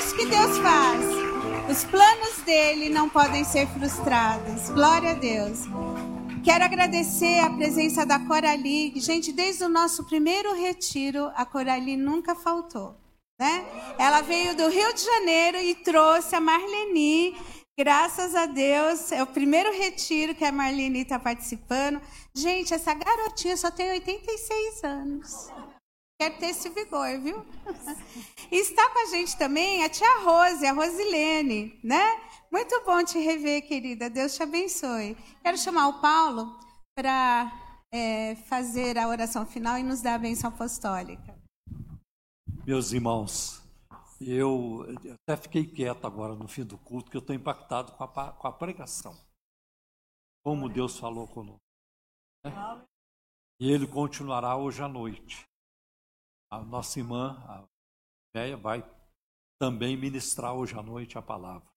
isso que Deus faz. Os planos dele não podem ser frustrados. Glória a Deus. Quero agradecer a presença da Coralie. Gente, desde o nosso primeiro retiro, a Coralie nunca faltou. Né? Ela veio do Rio de Janeiro e trouxe a Marlene. Graças a Deus, é o primeiro retiro que a Marlene está participando. Gente, essa garotinha só tem 86 anos. Quero ter esse vigor, viu? E está com a gente também a tia Rose, a Rosilene, né? Muito bom te rever, querida. Deus te abençoe. Quero chamar o Paulo para é, fazer a oração final e nos dar a bênção apostólica. Meus irmãos, eu até fiquei quieto agora no fim do culto, que eu estou impactado com a, com a pregação. Como Deus falou conosco. Né? E ele continuará hoje à noite. A nossa irmã, a Véia, vai também ministrar hoje à noite a palavra.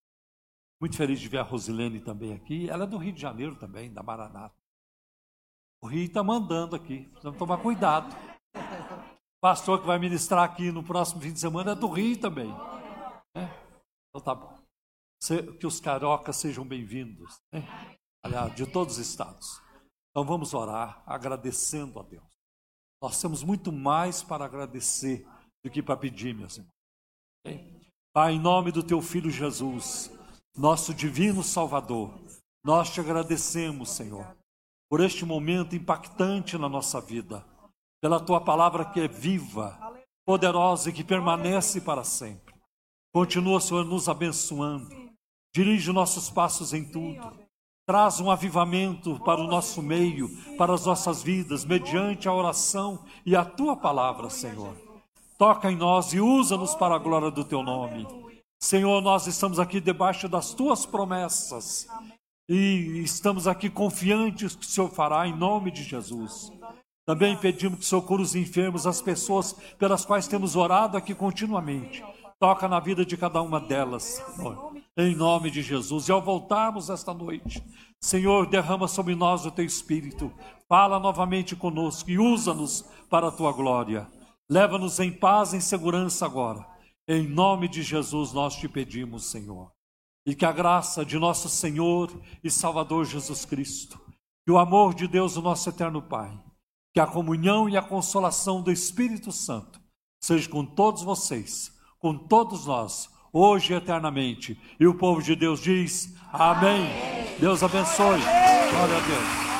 Muito feliz de ver a Rosilene também aqui. Ela é do Rio de Janeiro também, da Maranata. O Rio está mandando aqui, precisamos tomar cuidado. O pastor que vai ministrar aqui no próximo fim de semana é do Rio também. Né? Então tá bom. Que os cariocas sejam bem-vindos. Né? Aliás, de todos os estados. Então vamos orar agradecendo a Deus. Nós temos muito mais para agradecer do que para pedir, meus irmãos. Pai, em nome do teu filho Jesus, nosso divino Salvador, nós te agradecemos, Senhor, por este momento impactante na nossa vida, pela tua palavra que é viva, poderosa e que permanece para sempre. Continua, Senhor, nos abençoando, dirige nossos passos em tudo. Traz um avivamento para o nosso meio, para as nossas vidas, mediante a oração e a tua palavra, Senhor. Toca em nós e usa-nos para a glória do teu nome. Senhor, nós estamos aqui debaixo das tuas promessas e estamos aqui confiantes que o Senhor fará em nome de Jesus. Também pedimos que socorra os enfermos, as pessoas pelas quais temos orado aqui continuamente. Toca na vida de cada uma delas, Senhor em nome de Jesus. E ao voltarmos esta noite, Senhor, derrama sobre nós o teu espírito, fala novamente conosco e usa-nos para a tua glória. Leva-nos em paz e em segurança agora. Em nome de Jesus nós te pedimos, Senhor. E que a graça de nosso Senhor e Salvador Jesus Cristo, que o amor de Deus, o nosso eterno Pai, que a comunhão e a consolação do Espírito Santo seja com todos vocês, com todos nós hoje e eternamente. E o povo de Deus diz: Amém. Amém. Deus abençoe. Glória a Deus.